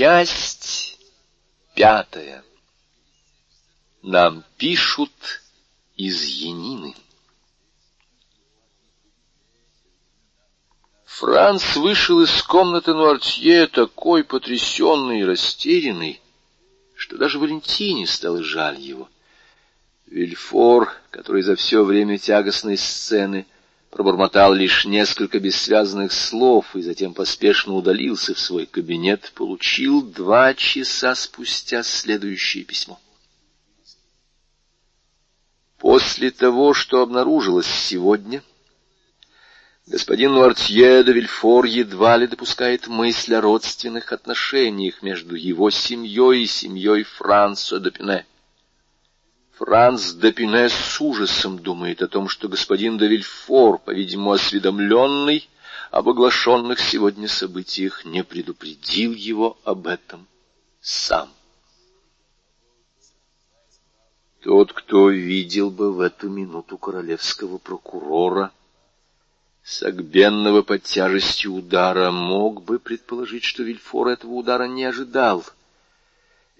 Часть пятая. Нам пишут из Янины. Франц вышел из комнаты Нуартье такой потрясенный и растерянный, что даже Валентине стало жаль его. Вильфор, который за все время тягостной сцены пробормотал лишь несколько бессвязных слов и затем поспешно удалился в свой кабинет, получил два часа спустя следующее письмо. После того, что обнаружилось сегодня, господин Нуартье де Вильфор едва ли допускает мысль о родственных отношениях между его семьей и семьей Франсо де Пине. Франц де Пине с ужасом думает о том, что господин де Вильфор, по-видимому, осведомленный об оглашенных сегодня событиях, не предупредил его об этом сам. Тот, кто видел бы в эту минуту королевского прокурора, согбенного под тяжестью удара, мог бы предположить, что Вильфор этого удара не ожидал —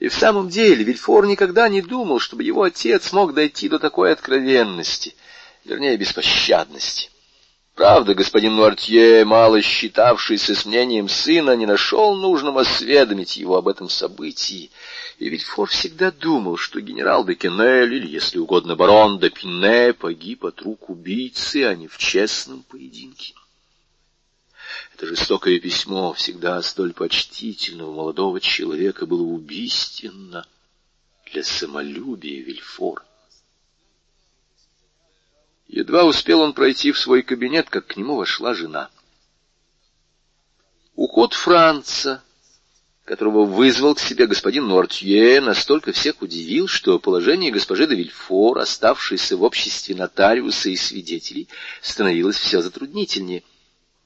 и в самом деле Вильфор никогда не думал, чтобы его отец мог дойти до такой откровенности, вернее, беспощадности. Правда, господин Нуартье, мало считавшийся с мнением сына, не нашел нужным осведомить его об этом событии, и Вильфор всегда думал, что генерал де Кеннель, или, если угодно, барон де Пинне, погиб от рук убийцы, а не в честном поединке. Это жестокое письмо, всегда столь почтительного молодого человека, было убийственно для самолюбия Вильфора. Едва успел он пройти в свой кабинет, как к нему вошла жена. Уход Франца, которого вызвал к себе господин Нуартье, настолько всех удивил, что положение госпожи де Вильфор, оставшейся в обществе нотариуса и свидетелей, становилось все затруднительнее —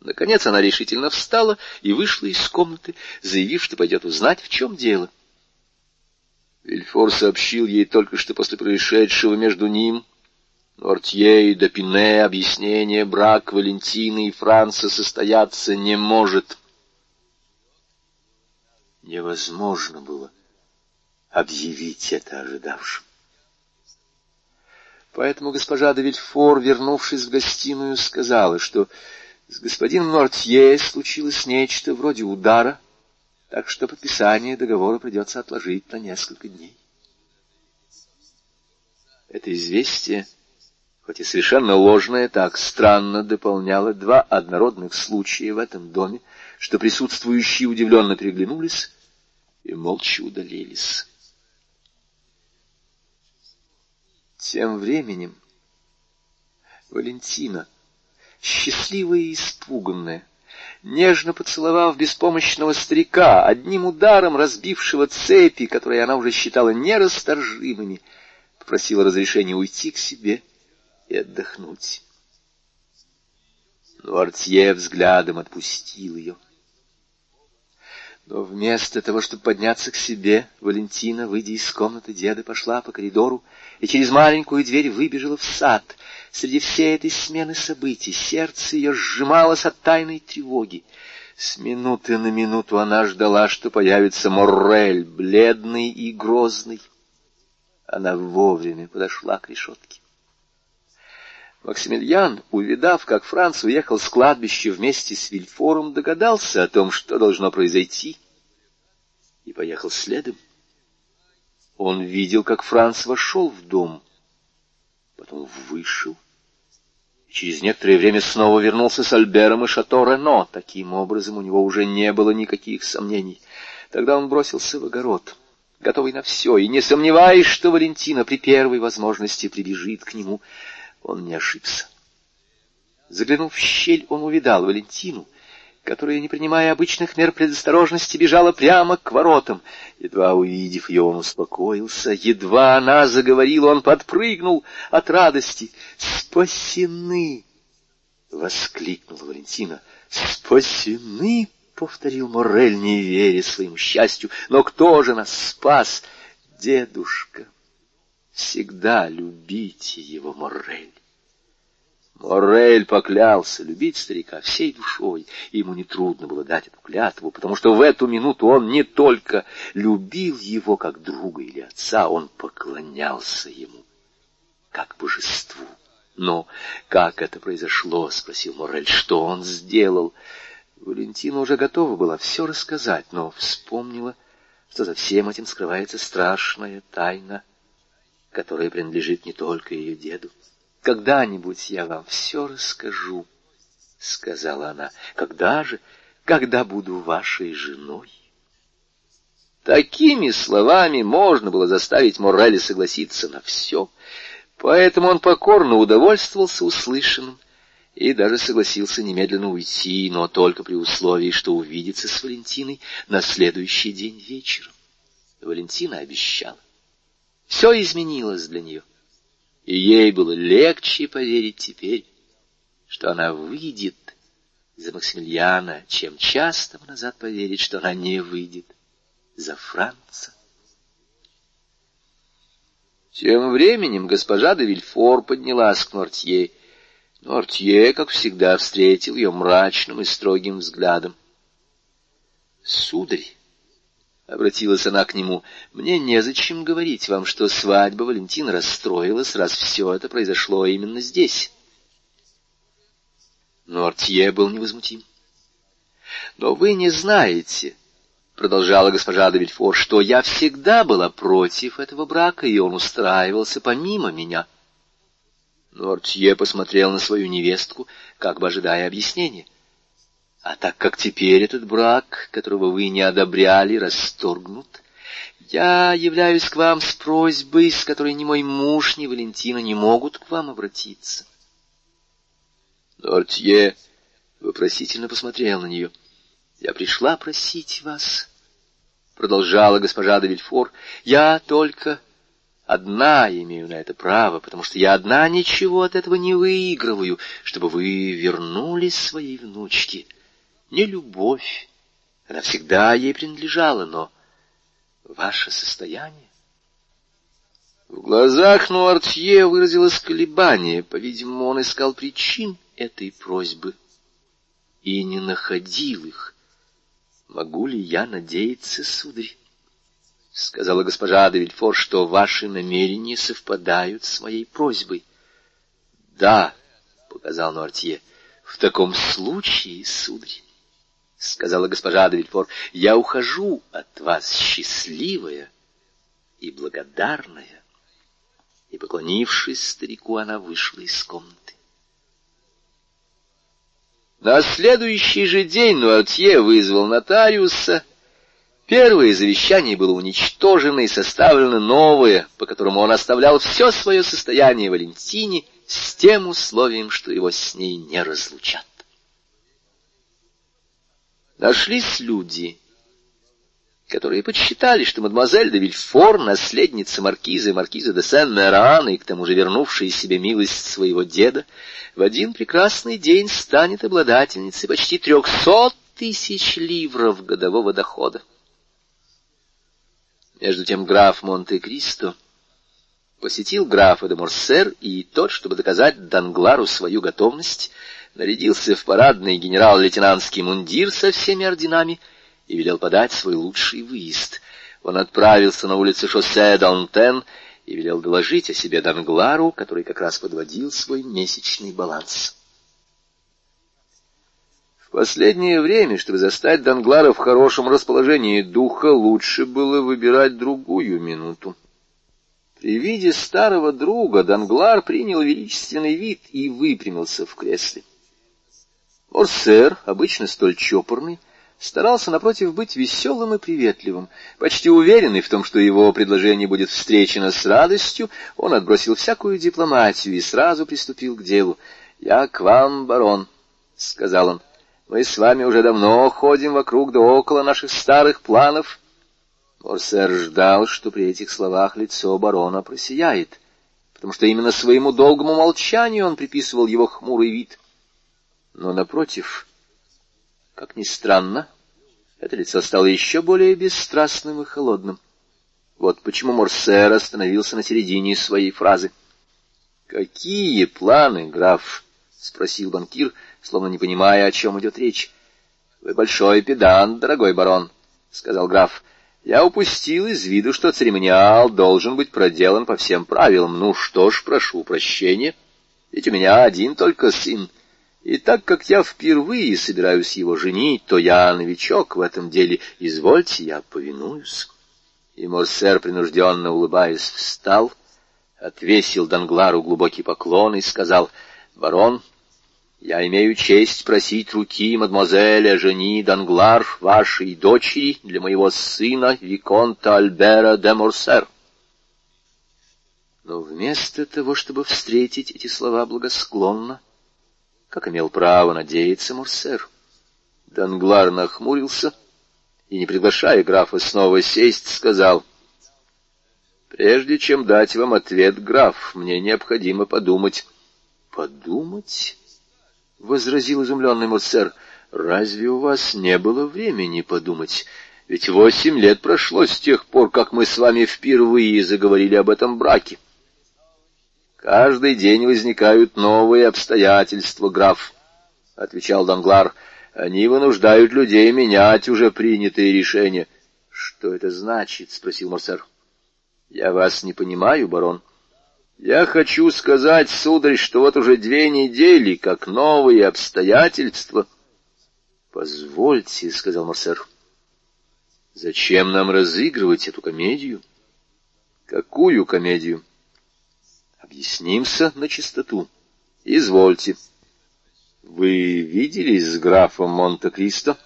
Наконец она решительно встала и вышла из комнаты, заявив, что пойдет узнать, в чем дело. Вильфор сообщил ей только что после происшедшего между ним, Нортье и Допине, объяснение, брак Валентины и Франца состояться не может. Невозможно было объявить это ожидавшим. Поэтому госпожа де Вильфор, вернувшись в гостиную, сказала, что с господином Нортье случилось нечто вроде удара, так что подписание договора придется отложить на несколько дней. Это известие, хоть и совершенно ложное, так странно дополняло два однородных случая в этом доме, что присутствующие удивленно переглянулись и молча удалились. Тем временем Валентина счастливая и испуганная, нежно поцеловав беспомощного старика, одним ударом разбившего цепи, которые она уже считала нерасторжимыми, попросила разрешения уйти к себе и отдохнуть. Но Артье взглядом отпустил ее. Но вместо того, чтобы подняться к себе, Валентина, выйдя из комнаты деда, пошла по коридору и через маленькую дверь выбежала в сад — Среди всей этой смены событий сердце ее сжималось от тайной тревоги. С минуты на минуту она ждала, что появится Моррель, бледный и грозный. Она вовремя подошла к решетке. Максимилиан, увидав, как Франц уехал с кладбища вместе с Вильфором, догадался о том, что должно произойти, и поехал следом. Он видел, как Франц вошел в дом, потом вышел через некоторое время снова вернулся с Альбером и Шато Рено. Таким образом, у него уже не было никаких сомнений. Тогда он бросился в огород, готовый на все, и не сомневаясь, что Валентина при первой возможности прибежит к нему, он не ошибся. Заглянув в щель, он увидал Валентину, которая, не принимая обычных мер предосторожности, бежала прямо к воротам. Едва увидев ее, он успокоился. Едва она заговорила, он подпрыгнул от радости. «Спасены!» — воскликнула Валентина. «Спасены!» — повторил Морель, не веря своему счастью. «Но кто же нас спас?» «Дедушка! Всегда любите его, Морель!» Моррель поклялся любить старика всей душой, и ему нетрудно было дать эту клятву, потому что в эту минуту он не только любил его как друга или отца, он поклонялся ему как божеству. Но как это произошло? — спросил Моррель. — Что он сделал? Валентина уже готова была все рассказать, но вспомнила, что за всем этим скрывается страшная тайна, которая принадлежит не только ее деду. Когда-нибудь я вам все расскажу, — сказала она. — Когда же? Когда буду вашей женой? Такими словами можно было заставить Моррели согласиться на все, поэтому он покорно удовольствовался услышанным и даже согласился немедленно уйти, но только при условии, что увидится с Валентиной на следующий день вечером. Валентина обещала. Все изменилось для нее и ей было легче поверить теперь, что она выйдет за Максимилиана, чем часто назад поверить, что она не выйдет за Франца. Тем временем госпожа де Вильфор поднялась к Нортье. Нортье, как всегда, встретил ее мрачным и строгим взглядом. — Сударь, — обратилась она к нему, — мне незачем говорить вам, что свадьба Валентина расстроилась, раз все это произошло именно здесь. Но Артье был невозмутим. — Но вы не знаете, — продолжала госпожа де Вильфор, — что я всегда была против этого брака, и он устраивался помимо меня. Но Артье посмотрел на свою невестку, как бы ожидая объяснения. А так как теперь этот брак, которого вы не одобряли, расторгнут, я являюсь к вам с просьбой, с которой ни мой муж, ни Валентина не могут к вам обратиться. Дортье вопросительно посмотрел на нее. — Я пришла просить вас, — продолжала госпожа де Вильфор, — я только одна имею на это право, потому что я одна ничего от этого не выигрываю, чтобы вы вернулись своей внучке не любовь. Она всегда ей принадлежала, но ваше состояние... В глазах Нуартье выразилось колебание. По-видимому, он искал причин этой просьбы и не находил их. «Могу ли я надеяться, сударь?» — сказала госпожа де Вильфор, — что ваши намерения совпадают с моей просьбой. — Да, — показал Нуартье, — в таком случае, сударь, — сказала госпожа Девильфор, — я ухожу от вас счастливая и благодарная. И, поклонившись старику, она вышла из комнаты. На следующий же день Нуартье вызвал нотариуса. Первое завещание было уничтожено и составлено новое, по которому он оставлял все свое состояние Валентине с тем условием, что его с ней не разлучат. Нашлись люди, которые подсчитали, что мадемуазель де Вильфор, наследница маркиза и маркиза де Сен-Меран, и к тому же вернувшая себе милость своего деда, в один прекрасный день станет обладательницей почти трехсот тысяч ливров годового дохода. Между тем граф Монте-Кристо посетил графа де Морсер, и тот, чтобы доказать Данглару свою готовность, нарядился в парадный генерал-лейтенантский мундир со всеми орденами и велел подать свой лучший выезд. Он отправился на улицу шоссе Дантен и велел доложить о себе Данглару, который как раз подводил свой месячный баланс. В последнее время, чтобы застать Данглара в хорошем расположении духа, лучше было выбирать другую минуту. При виде старого друга Данглар принял величественный вид и выпрямился в кресле. Орсер, обычно столь чопорный, старался, напротив, быть веселым и приветливым. Почти уверенный в том, что его предложение будет встречено с радостью, он отбросил всякую дипломатию и сразу приступил к делу. «Я к вам, барон», — сказал он. «Мы с вами уже давно ходим вокруг да около наших старых планов». Орсер ждал, что при этих словах лицо барона просияет, потому что именно своему долгому молчанию он приписывал его хмурый вид — но, напротив, как ни странно, это лицо стало еще более бесстрастным и холодным. Вот почему Морсер остановился на середине своей фразы. «Какие планы, граф?» — спросил банкир, словно не понимая, о чем идет речь. — Вы большой педант, дорогой барон, — сказал граф. — Я упустил из виду, что церемониал должен быть проделан по всем правилам. Ну что ж, прошу прощения, ведь у меня один только сын. И так как я впервые собираюсь его женить, то я новичок в этом деле. Извольте, я повинуюсь. И Морсер, принужденно улыбаясь, встал, отвесил Данглару глубокий поклон и сказал, «Барон, я имею честь просить руки мадемуазеля Жени Данглар, вашей дочери, для моего сына, Виконта Альбера де Морсер». Но вместо того, чтобы встретить эти слова благосклонно, как имел право надеяться Морсер, Данглар нахмурился и, не приглашая графа снова сесть, сказал, «Прежде чем дать вам ответ, граф, мне необходимо подумать». «Подумать?» — возразил изумленный Морсер. «Разве у вас не было времени подумать? Ведь восемь лет прошло с тех пор, как мы с вами впервые заговорили об этом браке. Каждый день возникают новые обстоятельства, граф», — отвечал Данглар. «Они вынуждают людей менять уже принятые решения». «Что это значит?» — спросил Морсер. «Я вас не понимаю, барон». Я хочу сказать, сударь, что вот уже две недели, как новые обстоятельства... — Позвольте, — сказал Марсер, — зачем нам разыгрывать эту комедию? — Какую комедию? — Объяснимся на чистоту. — Извольте. — Вы виделись с графом Монте-Кристо?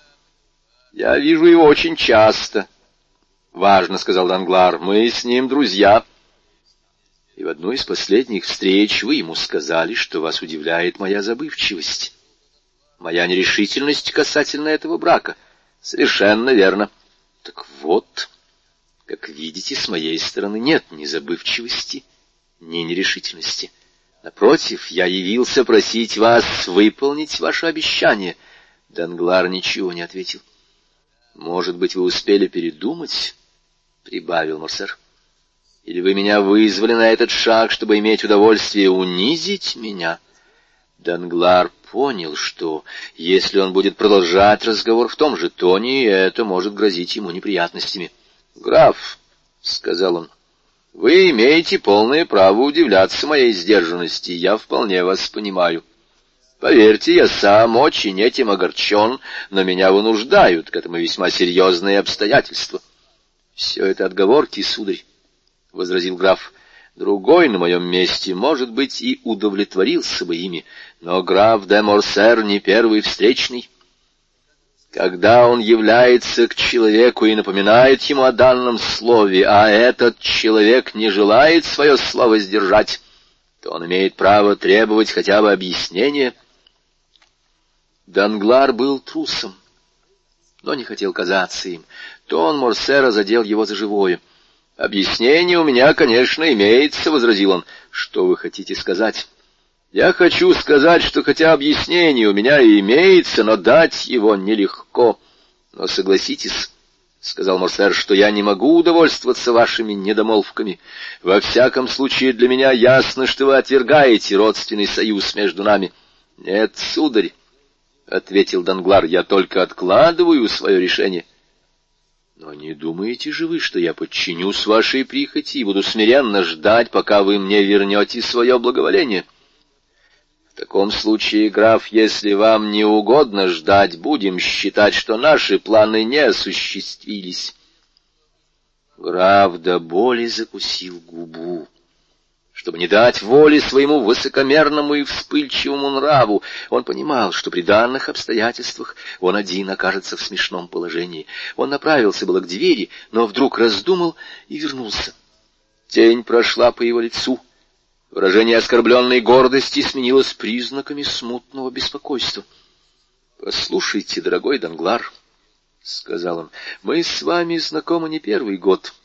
— Я вижу его очень часто. — Важно, — сказал Данглар, — мы с ним друзья. — и в одной из последних встреч вы ему сказали, что вас удивляет моя забывчивость, моя нерешительность касательно этого брака. Совершенно верно. Так вот, как видите, с моей стороны нет ни забывчивости, ни нерешительности. Напротив, я явился просить вас выполнить ваше обещание. Данглар ничего не ответил. Может быть, вы успели передумать? — прибавил Морсер. Или вы меня вызвали на этот шаг, чтобы иметь удовольствие унизить меня?» Данглар понял, что если он будет продолжать разговор в том же тоне, это может грозить ему неприятностями. «Граф», — сказал он, — «вы имеете полное право удивляться моей сдержанности, я вполне вас понимаю. Поверьте, я сам очень этим огорчен, но меня вынуждают к этому весьма серьезные обстоятельства. Все это отговорки, сударь. — возразил граф. Другой на моем месте, может быть, и удовлетворился бы ими, но граф де Морсер не первый встречный. Когда он является к человеку и напоминает ему о данном слове, а этот человек не желает свое слово сдержать, то он имеет право требовать хотя бы объяснения. Данглар был трусом, но не хотел казаться им. Тон Морсера задел его за живое. «Объяснение у меня, конечно, имеется», — возразил он. «Что вы хотите сказать?» «Я хочу сказать, что хотя объяснение у меня и имеется, но дать его нелегко. Но согласитесь, — сказал Морсер, — что я не могу удовольствоваться вашими недомолвками. Во всяком случае, для меня ясно, что вы отвергаете родственный союз между нами. — Нет, сударь, — ответил Данглар, — я только откладываю свое решение. — но не думаете же вы, что я подчинюсь вашей прихоти и буду смиренно ждать, пока вы мне вернете свое благоволение? В таком случае, граф, если вам не угодно ждать, будем считать, что наши планы не осуществились. Граф до боли закусил губу чтобы не дать воли своему высокомерному и вспыльчивому нраву. Он понимал, что при данных обстоятельствах он один окажется в смешном положении. Он направился было к двери, но вдруг раздумал и вернулся. Тень прошла по его лицу. Выражение оскорбленной гордости сменилось признаками смутного беспокойства. — Послушайте, дорогой Данглар, — сказал он, — мы с вами знакомы не первый год. —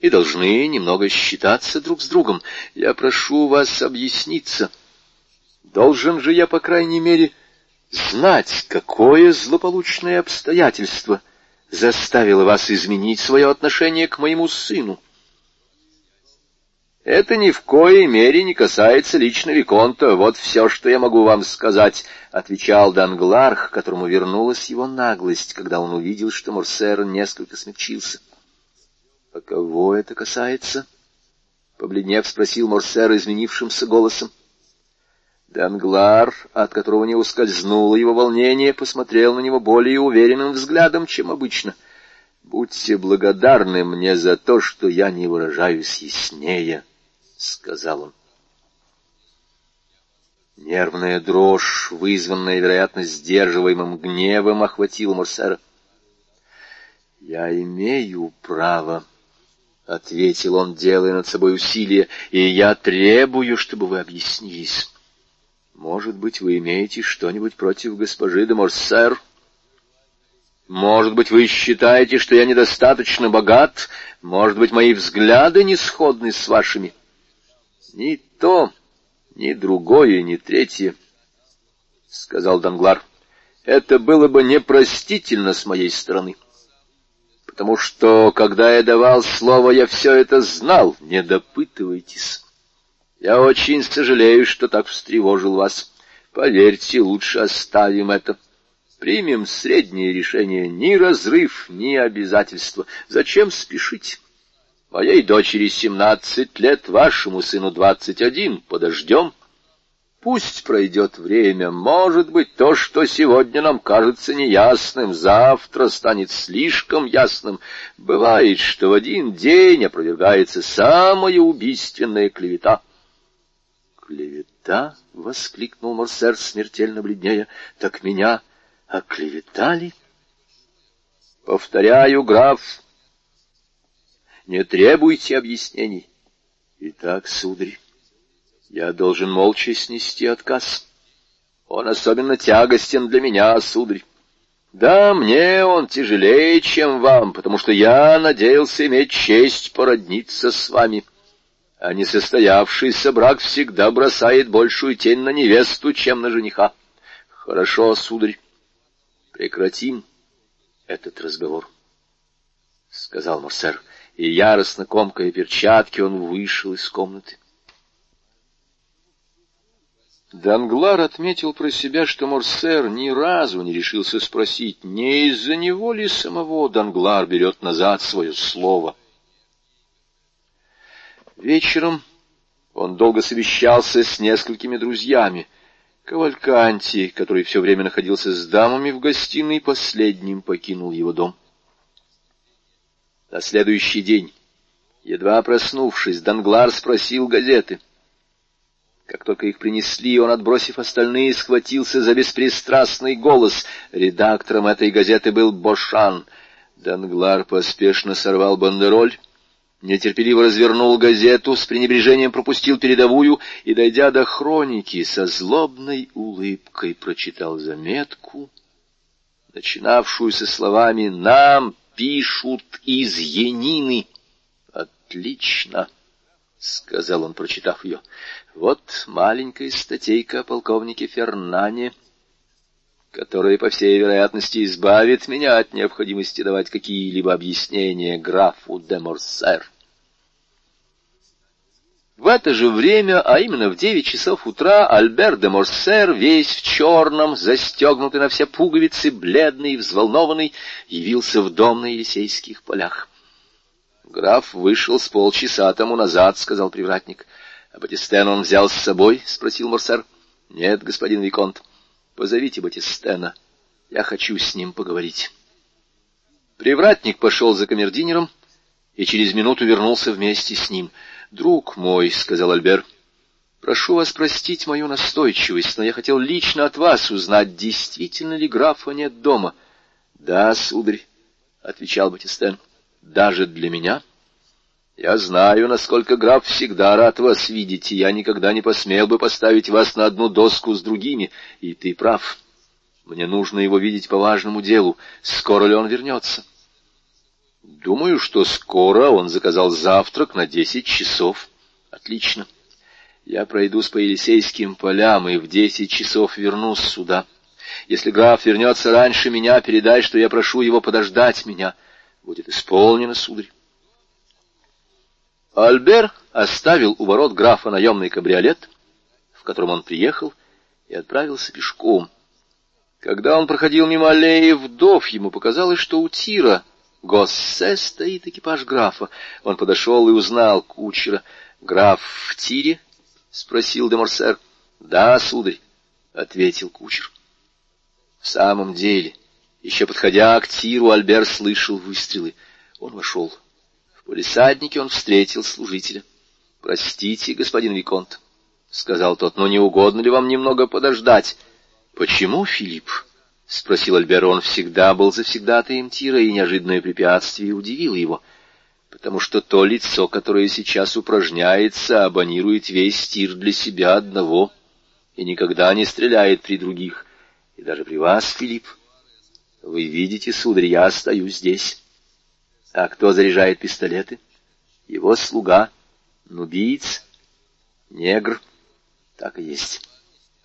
и должны немного считаться друг с другом. Я прошу вас объясниться. Должен же я, по крайней мере, знать, какое злополучное обстоятельство заставило вас изменить свое отношение к моему сыну. Это ни в коей мере не касается лично Виконта. Вот все, что я могу вам сказать, — отвечал Дангларх, которому вернулась его наглость, когда он увидел, что Морсер несколько смягчился. — А кого это касается? — побледнев спросил Морсер изменившимся голосом. Данглар, от которого не ускользнуло его волнение, посмотрел на него более уверенным взглядом, чем обычно. — Будьте благодарны мне за то, что я не выражаюсь яснее, —— сказал он. Нервная дрожь, вызванная, вероятно, сдерживаемым гневом, охватила Морсера. — Я имею право, — ответил он, делая над собой усилие, — и я требую, чтобы вы объяснились. Может быть, вы имеете что-нибудь против госпожи де Морсер? Может быть, вы считаете, что я недостаточно богат? Может быть, мои взгляды не сходны с вашими? — ни то, ни другое, ни третье, — сказал Данглар. — Это было бы непростительно с моей стороны. Потому что, когда я давал слово, я все это знал. Не допытывайтесь. Я очень сожалею, что так встревожил вас. Поверьте, лучше оставим это. Примем среднее решение. Ни разрыв, ни обязательство. Зачем спешить? Моей дочери семнадцать лет, вашему сыну двадцать один. Подождем. Пусть пройдет время. Может быть, то, что сегодня нам кажется неясным, завтра станет слишком ясным. Бывает, что в один день опровергается самая убийственная клевета. «Клевета?» — воскликнул Морсер, смертельно бледнее. «Так меня оклеветали?» «Повторяю, граф, не требуйте объяснений. Итак, сударь, я должен молча снести отказ. Он особенно тягостен для меня, сударь. Да, мне он тяжелее, чем вам, потому что я надеялся иметь честь породниться с вами. А несостоявшийся брак всегда бросает большую тень на невесту, чем на жениха. Хорошо, сударь, прекратим этот разговор, — сказал Морсер и, яростно комкая перчатки, он вышел из комнаты. Данглар отметил про себя, что Морсер ни разу не решился спросить, не из-за него ли самого Данглар берет назад свое слово. Вечером он долго совещался с несколькими друзьями. Кавальканти, который все время находился с дамами в гостиной, последним покинул его дом. На следующий день, едва проснувшись, Данглар спросил газеты. Как только их принесли, он, отбросив остальные, схватился за беспристрастный голос. Редактором этой газеты был Бошан. Данглар поспешно сорвал бандероль, нетерпеливо развернул газету, с пренебрежением пропустил передовую и, дойдя до хроники, со злобной улыбкой прочитал заметку, начинавшуюся словами «Нам пишут из Янины. Отлично, — сказал он, прочитав ее. Вот маленькая статейка о полковнике Фернане, которая, по всей вероятности, избавит меня от необходимости давать какие-либо объяснения графу де Морсер. В это же время, а именно в девять часов утра, Альбер де Морсер, весь в черном, застегнутый на все пуговицы, бледный и взволнованный, явился в дом на Елисейских полях. «Граф вышел с полчаса тому назад», — сказал привратник. «А Батистена он взял с собой?» — спросил Морсер. «Нет, господин Виконт. Позовите Батистена. Я хочу с ним поговорить». Привратник пошел за камердинером и через минуту вернулся вместе с ним — «Друг мой», — сказал Альбер, — «прошу вас простить мою настойчивость, но я хотел лично от вас узнать, действительно ли графа нет дома». «Да, сударь», — отвечал Батистен, — «даже для меня». «Я знаю, насколько граф всегда рад вас видеть, и я никогда не посмел бы поставить вас на одну доску с другими, и ты прав. Мне нужно его видеть по важному делу. Скоро ли он вернется?» Думаю, что скоро он заказал завтрак на десять часов. Отлично. Я пройдусь по Елисейским полям и в десять часов вернусь сюда. Если граф вернется раньше меня, передай, что я прошу его подождать меня. Будет исполнено, сударь. Альбер оставил у ворот графа наемный кабриолет, в котором он приехал, и отправился пешком. Когда он проходил мимо аллеи вдов, ему показалось, что у тира Госсе стоит экипаж графа. Он подошел и узнал кучера. «Граф в тире?» — спросил де Морсер. «Да, сударь», — ответил кучер. В самом деле, еще подходя к тиру, Альбер слышал выстрелы. Он вошел. В полисаднике он встретил служителя. «Простите, господин Виконт», — сказал тот, — «но не угодно ли вам немного подождать?» «Почему, Филипп?» — спросил Альбер. Он всегда был завсегдатаем тира, и неожиданное препятствие удивило его. «Потому что то лицо, которое сейчас упражняется, абонирует весь тир для себя одного и никогда не стреляет при других. И даже при вас, Филипп. Вы видите, сударь, я остаюсь здесь. А кто заряжает пистолеты? Его слуга, нубиец, негр. Так и есть.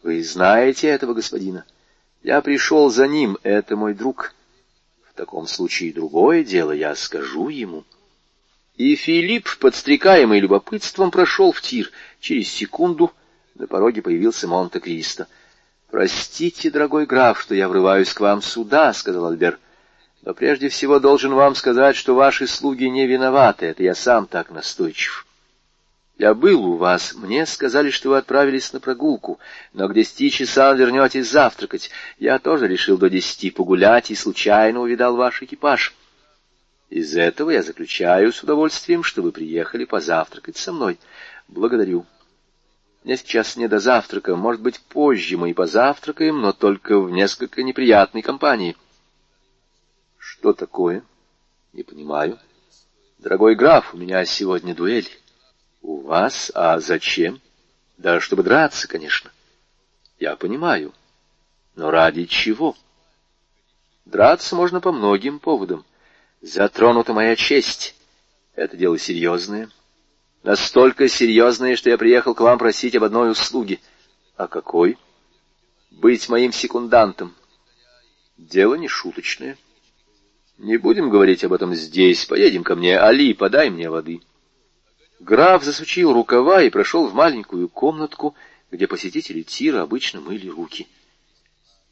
Вы знаете этого господина?» Я пришел за ним, это мой друг. В таком случае другое дело, я скажу ему. И Филипп, подстрекаемый любопытством, прошел в тир. Через секунду на пороге появился Монте-Кристо. «Простите, дорогой граф, что я врываюсь к вам сюда», — сказал Альбер. «Но прежде всего должен вам сказать, что ваши слуги не виноваты. Это я сам так настойчив». Я был у вас. Мне сказали, что вы отправились на прогулку, но к десяти часам вернетесь завтракать. Я тоже решил до десяти погулять и случайно увидал ваш экипаж. Из этого я заключаю с удовольствием, что вы приехали позавтракать со мной. Благодарю. Мне сейчас не до завтрака. Может быть, позже мы и позавтракаем, но только в несколько неприятной компании. Что такое? Не понимаю. Дорогой граф, у меня сегодня дуэль. У вас? А зачем? Да чтобы драться, конечно. Я понимаю. Но ради чего? Драться можно по многим поводам. Затронута моя честь. Это дело серьезное. Настолько серьезное, что я приехал к вам просить об одной услуге. А какой? Быть моим секундантом. Дело не шуточное. Не будем говорить об этом здесь. Поедем ко мне. Али, подай мне воды. Граф засучил рукава и прошел в маленькую комнатку, где посетители тира обычно мыли руки.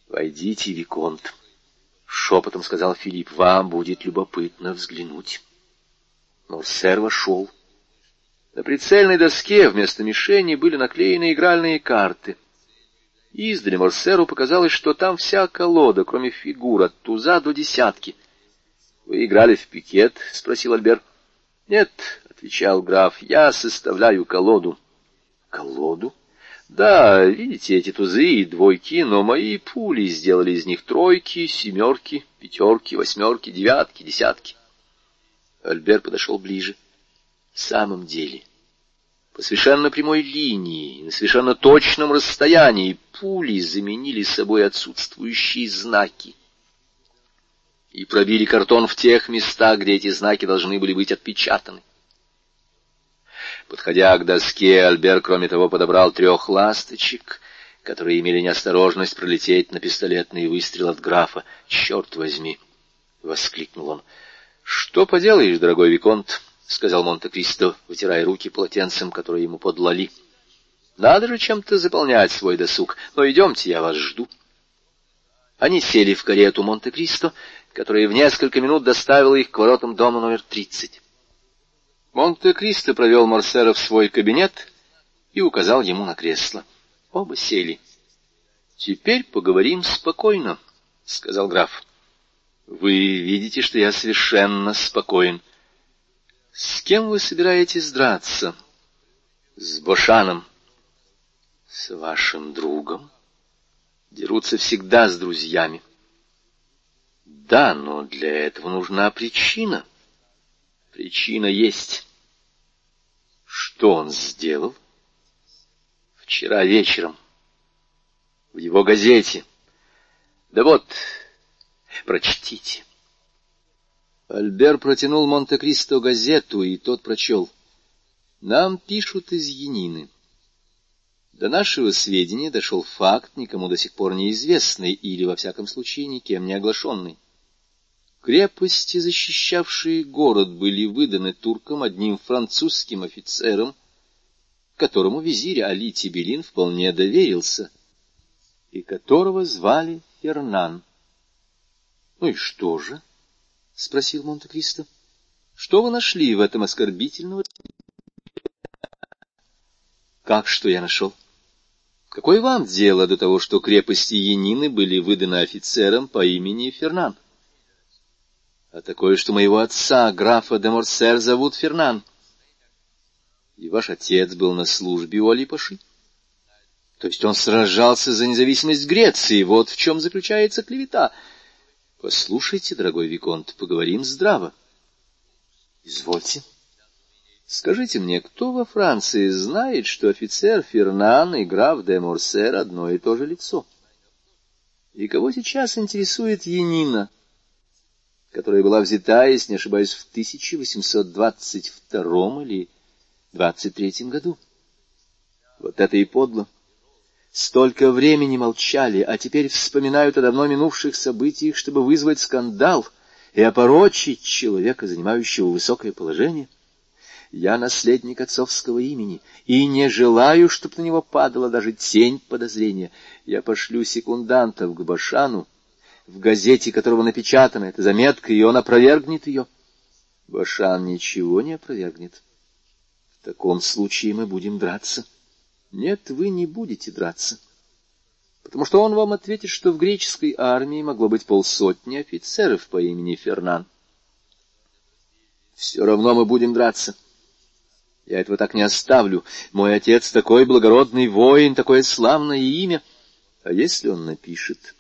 «Войдите, Виконт», — шепотом сказал Филипп, — «вам будет любопытно взглянуть». Морсер вошел. На прицельной доске вместо мишени были наклеены игральные карты. Издали Морсеру показалось, что там вся колода, кроме фигур, от туза до десятки. — Вы играли в пикет? — спросил Альбер. — Нет, отвечал граф, — я составляю колоду. Колоду? Да, видите, эти тузы и двойки, но мои пули сделали из них тройки, семерки, пятерки, восьмерки, девятки, десятки. Альбер подошел ближе. В самом деле, по совершенно прямой линии, на совершенно точном расстоянии, пули заменили собой отсутствующие знаки и пробили картон в тех местах, где эти знаки должны были быть отпечатаны. Подходя к доске, Альбер, кроме того, подобрал трех ласточек, которые имели неосторожность пролететь на пистолетный выстрел от графа. «Черт возьми!» — воскликнул он. «Что поделаешь, дорогой Виконт?» — сказал Монте-Кристо, вытирая руки полотенцем, которое ему подлали. «Надо же чем-то заполнять свой досуг. Но идемте, я вас жду». Они сели в карету Монте-Кристо, которая в несколько минут доставила их к воротам дома номер тридцать. Монте-Кристо провел Марсера в свой кабинет и указал ему на кресло. Оба сели. «Теперь поговорим спокойно», — сказал граф. «Вы видите, что я совершенно спокоен. С кем вы собираетесь драться?» «С Бошаном». «С вашим другом?» «Дерутся всегда с друзьями». «Да, но для этого нужна причина». Причина есть. Что он сделал? Вчера вечером. В его газете. Да вот, прочтите. Альбер протянул Монте-Кристо газету, и тот прочел. Нам пишут из Янины. До нашего сведения дошел факт, никому до сих пор неизвестный или, во всяком случае, никем не оглашенный. Крепости, защищавшие город, были выданы туркам одним французским офицером которому визирь Али Тибелин вполне доверился, и которого звали Фернан. — Ну и что же? — спросил Монте-Кристо. — Что вы нашли в этом оскорбительного... — Как что я нашел? Какое вам дело до того, что крепости Янины были выданы офицерам по имени Фернан? А такое, что моего отца, графа де Морсер, зовут Фернан и ваш отец был на службе у Алипаши. То есть он сражался за независимость Греции, вот в чем заключается клевета. Послушайте, дорогой Виконт, поговорим здраво. Извольте. Скажите мне, кто во Франции знает, что офицер Фернан и граф де Морсер одно и то же лицо? И кого сейчас интересует Янина, которая была взята, если не ошибаюсь, в 1822 или двадцать третьем году. Вот это и подло. Столько времени молчали, а теперь вспоминают о давно минувших событиях, чтобы вызвать скандал и опорочить человека, занимающего высокое положение. Я наследник отцовского имени и не желаю, чтобы на него падала даже тень подозрения. Я пошлю секундантов к Башану, в газете которого напечатана эта заметка, и он опровергнет ее. Башан ничего не опровергнет. В таком случае мы будем драться. Нет, вы не будете драться. Потому что он вам ответит, что в греческой армии могло быть полсотни офицеров по имени Фернан. Все равно мы будем драться. Я этого так не оставлю. Мой отец такой благородный воин, такое славное имя. А если он напишет...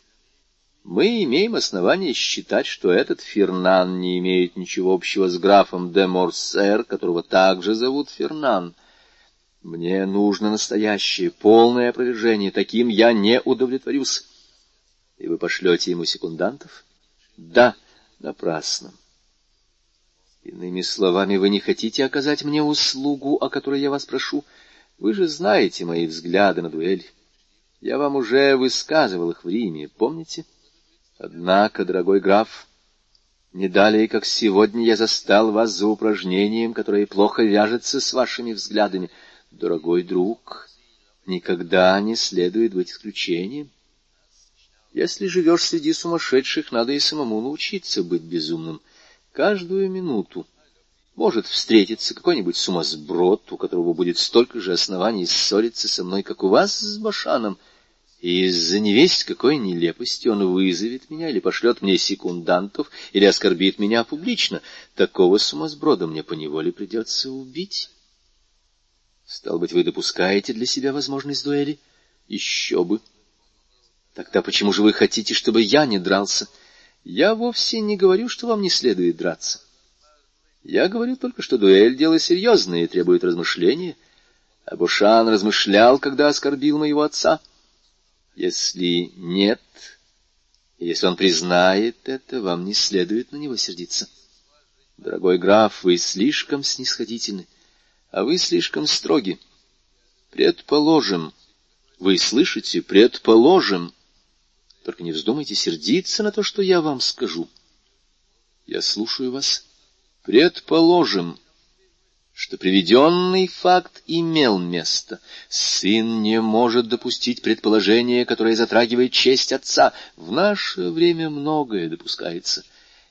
Мы имеем основание считать, что этот Фернан не имеет ничего общего с графом де Морсер, которого также зовут Фернан. Мне нужно настоящее, полное опровержение, таким я не удовлетворюсь. И вы пошлете ему секундантов? Да, напрасно. Иными словами, вы не хотите оказать мне услугу, о которой я вас прошу? Вы же знаете мои взгляды на дуэль. Я вам уже высказывал их в Риме, помните? — Однако, дорогой граф, не далее, как сегодня я застал вас за упражнением, которое плохо вяжется с вашими взглядами. Дорогой друг, никогда не следует быть исключением. Если живешь среди сумасшедших, надо и самому научиться быть безумным. Каждую минуту может встретиться какой-нибудь сумасброд, у которого будет столько же оснований ссориться со мной, как у вас с Башаном — и из-за невесть какой нелепости он вызовет меня или пошлет мне секундантов, или оскорбит меня публично. Такого сумасброда мне поневоле придется убить. Стал быть, вы допускаете для себя возможность дуэли? Еще бы. Тогда почему же вы хотите, чтобы я не дрался? Я вовсе не говорю, что вам не следует драться. Я говорю только, что дуэль — дело серьезное и требует размышления. Абушан размышлял, когда оскорбил моего отца — если нет, если он признает это, вам не следует на него сердиться. Дорогой граф, вы слишком снисходительны, а вы слишком строги. Предположим, вы слышите, предположим. Только не вздумайте сердиться на то, что я вам скажу. Я слушаю вас. Предположим, что приведенный факт имел место. Сын не может допустить предположение, которое затрагивает честь отца. В наше время многое допускается.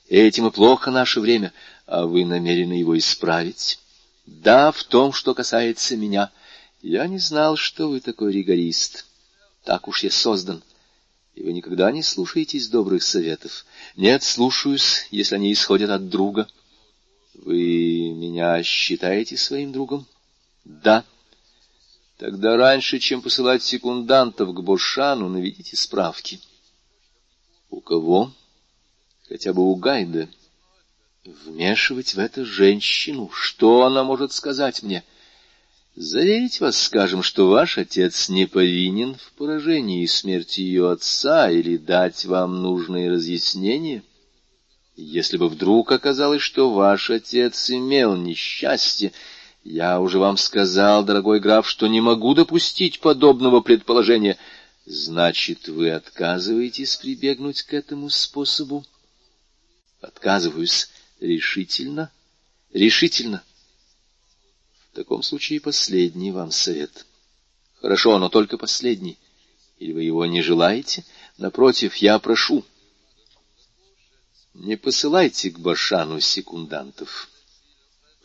Этим и плохо наше время, а вы намерены его исправить. Да, в том, что касается меня. Я не знал, что вы такой ригорист. Так уж я создан. И вы никогда не слушаетесь добрых советов. Нет, слушаюсь, если они исходят от друга. — вы меня считаете своим другом? Да. Тогда раньше, чем посылать секундантов к Бошану, наведите справки. У кого? Хотя бы у Гайда. Вмешивать в это женщину. Что она может сказать мне? Заверить вас, скажем, что ваш отец не повинен в поражении и смерти ее отца, или дать вам нужные разъяснения? Если бы вдруг оказалось, что ваш отец имел несчастье, я уже вам сказал, дорогой граф, что не могу допустить подобного предположения. Значит, вы отказываетесь прибегнуть к этому способу? Отказываюсь решительно, решительно. В таком случае последний вам совет. Хорошо, но только последний. Или вы его не желаете? Напротив, я прошу. Не посылайте к Башану секундантов.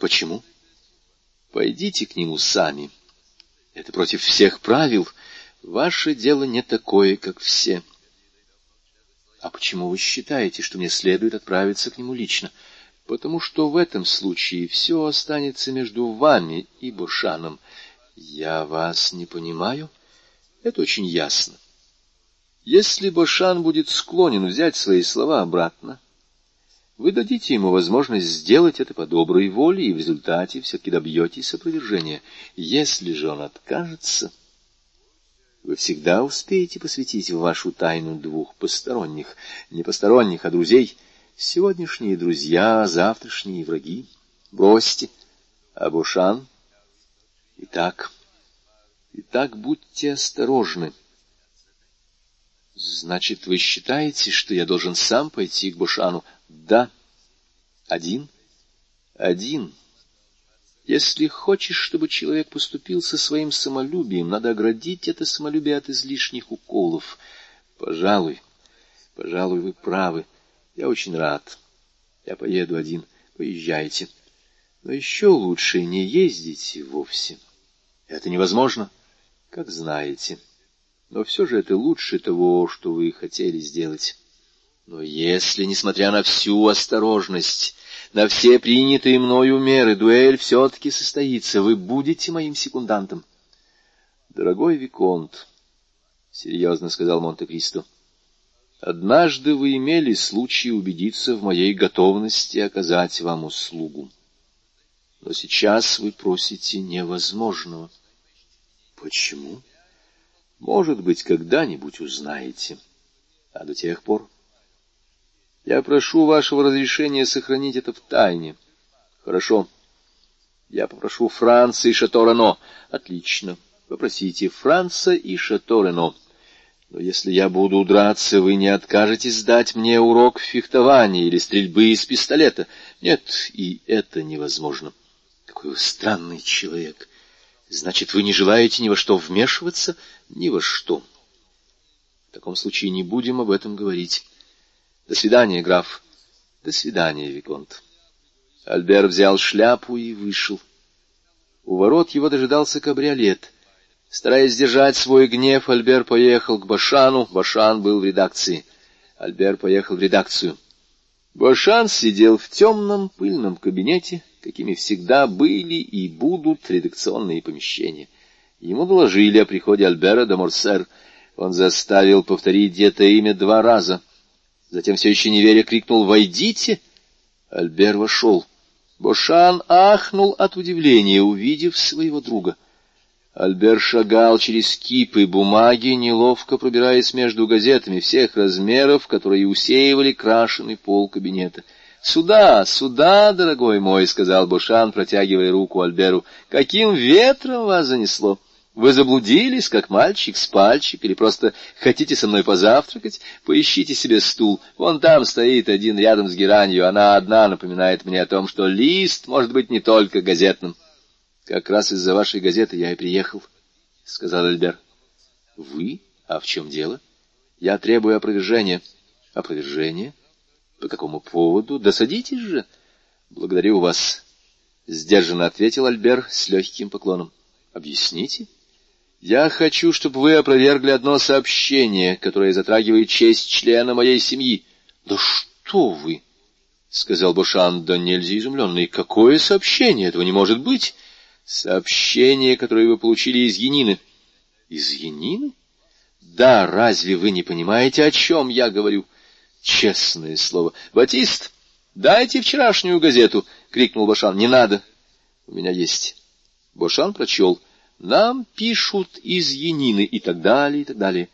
Почему? Пойдите к нему сами. Это против всех правил. Ваше дело не такое, как все. А почему вы считаете, что мне следует отправиться к нему лично? Потому что в этом случае все останется между вами и Бушаном. Я вас не понимаю. Это очень ясно. Если Бошан будет склонен взять свои слова обратно, вы дадите ему возможность сделать это по доброй воле, и в результате все-таки добьетесь опровержения. Если же он откажется, вы всегда успеете посвятить в вашу тайну двух посторонних, не посторонних, а друзей, сегодняшние друзья, завтрашние враги. Бросьте, Абушан. Итак, итак, будьте осторожны. Значит, вы считаете, что я должен сам пойти к Бушану? Да. Один? Один. Если хочешь, чтобы человек поступил со своим самолюбием, надо оградить это самолюбие от излишних уколов. Пожалуй, пожалуй, вы правы. Я очень рад. Я поеду один. Поезжайте. Но еще лучше не ездите вовсе. Это невозможно, как знаете. Но все же это лучше того, что вы хотели сделать. Но если, несмотря на всю осторожность, на все принятые мною меры, дуэль все-таки состоится, вы будете моим секундантом. Дорогой Виконт, — серьезно сказал Монте-Кристо, — однажды вы имели случай убедиться в моей готовности оказать вам услугу. Но сейчас вы просите невозможного. Почему? Может быть, когда-нибудь узнаете. А до тех пор... Я прошу вашего разрешения сохранить это в тайне. Хорошо. Я попрошу Франца и Шато Отлично. Попросите Франца и Шато Но если я буду драться, вы не откажетесь дать мне урок фехтования или стрельбы из пистолета. Нет, и это невозможно. Какой вы странный человек. Значит, вы не желаете ни во что вмешиваться? Ни во что. В таком случае не будем об этом говорить. До свидания, граф. До свидания, Виконт. Альбер взял шляпу и вышел. У ворот его дожидался кабриолет. Стараясь сдержать свой гнев, Альбер поехал к Башану. Башан был в редакции. Альбер поехал в редакцию. Башан сидел в темном пыльном кабинете, какими всегда были и будут редакционные помещения. Ему доложили о приходе Альбера де Морсер. Он заставил повторить это имя два раза — Затем, все еще не веря, крикнул «Войдите!» Альбер вошел. Бошан ахнул от удивления, увидев своего друга. Альбер шагал через кипы бумаги, неловко пробираясь между газетами всех размеров, которые усеивали крашеный пол кабинета. «Сюда, сюда, дорогой мой!» — сказал Бошан, протягивая руку Альберу. «Каким ветром вас занесло?» Вы заблудились, как мальчик с пальчик, или просто хотите со мной позавтракать? Поищите себе стул. Вон там стоит один рядом с геранью. Она одна напоминает мне о том, что лист может быть не только газетным. Как раз из-за вашей газеты я и приехал, — сказал Альбер. Вы? А в чем дело? Я требую опровержения. Опровержение? По какому поводу? Да садитесь же. Благодарю вас, — сдержанно ответил Альбер с легким поклоном. Объясните. — я хочу, чтобы вы опровергли одно сообщение, которое затрагивает честь члена моей семьи. — Да что вы! — сказал Бушан, да нельзя изумленный. — Какое сообщение? Этого не может быть. — Сообщение, которое вы получили из Янины. — Из Янины? — Да, разве вы не понимаете, о чем я говорю? — Честное слово. — Батист, дайте вчерашнюю газету! — крикнул Бушан. — Не надо. У меня есть. Бушан прочел. — нам пишут из Янины и так далее, и так далее.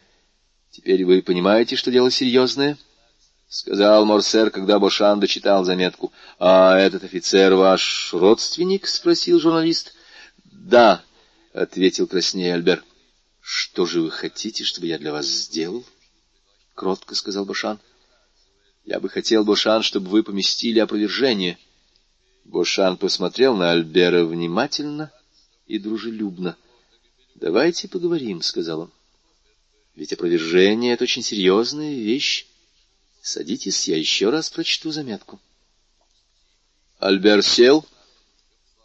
Теперь вы понимаете, что дело серьезное? — сказал Морсер, когда Бошан дочитал заметку. — А этот офицер ваш родственник? — спросил журналист. — Да, — ответил краснее Альбер. — Что же вы хотите, чтобы я для вас сделал? — кротко сказал Бошан. — Я бы хотел, Бошан, чтобы вы поместили опровержение. Бошан посмотрел на Альбера внимательно — и дружелюбно. — Давайте поговорим, — сказал он. — Ведь опровержение — это очень серьезная вещь. Садитесь, я еще раз прочту заметку. Альбер сел,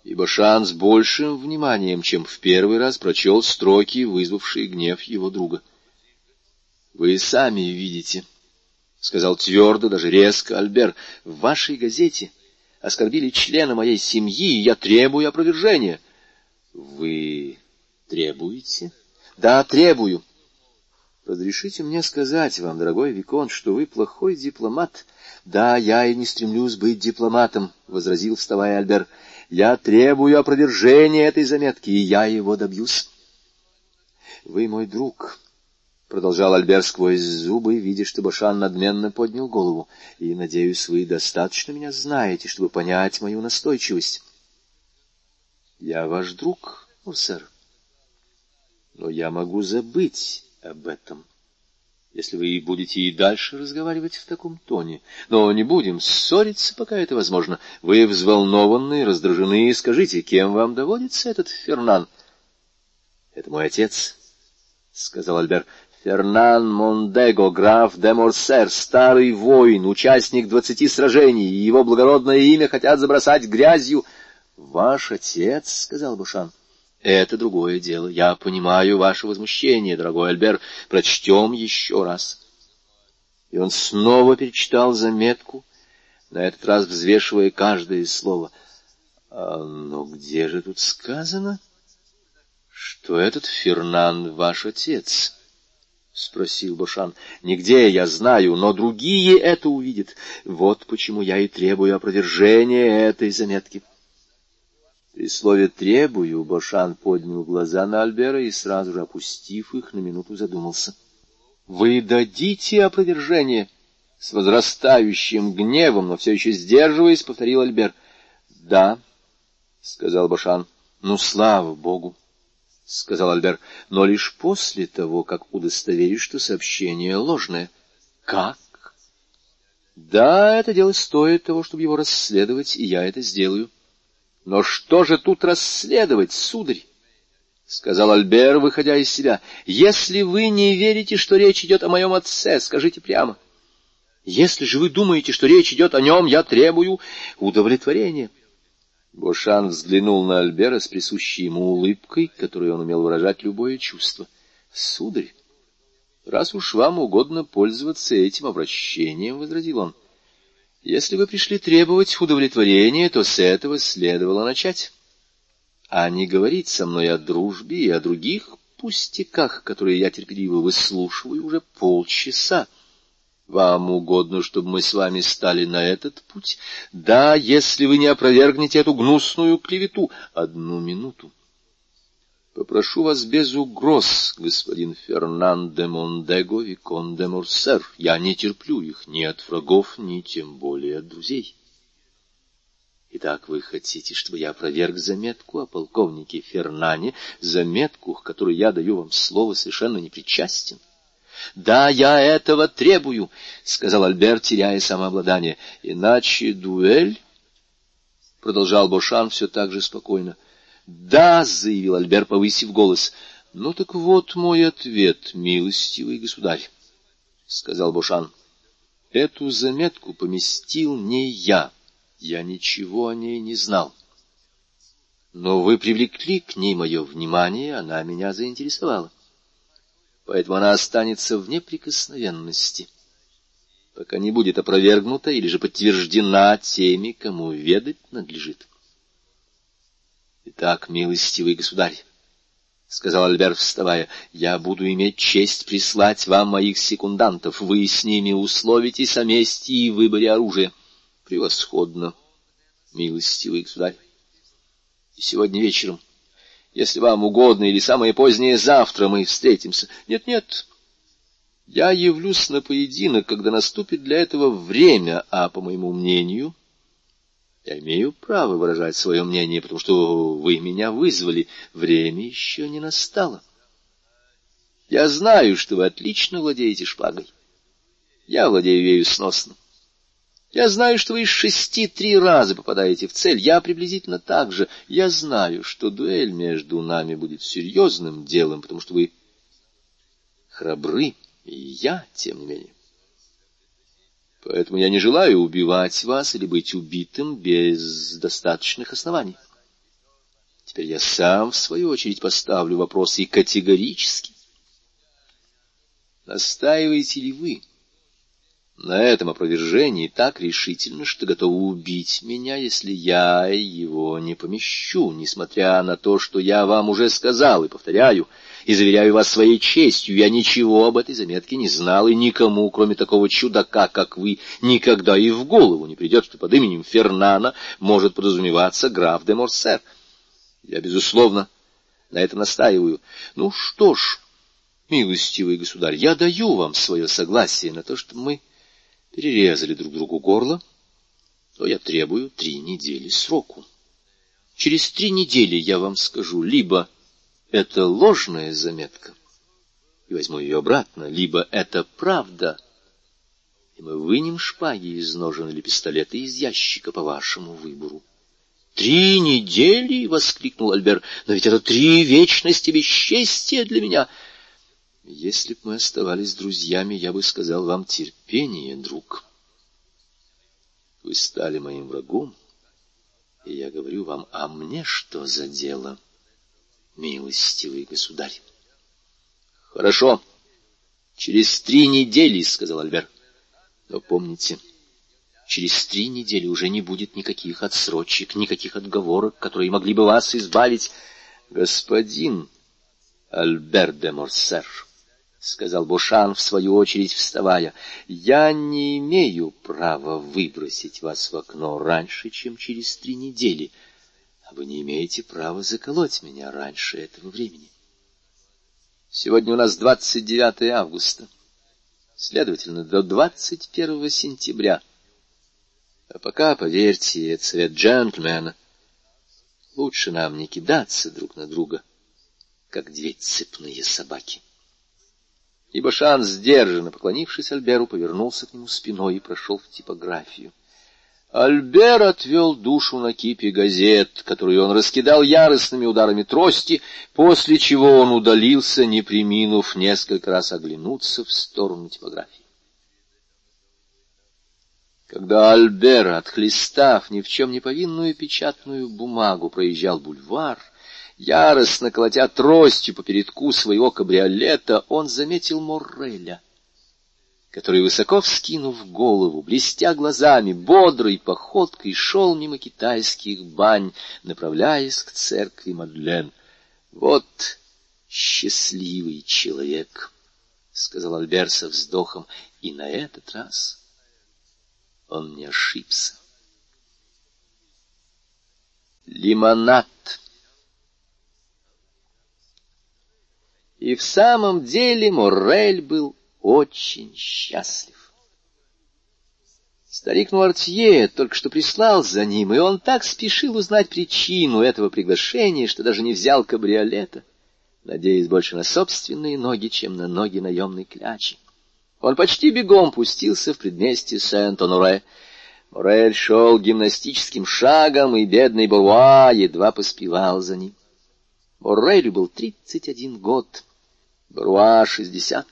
и Башан с большим вниманием, чем в первый раз, прочел строки, вызвавшие гнев его друга. — Вы сами видите, — сказал твердо, даже резко Альбер, — в вашей газете оскорбили члена моей семьи, и я требую опровержения. — Вы требуете? — Да, требую. — Разрешите мне сказать вам, дорогой Виконт, что вы плохой дипломат. Да, я и не стремлюсь быть дипломатом, — возразил, вставая Альбер. Я требую опровержения этой заметки, и я его добьюсь. Вы мой друг, — продолжал Альбер сквозь зубы, видя, что Башан надменно поднял голову, — и, надеюсь, вы достаточно меня знаете, чтобы понять мою настойчивость. Я ваш друг, Мурсер, но я могу забыть об этом, если вы будете и дальше разговаривать в таком тоне. Но не будем ссориться, пока это возможно. Вы взволнованы, раздражены, скажите, кем вам доводится этот Фернан? — Это мой отец, — сказал Альбер. — Фернан Мондего, граф де Морсер, старый воин, участник двадцати сражений, и его благородное имя хотят забросать грязью. — Ваш отец, — сказал Бушан. — это другое дело. Я понимаю ваше возмущение, дорогой Альбер. Прочтем еще раз. И он снова перечитал заметку, на этот раз взвешивая каждое слово. А, но где же тут сказано, что этот Фернан ваш отец? — спросил Бошан. — Нигде, я знаю, но другие это увидят. Вот почему я и требую опровержения этой заметки. — при слове «требую» Бошан поднял глаза на Альбера и, сразу же опустив их, на минуту задумался. — Вы дадите опровержение? — с возрастающим гневом, но все еще сдерживаясь, повторил Альбер. — Да, — сказал Бошан. — Ну, слава богу, — сказал Альбер, — но лишь после того, как удостоверюсь, что сообщение ложное. — Как? — Да, это дело стоит того, чтобы его расследовать, и я это сделаю. Но что же тут расследовать, сударь? — сказал Альбер, выходя из себя. — Если вы не верите, что речь идет о моем отце, скажите прямо. Если же вы думаете, что речь идет о нем, я требую удовлетворения. Бошан взглянул на Альбера с присущей ему улыбкой, которой он умел выражать любое чувство. — Сударь, раз уж вам угодно пользоваться этим обращением, — возразил он, — если вы пришли требовать удовлетворения, то с этого следовало начать, а не говорить со мной о дружбе и о других пустяках, которые я терпеливо выслушиваю уже полчаса. Вам угодно, чтобы мы с вами стали на этот путь? Да, если вы не опровергнете эту гнусную клевету. Одну минуту. Попрошу вас без угроз, господин Фернан де Мондего Викон де Морсер. Я не терплю их ни от врагов, ни тем более от друзей. Итак, вы хотите, чтобы я опроверг заметку о полковнике Фернане, заметку, к которой я даю вам слово, совершенно непричастен? — Да, я этого требую, — сказал Альберт, теряя самообладание. — Иначе дуэль, — продолжал Бошан все так же спокойно, — «Да», — заявил Альбер, повысив голос. «Ну так вот мой ответ, милостивый государь», — сказал Бушан. «Эту заметку поместил не я, я ничего о ней не знал. Но вы привлекли к ней мое внимание, она меня заинтересовала. Поэтому она останется в неприкосновенности» пока не будет опровергнута или же подтверждена теми, кому ведать надлежит. Итак, милостивый государь, — сказал Альберт, вставая, — я буду иметь честь прислать вам моих секундантов. Вы с ними условитесь о месте и выборе оружия. Превосходно, милостивый государь. И сегодня вечером, если вам угодно, или самое позднее завтра мы встретимся. Нет-нет, я явлюсь на поединок, когда наступит для этого время, а, по моему мнению, — я имею право выражать свое мнение, потому что вы меня вызвали. Время еще не настало. Я знаю, что вы отлично владеете шпагой. Я владею ею сносно. Я знаю, что вы из шести три раза попадаете в цель. Я приблизительно так же. Я знаю, что дуэль между нами будет серьезным делом, потому что вы храбры, и я, тем не менее. Поэтому я не желаю убивать вас или быть убитым без достаточных оснований. Теперь я сам, в свою очередь, поставлю вопрос и категорически. Настаиваете ли вы на этом опровержении так решительно, что готовы убить меня, если я его не помещу, несмотря на то, что я вам уже сказал и повторяю, и заверяю вас своей честью, я ничего об этой заметке не знал, и никому, кроме такого чудака, как вы, никогда и в голову не придет, что под именем Фернана может подразумеваться граф де Морсер. Я, безусловно, на это настаиваю. Ну что ж, милостивый государь, я даю вам свое согласие на то, что мы перерезали друг другу горло, то я требую три недели сроку. Через три недели я вам скажу, либо это ложная заметка, и возьму ее обратно, либо это правда, и мы вынем шпаги из ножен или пистолета из ящика по вашему выбору. «Три недели!» — воскликнул Альбер. «Но ведь это три вечности бесчестия для меня!» «Если б мы оставались друзьями, я бы сказал вам терпение, друг. Вы стали моим врагом, и я говорю вам, а мне что за дело?» Милостивый государь. — Хорошо. Через три недели, — сказал Альбер. — Но помните, через три недели уже не будет никаких отсрочек, никаких отговорок, которые могли бы вас избавить. — Господин Альбер де Морсер, — сказал Бушан, в свою очередь вставая, — я не имею права выбросить вас в окно раньше, чем через три недели. — вы не имеете права заколоть меня раньше этого времени. Сегодня у нас 29 августа, следовательно, до 21 сентября. А пока, поверьте, это совет джентльмена, лучше нам не кидаться друг на друга, как две цепные собаки. Ибо Шан, сдержанно поклонившись Альберу, повернулся к нему спиной и прошел в типографию. Альбер отвел душу на кипе газет, которые он раскидал яростными ударами трости, после чего он удалился, не приминув несколько раз оглянуться в сторону типографии. Когда Альбер, отхлестав ни в чем не повинную печатную бумагу, проезжал бульвар, яростно колотя тростью по передку своего кабриолета, он заметил Морреля который, высоко вскинув голову, блестя глазами, бодрой походкой шел мимо китайских бань, направляясь к церкви Мадлен. «Вот счастливый человек!» — сказал Альбер со вздохом, и на этот раз он не ошибся. Лимонад И в самом деле Моррель был очень счастлив. Старик Нуартье только что прислал за ним, и он так спешил узнать причину этого приглашения, что даже не взял кабриолета, надеясь больше на собственные ноги, чем на ноги наемной клячи. Он почти бегом пустился в предместье Сент-Оноре. Морель шел гимнастическим шагом, и бедный Буруа едва поспевал за ним. Морелю был тридцать один год, Буруа — шестьдесят.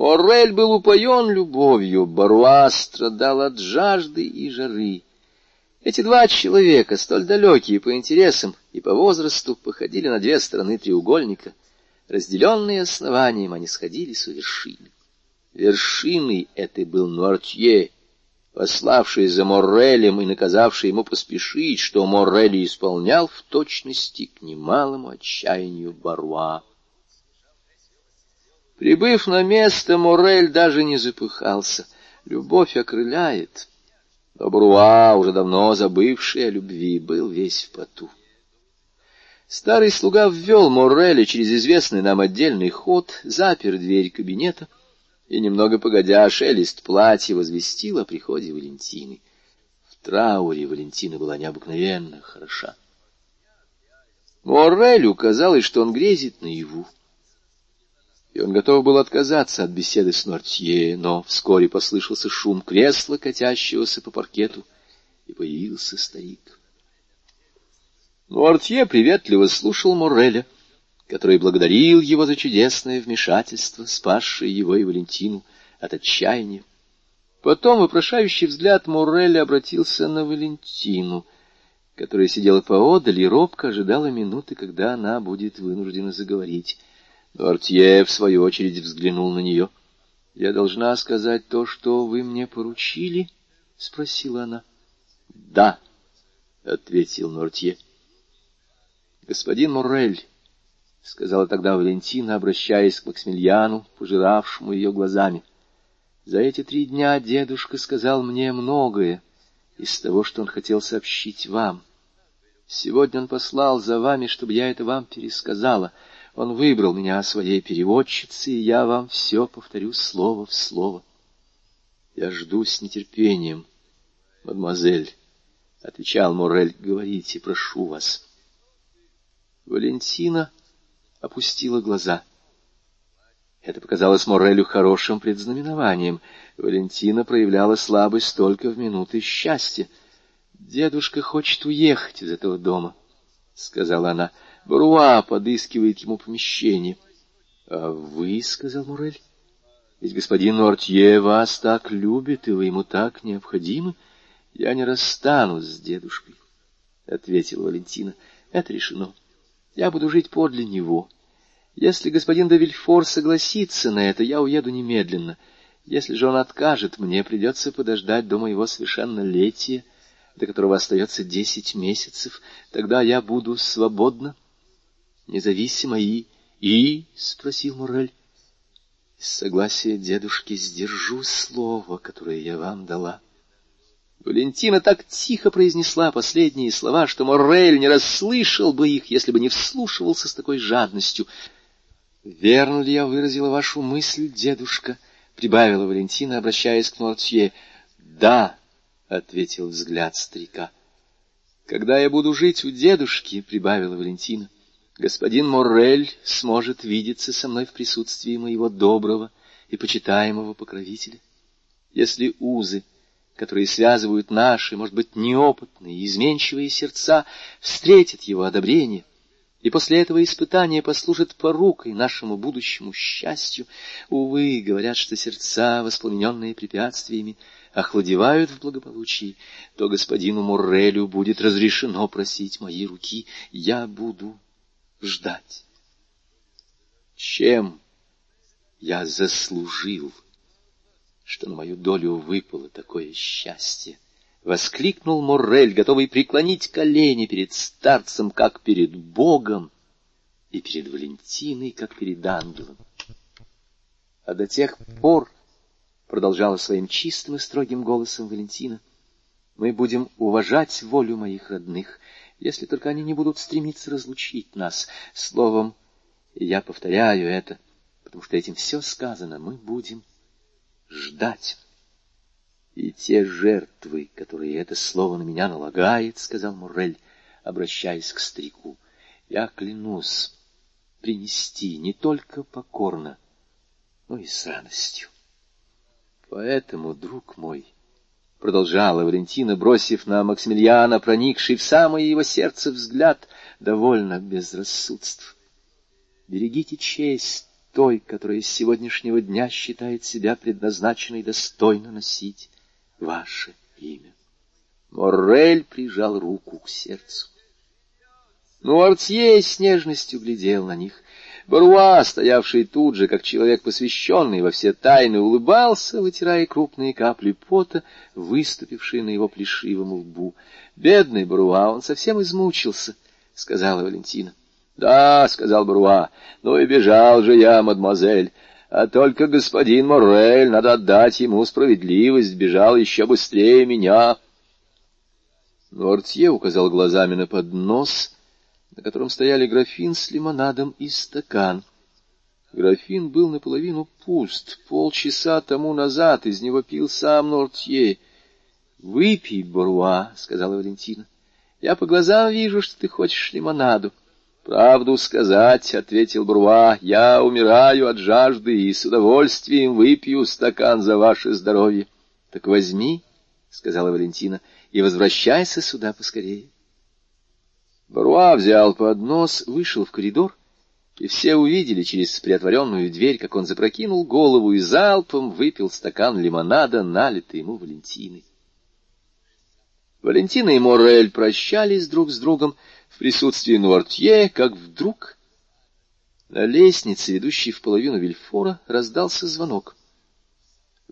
Орель был упоен любовью, Баруа страдал от жажды и жары. Эти два человека, столь далекие по интересам и по возрасту, походили на две стороны треугольника. Разделенные основанием, они сходились у вершины. Вершиной этой был Нуартье, пославший за Моррелем и наказавший ему поспешить, что Моррелли исполнял в точности к немалому отчаянию Баруа. Прибыв на место, Морель даже не запыхался. Любовь окрыляет. Но Бруа, уже давно забывший о любви, был весь в поту. Старый слуга ввел Мореля через известный нам отдельный ход, запер дверь кабинета, и, немного погодя, шелест платья возвестил о приходе Валентины. В трауре Валентина была необыкновенно хороша. Морелю казалось, что он грезит наяву. И он готов был отказаться от беседы с Нортье, но вскоре послышался шум кресла, катящегося по паркету, и появился старик. Нортье приветливо слушал Морреля, который благодарил его за чудесное вмешательство, спасшее его и Валентину от отчаяния. Потом вопрошающий взгляд Морреля обратился на Валентину, которая сидела поодаль и робко ожидала минуты, когда она будет вынуждена заговорить. Артье, в свою очередь, взглянул на нее. — Я должна сказать то, что вы мне поручили? — спросила она. — Да, — ответил Нортье. — Господин Моррель, — сказала тогда Валентина, обращаясь к Максимилиану, пожиравшему ее глазами, — за эти три дня дедушка сказал мне многое из того, что он хотел сообщить вам. Сегодня он послал за вами, чтобы я это вам пересказала — он выбрал меня своей переводчицей, и я вам все повторю слово в слово. Я жду с нетерпением, мадемуазель, — отвечал Морель, — говорите, прошу вас. Валентина опустила глаза. Это показалось Морелю хорошим предзнаменованием. Валентина проявляла слабость только в минуты счастья. «Дедушка хочет уехать из этого дома», — сказала она. Бруа подыскивает ему помещение. — А вы, — сказал Мурель, — ведь господин Нортье вас так любит, и вы ему так необходимы. Я не расстанусь с дедушкой, — ответила Валентина. — Это решено. Я буду жить подле него. Если господин де согласится на это, я уеду немедленно. Если же он откажет, мне придется подождать до моего совершеннолетия, до которого остается десять месяцев. Тогда я буду свободна независимо и... — И? — спросил Мурель. — Из согласия дедушки сдержу слово, которое я вам дала. Валентина так тихо произнесла последние слова, что Моррель не расслышал бы их, если бы не вслушивался с такой жадностью. — Верно ли я выразила вашу мысль, дедушка? — прибавила Валентина, обращаясь к Нортье. — Да, — ответил взгляд старика. — Когда я буду жить у дедушки, — прибавила Валентина, — господин Моррель сможет видеться со мной в присутствии моего доброго и почитаемого покровителя. Если узы, которые связывают наши, может быть, неопытные, изменчивые сердца, встретят его одобрение, и после этого испытания послужат порукой нашему будущему счастью, увы, говорят, что сердца, воспламененные препятствиями, охладевают в благополучии, то господину Моррелю будет разрешено просить мои руки. Я буду ждать. Чем я заслужил, что на мою долю выпало такое счастье? Воскликнул Моррель, готовый преклонить колени перед старцем, как перед Богом, и перед Валентиной, как перед ангелом. А до тех пор, продолжала своим чистым и строгим голосом Валентина, мы будем уважать волю моих родных если только они не будут стремиться разлучить нас. Словом, я повторяю это, потому что этим все сказано, мы будем ждать. И те жертвы, которые это слово на меня налагает, — сказал Муррель, обращаясь к старику, — я клянусь принести не только покорно, но и с радостью. Поэтому, друг мой, — продолжала Валентина, бросив на Максимилиана проникший в самое его сердце взгляд, довольно безрассудств. Берегите честь той, которая с сегодняшнего дня считает себя предназначенной достойно носить ваше имя. Моррель прижал руку к сердцу. Но Артье с нежностью глядел на них. Баруа, стоявший тут же, как человек посвященный во все тайны, улыбался, вытирая крупные капли пота, выступившие на его плешивом лбу. «Бедный Баруа, он совсем измучился», — сказала Валентина. «Да», — сказал Баруа, — «ну и бежал же я, мадемуазель». А только господин Моррель, надо отдать ему справедливость, бежал еще быстрее меня. Нортье указал глазами на поднос, на котором стояли графин с лимонадом и стакан. Графин был наполовину пуст. Полчаса тому назад из него пил сам Нортье. — Выпей, Боруа, — сказала Валентина. — Я по глазам вижу, что ты хочешь лимонаду. «Правду сказать», — ответил Бруа, — «я умираю от жажды и с удовольствием выпью стакан за ваше здоровье». «Так возьми», — сказала Валентина, — «и возвращайся сюда поскорее». Бруа взял поднос, вышел в коридор, и все увидели через приотворенную дверь, как он запрокинул голову и залпом выпил стакан лимонада, налитый ему Валентиной. Валентина и Морель прощались друг с другом, — в присутствии Нуартье, как вдруг на лестнице, ведущей в половину Вильфора, раздался звонок.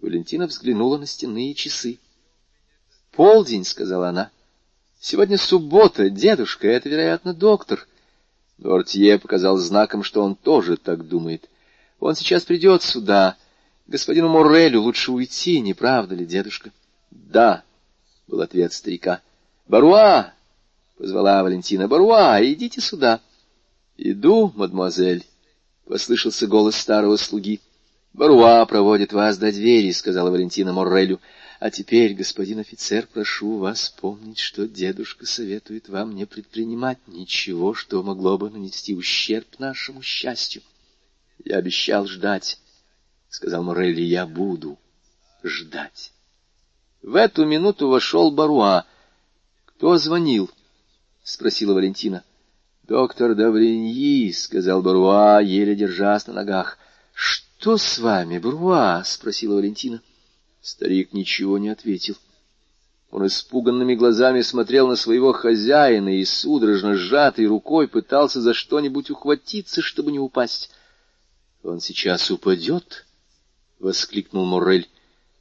Валентина взглянула на стенные часы. «Полдень», — сказала она. «Сегодня суббота, дедушка, это, вероятно, доктор». Нуартье показал знаком, что он тоже так думает. «Он сейчас придет сюда. Господину Моррелю лучше уйти, не правда ли, дедушка?» «Да», — был ответ старика. «Баруа!» — позвала Валентина. — Баруа, идите сюда. — Иду, мадемуазель, — послышался голос старого слуги. — Баруа проводит вас до двери, — сказала Валентина Моррелю. — А теперь, господин офицер, прошу вас помнить, что дедушка советует вам не предпринимать ничего, что могло бы нанести ущерб нашему счастью. — Я обещал ждать, — сказал Моррелли, — я буду ждать. В эту минуту вошел Баруа. Кто звонил? —— спросила Валентина. — Доктор Давриньи, — сказал Баруа, еле держась на ногах. — Что с вами, Баруа? — спросила Валентина. Старик ничего не ответил. Он испуганными глазами смотрел на своего хозяина и, судорожно сжатой рукой, пытался за что-нибудь ухватиться, чтобы не упасть. — Он сейчас упадет? — воскликнул Моррель.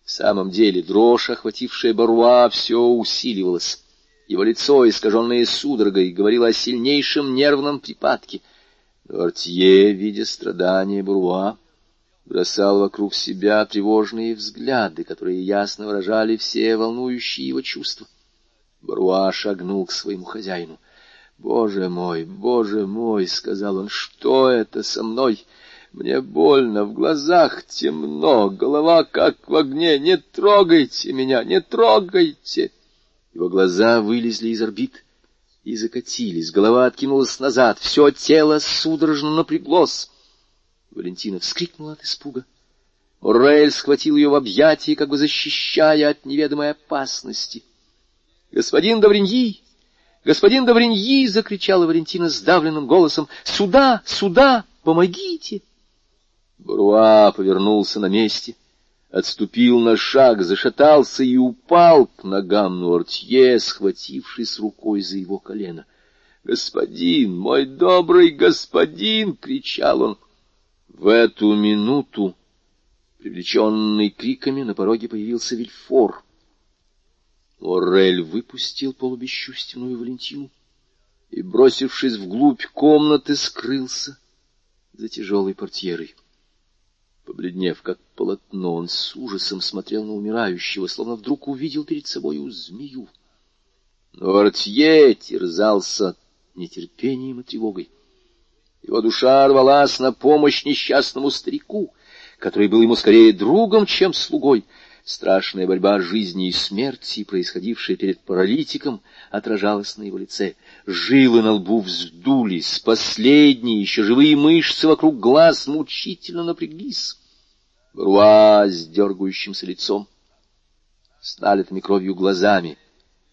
В самом деле дрожь, охватившая Баруа, все усиливалась. Его лицо, искаженное судорогой, говорило о сильнейшем нервном припадке. Артье, видя страдания Бруа, бросал вокруг себя тревожные взгляды, которые ясно выражали все волнующие его чувства. Бруа шагнул к своему хозяину. «Боже мой, боже мой!» — сказал он. «Что это со мной? Мне больно, в глазах темно, голова как в огне. Не трогайте меня, не трогайте!» Его глаза вылезли из орбит и закатились, голова откинулась назад, все тело судорожно напряглось. Валентина вскрикнула от испуга. Орель схватил ее в объятия, как бы защищая от неведомой опасности. «Господин Давриньи! Господин Давриньи!» — закричала Валентина сдавленным голосом. «Сюда! Сюда! Помогите!» Бруа повернулся на месте — отступил на шаг, зашатался и упал к ногам Нуартье, схватившись рукой за его колено. «Господин, мой добрый господин!» — кричал он. В эту минуту, привлеченный криками, на пороге появился Вильфор. Орель выпустил полубесчувственную Валентину и, бросившись вглубь комнаты, скрылся за тяжелой портьерой. Побледнев, как полотно, он с ужасом смотрел на умирающего, словно вдруг увидел перед собою змею. Но Артье терзался нетерпением и тревогой. Его душа рвалась на помощь несчастному старику, который был ему скорее другом, чем слугой. Страшная борьба жизни и смерти, происходившая перед паралитиком, отражалась на его лице. Жилы на лбу вздулись, последние, еще живые мышцы вокруг глаз мучительно напряглись. Руа с дергающимся лицом, с налитыми кровью глазами,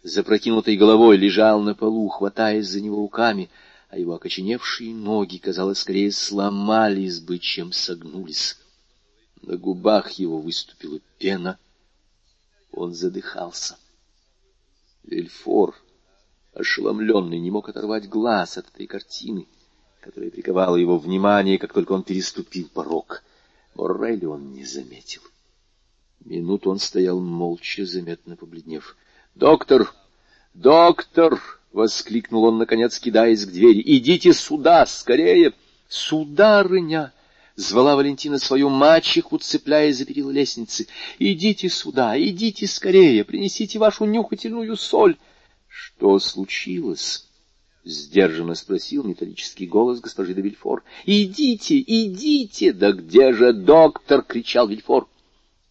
запрокинутой головой лежал на полу, хватаясь за него руками, а его окоченевшие ноги, казалось, скорее сломались бы, чем согнулись. На губах его выступила пена, он задыхался. Вильфор ошеломленный, не мог оторвать глаз от этой картины, которая приковала его внимание, как только он переступил порог. Моррелли он не заметил. Минуту он стоял молча, заметно побледнев. — Доктор! Доктор! — воскликнул он, наконец, кидаясь к двери. — Идите сюда, скорее! — Сударыня! — звала Валентина свою мачеху, цепляясь за перила лестницы. — Идите сюда, идите скорее, принесите вашу нюхательную соль. — что случилось? — сдержанно спросил металлический голос госпожи де Вильфор. — Идите, идите! Да где же доктор? — кричал Вильфор.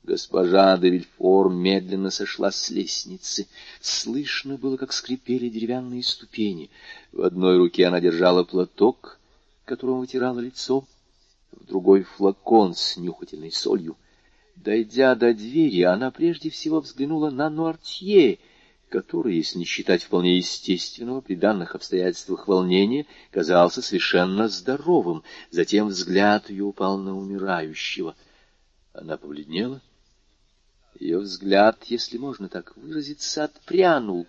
Госпожа де Вильфор медленно сошла с лестницы. Слышно было, как скрипели деревянные ступени. В одной руке она держала платок, которым вытирала лицо, в другой — флакон с нюхательной солью. Дойдя до двери, она прежде всего взглянула на Нуартье, который, если не считать вполне естественного при данных обстоятельствах волнения, казался совершенно здоровым. Затем взгляд ее упал на умирающего. Она побледнела — ее взгляд, если можно так выразиться, отпрянул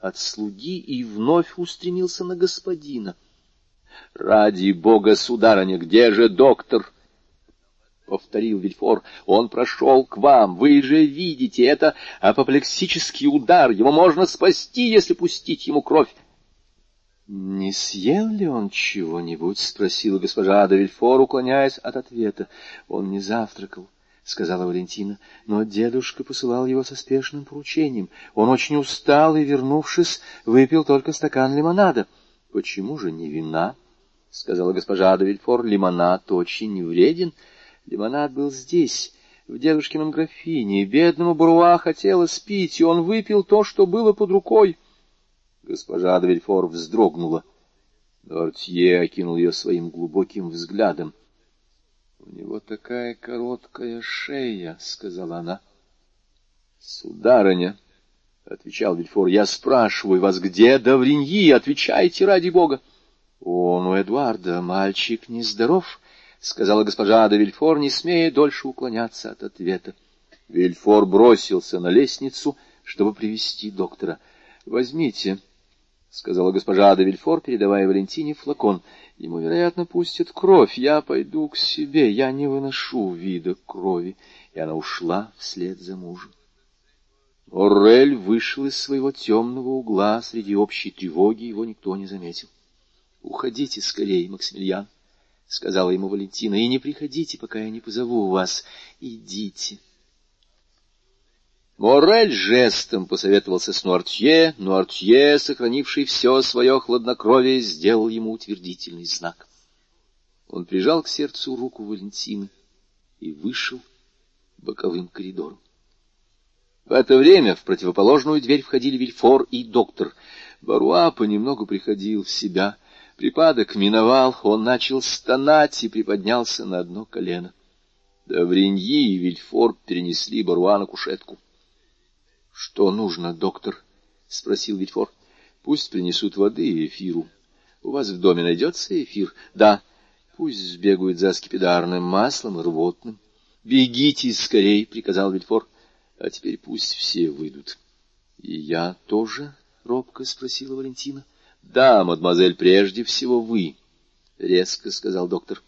от слуги и вновь устремился на господина. — Ради бога, сударыня, где же доктор? — повторил Вильфор. — Он прошел к вам. Вы же видите, это апоплексический удар. Его можно спасти, если пустить ему кровь. — Не съел ли он чего-нибудь? — спросила госпожа де Вильфор, уклоняясь от ответа. Он не завтракал. —— сказала Валентина, — но дедушка посылал его со спешным поручением. Он очень устал и, вернувшись, выпил только стакан лимонада. — Почему же не вина? — сказала госпожа Адавильфор. — Лимонад очень вреден. Лимонад был здесь, в дедушкином графине. Бедному Бруа хотелось пить, и он выпил то, что было под рукой. Госпожа Адавильфор вздрогнула. Дортье окинул ее своим глубоким взглядом. — У него такая короткая шея, — сказала она. — Сударыня, — отвечал Вильфор, — я спрашиваю вас, где Давриньи? Отвечайте ради бога. — Он у Эдуарда, мальчик нездоров, — сказала госпожа де Вильфор, не смея дольше уклоняться от ответа. Вильфор бросился на лестницу, чтобы привести доктора. — Возьмите, — сказала госпожа де Вильфор, передавая Валентине флакон. Ему, вероятно, пустят кровь. Я пойду к себе, я не выношу вида крови. И она ушла вслед за мужем. Орель вышел из своего темного угла. Среди общей тревоги его никто не заметил. — Уходите скорее, Максимилиан, — сказала ему Валентина, — и не приходите, пока я не позову вас. Идите. — Моррель жестом посоветовался с Нуартье, Нуартье, сохранивший все свое хладнокровие, сделал ему утвердительный знак. Он прижал к сердцу руку Валентины и вышел боковым коридором. В это время в противоположную дверь входили Вильфор и доктор. Баруа понемногу приходил в себя. Припадок миновал, он начал стонать и приподнялся на одно колено. Давриньи и Вильфор перенесли Баруа на кушетку. — Что нужно, доктор? — спросил Вильфор. — Пусть принесут воды и эфиру. У вас в доме найдется эфир? — Да. Пусть сбегают за скипидарным маслом и рвотным. — Бегите скорей, — приказал Вильфор. — А теперь пусть все выйдут. — И я тоже? — робко спросила Валентина. — Да, мадемуазель, прежде всего вы, — резко сказал доктор.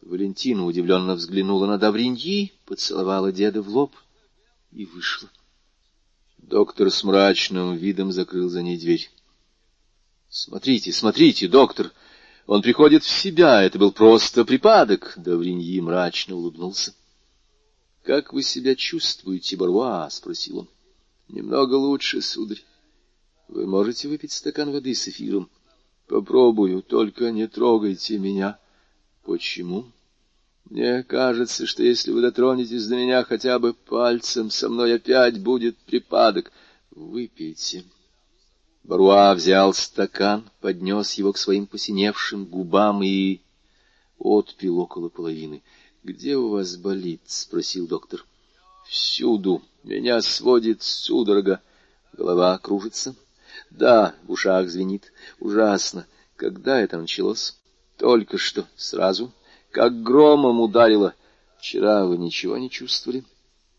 Валентина удивленно взглянула на Давриньи, поцеловала деда в лоб и вышла. Доктор с мрачным видом закрыл за ней дверь. — Смотрите, смотрите, доктор! Он приходит в себя. Это был просто припадок. Давриньи мрачно улыбнулся. — Как вы себя чувствуете, Баруа? — спросил он. — Немного лучше, сударь. Вы можете выпить стакан воды с эфиром? — Попробую, только не трогайте меня. — Почему? — мне кажется, что если вы дотронетесь до меня хотя бы пальцем, со мной опять будет припадок. Выпейте. Баруа взял стакан, поднес его к своим посиневшим губам и отпил около половины. — Где у вас болит? — спросил доктор. — Всюду. Меня сводит судорога. Голова кружится. — Да, в ушах звенит. Ужасно. Когда это началось? — Только что. Сразу. — как громом ударило. Вчера вы ничего не чувствовали?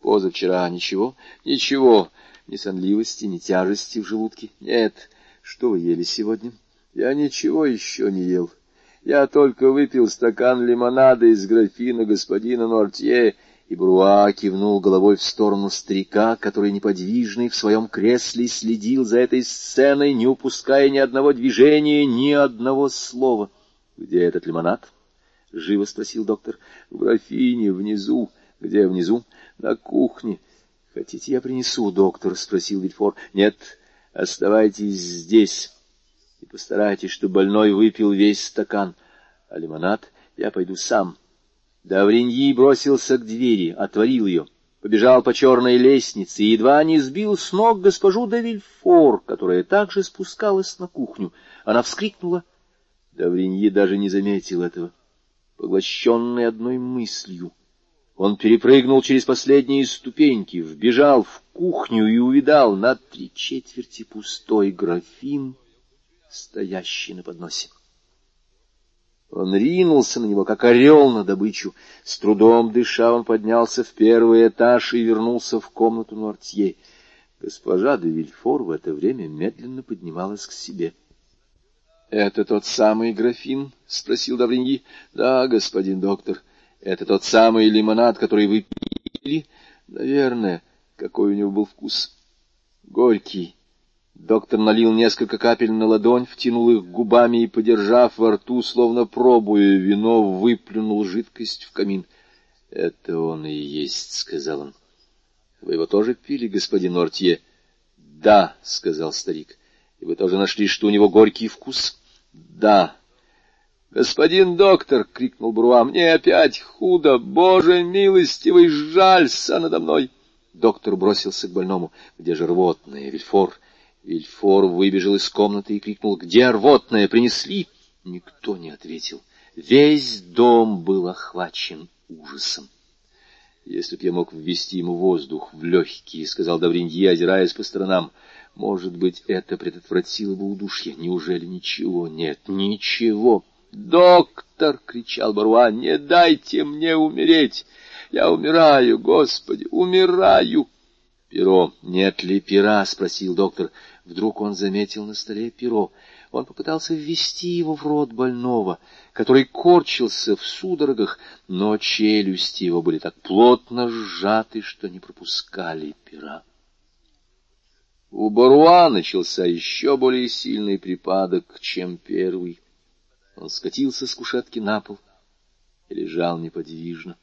Позавчера ничего? Ничего. Ни сонливости, ни тяжести в желудке? Нет. Что вы ели сегодня? Я ничего еще не ел. Я только выпил стакан лимонада из графина господина Нортье, и Бруа кивнул головой в сторону старика, который неподвижный в своем кресле следил за этой сценой, не упуская ни одного движения, ни одного слова. — Где этот лимонад? — живо спросил доктор. — В графине, внизу. — Где внизу? — На кухне. — Хотите, я принесу, доктор? — спросил Вильфор. — Нет, оставайтесь здесь и постарайтесь, чтобы больной выпил весь стакан. А лимонад я пойду сам. Давриньи бросился к двери, отворил ее, побежал по черной лестнице и едва не сбил с ног госпожу де Вильфор, которая также спускалась на кухню. Она вскрикнула. Давриньи даже не заметил этого, поглощенный одной мыслью. Он перепрыгнул через последние ступеньки, вбежал в кухню и увидал на три четверти пустой графин, стоящий на подносе. Он ринулся на него, как орел на добычу. С трудом дыша, он поднялся в первый этаж и вернулся в комнату Нуартье. Госпожа де Вильфор в это время медленно поднималась к себе. — Это тот самый графин? — спросил Давриньи. — Да, господин доктор. Это тот самый лимонад, который вы пили? — Наверное. Какой у него был вкус? — Горький. Доктор налил несколько капель на ладонь, втянул их губами и, подержав во рту, словно пробуя вино, выплюнул жидкость в камин. — Это он и есть, — сказал он. — Вы его тоже пили, господин Ортье? — Да, — сказал старик. — И вы тоже нашли, что у него горький вкус? — Да. — Господин доктор, — крикнул Бруа, — мне опять худо. Боже милостивый, жалься надо мной. Доктор бросился к больному. — Где же рвотное, Вильфор? — Вильфор выбежал из комнаты и крикнул, «Где рвотное принесли?» Никто не ответил. Весь дом был охвачен ужасом. «Если б я мог ввести ему воздух в легкие», — сказал Давриньи, озираясь по сторонам, — «может быть, это предотвратило бы удушье. Неужели ничего? Нет, ничего». «Доктор!» — кричал Баруа, — «не дайте мне умереть! Я умираю, Господи, умираю!» «Перо, нет ли пера?» — спросил доктор. Вдруг он заметил на столе перо. Он попытался ввести его в рот больного, который корчился в судорогах, но челюсти его были так плотно сжаты, что не пропускали пера. У Баруа начался еще более сильный припадок, чем первый. Он скатился с кушетки на пол и лежал неподвижно.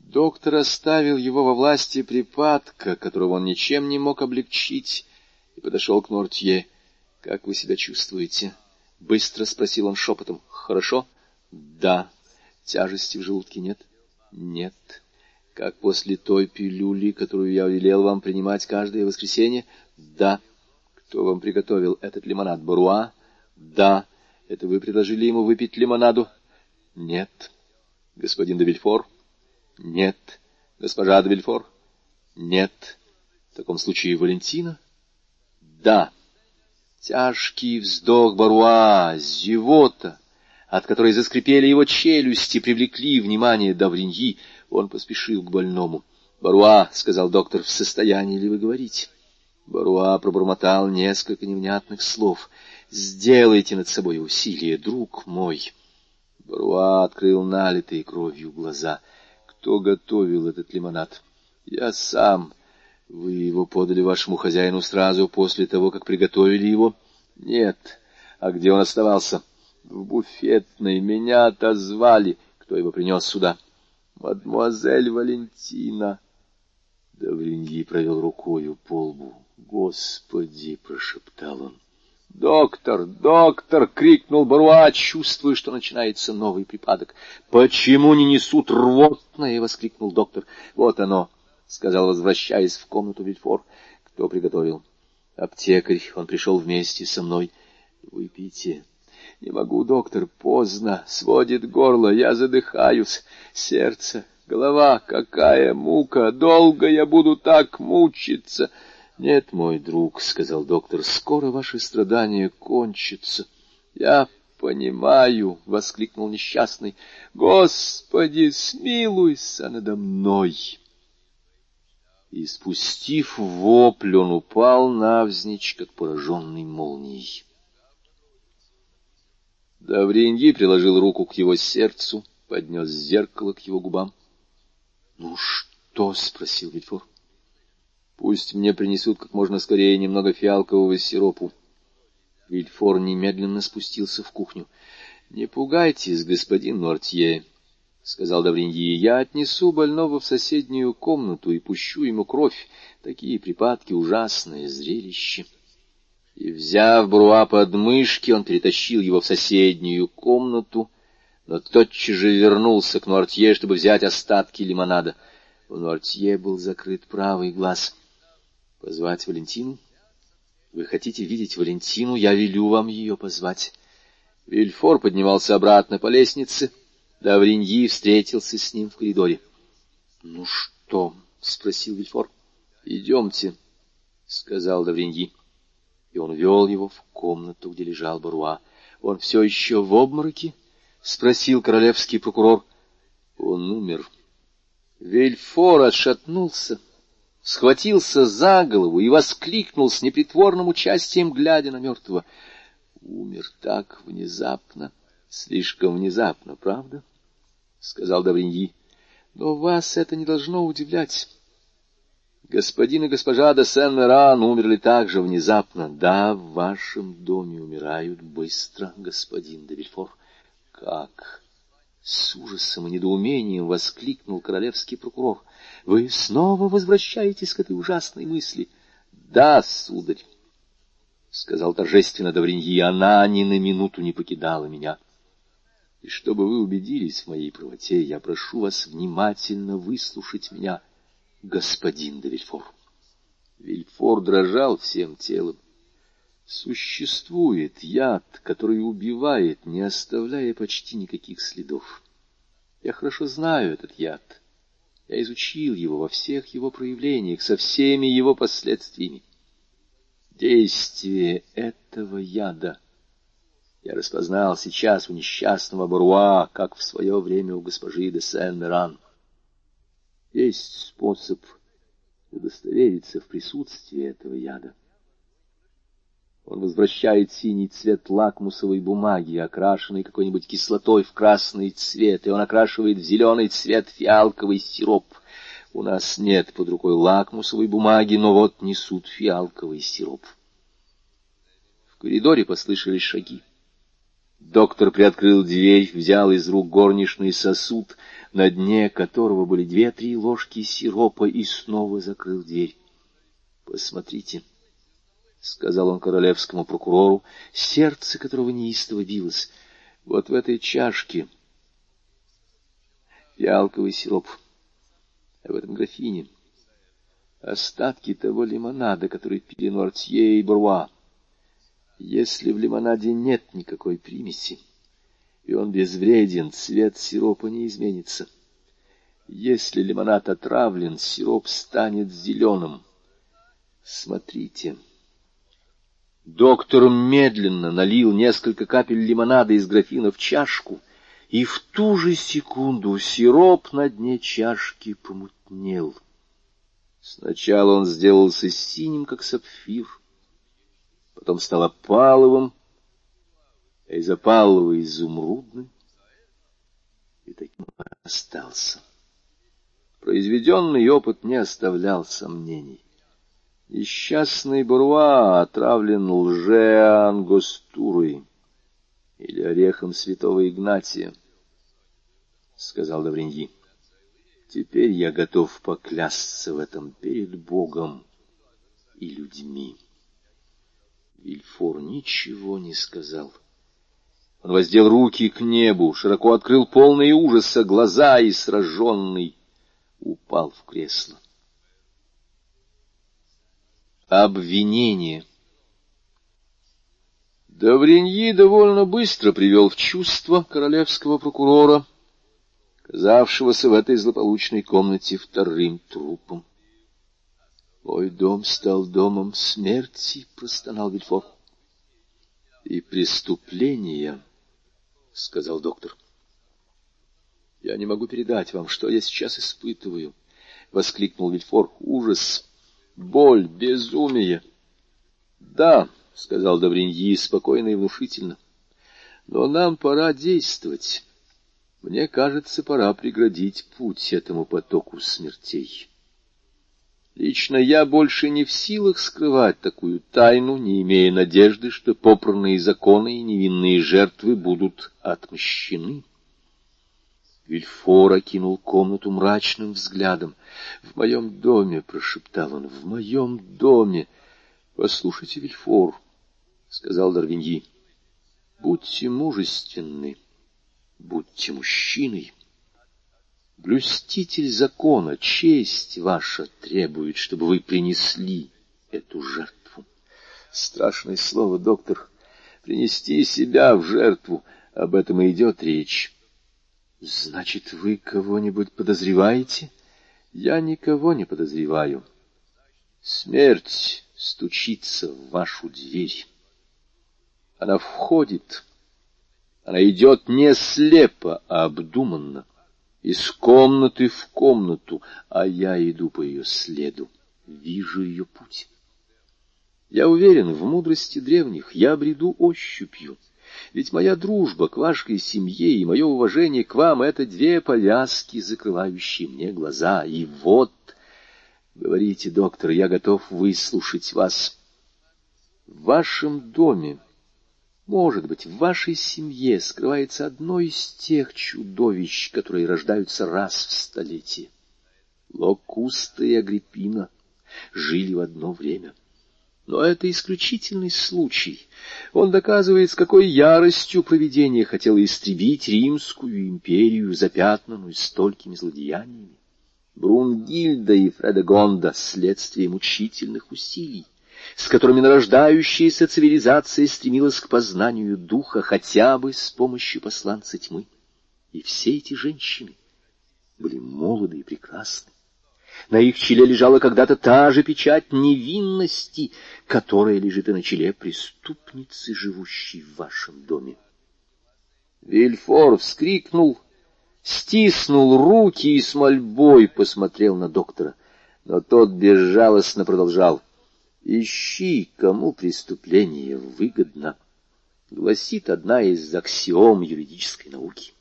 Доктор оставил его во власти припадка, которого он ничем не мог облегчить, и подошел к Нортье. — Как вы себя чувствуете? — быстро спросил он шепотом. — Хорошо? — Да. Тяжести в желудке нет? — Нет. — Как после той пилюли, которую я велел вам принимать каждое воскресенье? — Да. — Кто вам приготовил этот лимонад? Баруа? — Да. — Это вы предложили ему выпить лимонаду? — Нет. — Господин де — Нет. — Госпожа де — Нет. — В таком случае Валентина? — да. Тяжкий вздох Баруа, зевота, от которой заскрипели его челюсти, привлекли внимание Давриньи. Он поспешил к больному. — Баруа, — сказал доктор, — в состоянии ли вы говорить? Баруа пробормотал несколько невнятных слов. — Сделайте над собой усилие, друг мой. Баруа открыл налитые кровью глаза. Кто готовил этот лимонад? — Я сам. — вы его подали вашему хозяину сразу после того, как приготовили его? Нет. А где он оставался? В буфетной. Меня отозвали. Кто его принес сюда? Мадемуазель Валентина. Давриньи провел рукою по лбу. «Господи!» — прошептал он. «Доктор! Доктор!» — крикнул Баруа, чувствуя, что начинается новый припадок. «Почему не несут рвотное?» — воскликнул доктор. «Вот оно!» — сказал, возвращаясь в комнату Вильфор. — Кто приготовил? — Аптекарь. Он пришел вместе со мной. — Выпейте. — Не могу, доктор, поздно. Сводит горло, я задыхаюсь. Сердце, голова, какая мука! Долго я буду так мучиться! — Нет, мой друг, — сказал доктор, — скоро ваши страдания кончатся. — Я понимаю, — воскликнул несчастный. — Господи, смилуйся надо мной! и, спустив вопль, он упал навзничь, как пораженный молнией. Давриньи приложил руку к его сердцу, поднес зеркало к его губам. — Ну что? — спросил Вильфор. — Пусть мне принесут как можно скорее немного фиалкового сиропу. Вильфор немедленно спустился в кухню. — Не пугайтесь, господин Нортье, — сказал Давриньи, — я отнесу больного в соседнюю комнату и пущу ему кровь. Такие припадки — ужасное зрелище. И, взяв Бруа под мышки, он перетащил его в соседнюю комнату, но тотчас же вернулся к Нуартье, чтобы взять остатки лимонада. У Нортье был закрыт правый глаз. Позвать Валентину? Вы хотите видеть Валентину? Я велю вам ее позвать. Вильфор поднимался обратно по лестнице. Давриньи встретился с ним в коридоре. — Ну что? — спросил Вильфор. — Идемте, — сказал Давриньи. И он вел его в комнату, где лежал Баруа. — Он все еще в обмороке? — спросил королевский прокурор. — Он умер. Вильфор отшатнулся, схватился за голову и воскликнул с непритворным участием, глядя на мертвого. Умер так внезапно, слишком внезапно, правда? — сказал Давриньи. — Но вас это не должно удивлять. Господин и госпожа де Сен-Меран умерли так же внезапно. Да, в вашем доме умирают быстро, господин де Вильфор. Как? С ужасом и недоумением воскликнул королевский прокурор. Вы снова возвращаетесь к этой ужасной мысли. Да, сударь, — сказал торжественно Давриньи, — она ни на минуту не покидала меня. И чтобы вы убедились в моей правоте, я прошу вас внимательно выслушать меня — господин де Вильфор. Вильфор дрожал всем телом. Существует яд, который убивает, не оставляя почти никаких следов. Я хорошо знаю этот яд. Я изучил его во всех его проявлениях, со всеми его последствиями. Действие этого яда я распознал сейчас у несчастного Баруа, как в свое время у госпожи де Сен-Меран. Есть способ удостовериться в присутствии этого яда. Он возвращает синий цвет лакмусовой бумаги, окрашенной какой-нибудь кислотой в красный цвет, и он окрашивает в зеленый цвет фиалковый сироп. У нас нет под рукой лакмусовой бумаги, но вот несут фиалковый сироп. В коридоре послышались шаги. Доктор приоткрыл дверь, взял из рук горничный сосуд, на дне которого были две-три ложки сиропа, и снова закрыл дверь. — Посмотрите, — сказал он королевскому прокурору, сердце которого неистово билось. — Вот в этой чашке фиалковый сироп, а в этом графине остатки того лимонада, который пили Нуартье и Бруа. Если в лимонаде нет никакой примеси, и он безвреден, цвет сиропа не изменится. Если лимонад отравлен, сироп станет зеленым. Смотрите. Доктор медленно налил несколько капель лимонада из графина в чашку, и в ту же секунду сироп на дне чашки помутнел. Сначала он сделался синим, как сапфир, потом стал опаловым, а из опалового изумрудным, и таким остался. Произведенный опыт не оставлял сомнений. Несчастный Буруа отравлен лже-ангостурой или орехом святого Игнатия, — сказал Давриньи. Теперь я готов поклясться в этом перед Богом и людьми. Вильфор ничего не сказал. Он воздел руки к небу, широко открыл полные ужаса глаза и, сраженный, упал в кресло. Обвинение Давриньи довольно быстро привел в чувство королевского прокурора, казавшегося в этой злополучной комнате вторым трупом. Мой дом стал домом смерти, — простонал Вильфор. — И преступления, — сказал доктор. — Я не могу передать вам, что я сейчас испытываю, — воскликнул Вильфор. — Ужас, боль, безумие. — Да, — сказал Добриньи спокойно и внушительно, — но нам пора действовать. Мне кажется, пора преградить путь этому потоку смертей. Лично я больше не в силах скрывать такую тайну, не имея надежды, что попранные законы и невинные жертвы будут отмщены. Вильфор окинул комнату мрачным взглядом. — В моем доме, — прошептал он, — в моем доме. — Послушайте, Вильфор, — сказал Дарвиньи, — будьте мужественны, будьте мужчиной. Блюститель закона, честь ваша требует, чтобы вы принесли эту жертву. Страшное слово, доктор. Принести себя в жертву. Об этом и идет речь. Значит, вы кого-нибудь подозреваете? Я никого не подозреваю. Смерть стучится в вашу дверь. Она входит. Она идет не слепо, а обдуманно из комнаты в комнату, а я иду по ее следу, вижу ее путь. Я уверен в мудрости древних, я бреду ощупью. Ведь моя дружба к вашей семье и мое уважение к вам — это две повязки, закрывающие мне глаза. И вот, говорите, доктор, я готов выслушать вас. В вашем доме может быть, в вашей семье скрывается одно из тех чудовищ, которые рождаются раз в столетие. Локуста и Агриппина жили в одно время. Но это исключительный случай. Он доказывает, с какой яростью провидение хотело истребить Римскую империю, запятнанную столькими злодеяниями. Брунгильда и Фредегонда — следствие мучительных усилий с которыми нарождающаяся цивилизация стремилась к познанию духа хотя бы с помощью посланца тьмы. И все эти женщины были молоды и прекрасны. На их челе лежала когда-то та же печать невинности, которая лежит и на челе преступницы, живущей в вашем доме. Вильфор вскрикнул, стиснул руки и с мольбой посмотрел на доктора, но тот безжалостно продолжал. Ищи, кому преступление выгодно, гласит одна из аксиом юридической науки.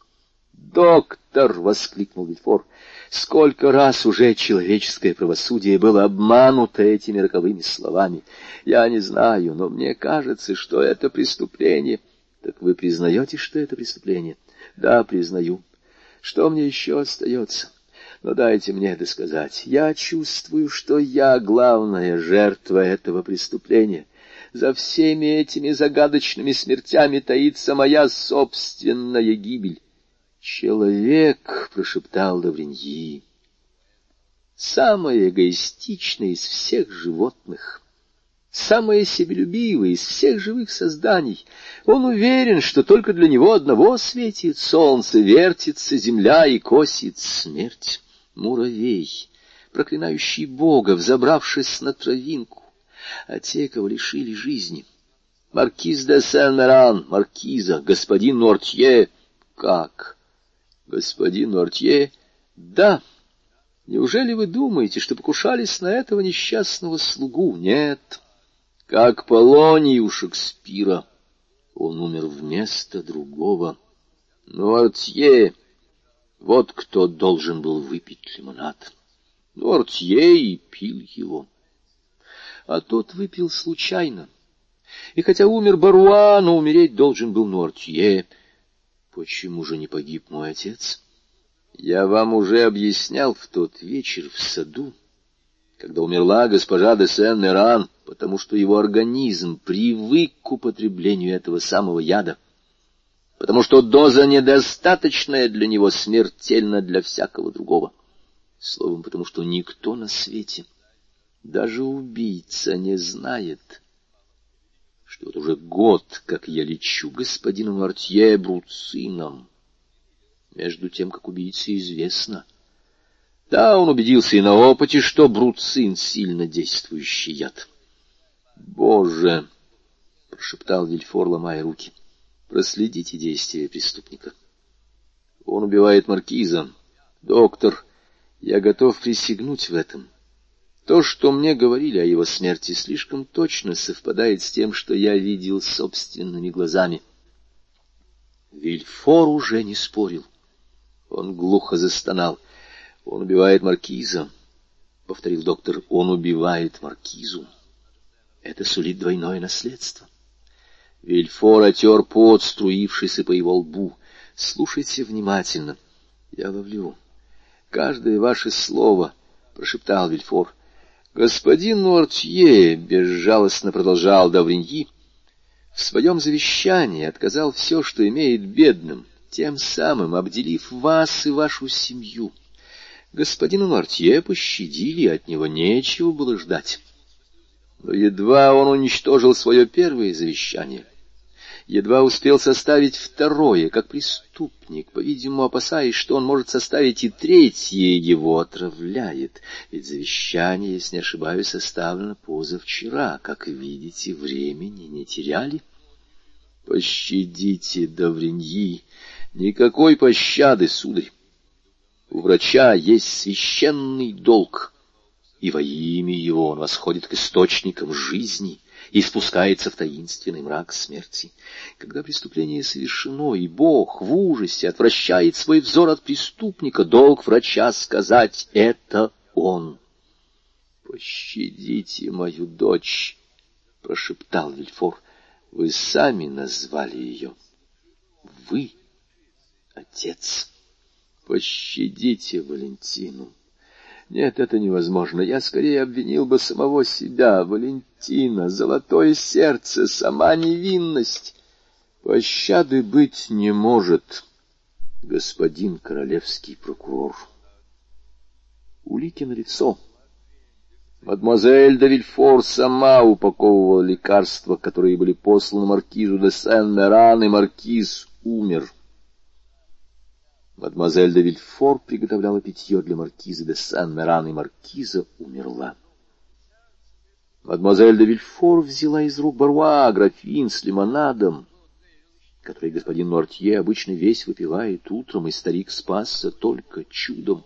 «Доктор!» — воскликнул Вильфор. «Сколько раз уже человеческое правосудие было обмануто этими роковыми словами. Я не знаю, но мне кажется, что это преступление». «Так вы признаете, что это преступление?» «Да, признаю. Что мне еще остается?» Но дайте мне это сказать. Я чувствую, что я главная жертва этого преступления. За всеми этими загадочными смертями таится моя собственная гибель. «Человек», — прошептал Лавреньи, — «самое эгоистичное из всех животных» самое себелюбивое из всех живых созданий. Он уверен, что только для него одного светит солнце, вертится земля и косит смерть муравей, проклинающий Бога, взобравшись на травинку, а те, кого лишили жизни. Маркиз де Сен-Меран, маркиза, господин Нортье. Как? Господин Нортье? Да. Неужели вы думаете, что покушались на этого несчастного слугу? Нет. Как Полоний у Шекспира. Он умер вместо другого. Нортье вот кто должен был выпить лимонад. Нортье и пил его. А тот выпил случайно. И хотя умер Баруа, но умереть должен был Нортье. Почему же не погиб мой отец? Я вам уже объяснял в тот вечер в саду, когда умерла госпожа де Сен-Неран, потому что его организм привык к употреблению этого самого яда потому что доза недостаточная для него смертельна для всякого другого. Словом, потому что никто на свете, даже убийца, не знает, что вот уже год, как я лечу господину Мартье Бруцином, между тем, как убийце известно. Да, он убедился и на опыте, что Бруцин — сильно действующий яд. «Боже!» — прошептал Вильфор, ломая руки — Проследите действия преступника. Он убивает маркиза. Доктор, я готов присягнуть в этом. То, что мне говорили о его смерти, слишком точно совпадает с тем, что я видел собственными глазами. Вильфор уже не спорил. Он глухо застонал. Он убивает маркиза, — повторил доктор. Он убивает маркизу. Это сулит двойное наследство. Вильфор отер пот, струившийся по его лбу. Слушайте внимательно. Я ловлю. Каждое ваше слово, — прошептал Вильфор. Господин Нортье, — безжалостно продолжал Давриньи, — в своем завещании отказал все, что имеет бедным, тем самым обделив вас и вашу семью Господина Мартье пощадили, от него нечего было ждать. Но едва он уничтожил свое первое завещание, едва успел составить второе, как преступник, по-видимому, опасаясь, что он может составить и третье, его отравляет. Ведь завещание, если не ошибаюсь, составлено позавчера, как видите, времени не теряли. Пощадите, Давриньи, никакой пощады, сударь. У врача есть священный долг, и во имя его он восходит к источникам жизни и спускается в таинственный мрак смерти. Когда преступление совершено, и Бог в ужасе отвращает свой взор от преступника, долг врача сказать «это он». «Пощадите мою дочь», — прошептал Вильфор. «Вы сами назвали ее. Вы, отец». Пощадите Валентину. Нет, это невозможно. Я скорее обвинил бы самого себя. Валентина, золотое сердце, сама невинность. Пощады быть не может, господин королевский прокурор. Улики на лицо. Мадемуазель де Вильфор сама упаковывала лекарства, которые были посланы маркизу де Сен-Меран, и маркиз умер. Мадемуазель де Вильфор приготовляла питье для маркиза де Сан-Меран, и маркиза умерла. Мадемуазель де Вильфор взяла из рук Баруа графин с лимонадом, который господин Нортье обычно весь выпивает утром, и старик спасся только чудом.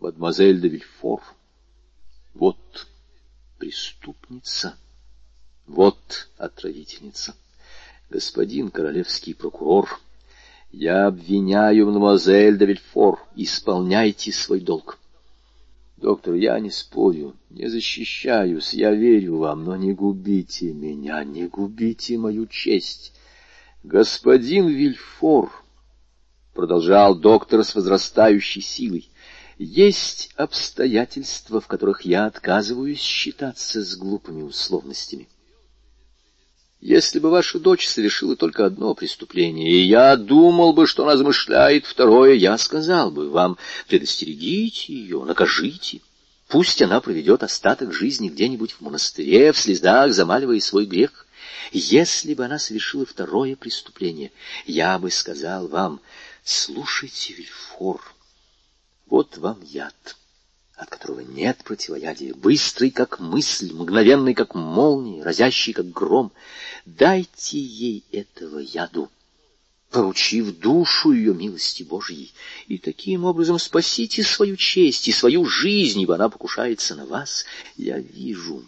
Мадемуазель де Вильфор, вот преступница, вот отравительница, господин королевский прокурор — я обвиняю мадемуазель де Вильфор. Исполняйте свой долг. Доктор, я не спорю, не защищаюсь, я верю вам, но не губите меня, не губите мою честь. Господин Вильфор, — продолжал доктор с возрастающей силой, — есть обстоятельства, в которых я отказываюсь считаться с глупыми условностями. — если бы ваша дочь совершила только одно преступление, и я думал бы, что она замышляет второе, я сказал бы вам, предостерегите ее, накажите. Пусть она проведет остаток жизни где-нибудь в монастыре, в слезах замаливая свой грех. Если бы она совершила второе преступление, я бы сказал вам, слушайте, Вильфор, вот вам яд от которого нет противоядия, быстрый, как мысль, мгновенный, как молния, разящий, как гром. Дайте ей этого яду, поручив душу ее милости Божьей, и таким образом спасите свою честь и свою жизнь, ибо она покушается на вас. Я вижу,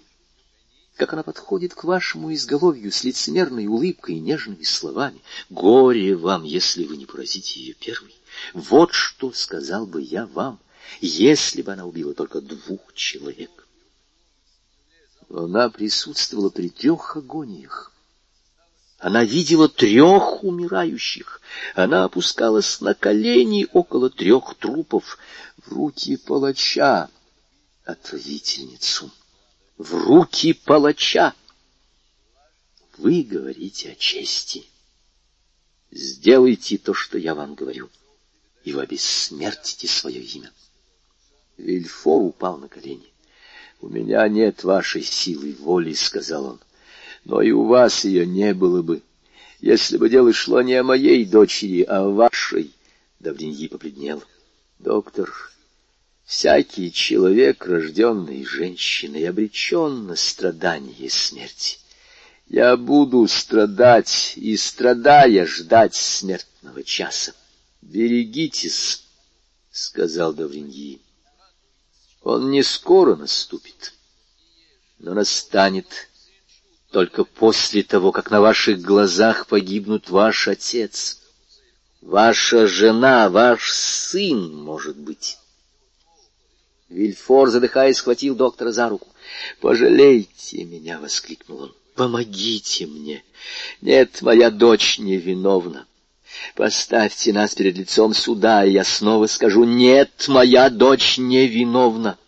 как она подходит к вашему изголовью с лицемерной улыбкой и нежными словами. Горе вам, если вы не поразите ее первой. Вот что сказал бы я вам — если бы она убила только двух человек. она присутствовала при трех агониях. Она видела трех умирающих. Она опускалась на колени около трех трупов в руки палача, отравительницу, в руки палача. Вы говорите о чести. Сделайте то, что я вам говорю, и вы обессмертите свое имя. Вильфор упал на колени. «У меня нет вашей силы воли», — сказал он. «Но и у вас ее не было бы, если бы дело шло не о моей дочери, а о вашей». Давриньи побледнел. «Доктор, всякий человек, рожденный женщиной, обречен на страдание и смерть. Я буду страдать и, страдая, ждать смертного часа. Берегитесь», — сказал Давриньи. Он не скоро наступит, но настанет только после того, как на ваших глазах погибнут ваш отец, ваша жена, ваш сын, может быть. Вильфор, задыхаясь, схватил доктора за руку. «Пожалейте меня!» — воскликнул он. «Помогите мне! Нет, моя дочь невиновна. Поставьте нас перед лицом суда, и я снова скажу, нет, моя дочь невиновна.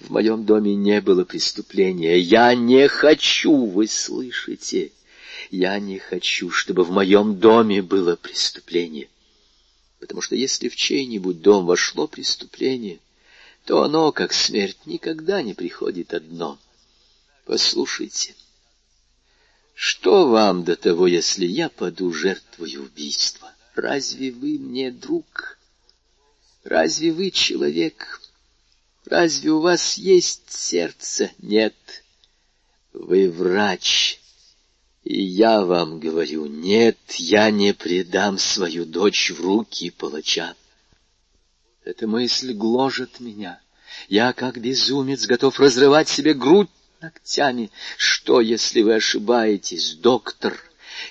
В моем доме не было преступления. Я не хочу, вы слышите? Я не хочу, чтобы в моем доме было преступление. потому что если в чей-нибудь дом вошло преступление, то оно, как смерть, никогда не приходит одно. Послушайте, что вам до того, если я паду жертвой убийства? Разве вы мне друг? Разве вы человек? Разве у вас есть сердце? Нет. Вы врач. И я вам говорю, нет, я не предам свою дочь в руки палача. Эта мысль гложет меня. Я, как безумец, готов разрывать себе грудь ногтями. Что, если вы ошибаетесь, доктор?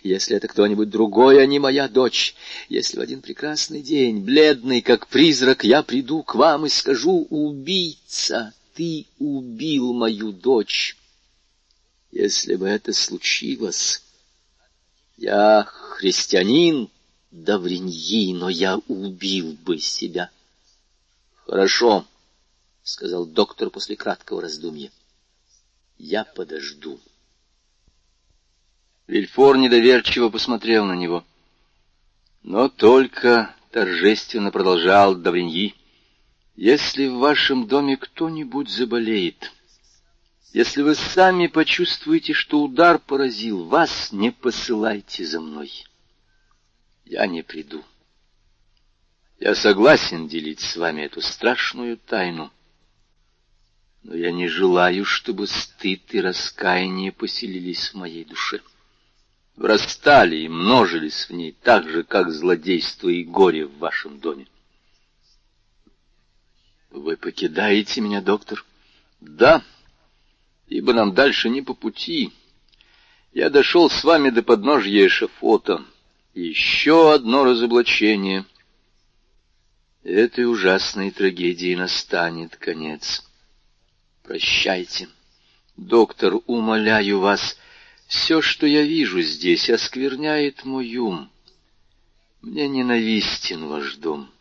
Если это кто-нибудь другой, а не моя дочь? Если в один прекрасный день, бледный, как призрак, я приду к вам и скажу, убийца, ты убил мою дочь. Если бы это случилось, я христианин Давриньи, но я убил бы себя. Хорошо, — сказал доктор после краткого раздумья. Я подожду. Вильфор недоверчиво посмотрел на него. Но только торжественно продолжал Давриньи. Если в вашем доме кто-нибудь заболеет, если вы сами почувствуете, что удар поразил вас, не посылайте за мной. Я не приду. Я согласен делить с вами эту страшную тайну. Но я не желаю, чтобы стыд и раскаяние поселились в моей душе. Врастали и множились в ней так же, как злодейство и горе в вашем доме. Вы покидаете меня, доктор? Да, ибо нам дальше не по пути. Я дошел с вами до подножья эшафота. Еще одно разоблачение. Этой ужасной трагедии настанет конец. Прощайте. Доктор, умоляю вас, все, что я вижу здесь, оскверняет мой ум. Мне ненавистен ваш дом.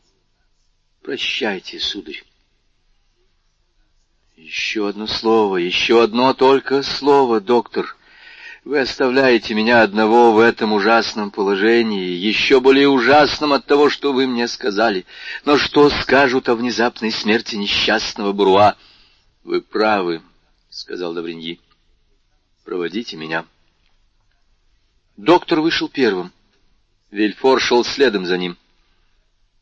Прощайте, сударь. Еще одно слово, еще одно только слово, доктор. Вы оставляете меня одного в этом ужасном положении, еще более ужасном от того, что вы мне сказали. Но что скажут о внезапной смерти несчастного Бруа? — Вы правы, — сказал Давриньи. — Проводите меня. Доктор вышел первым. Вильфор шел следом за ним.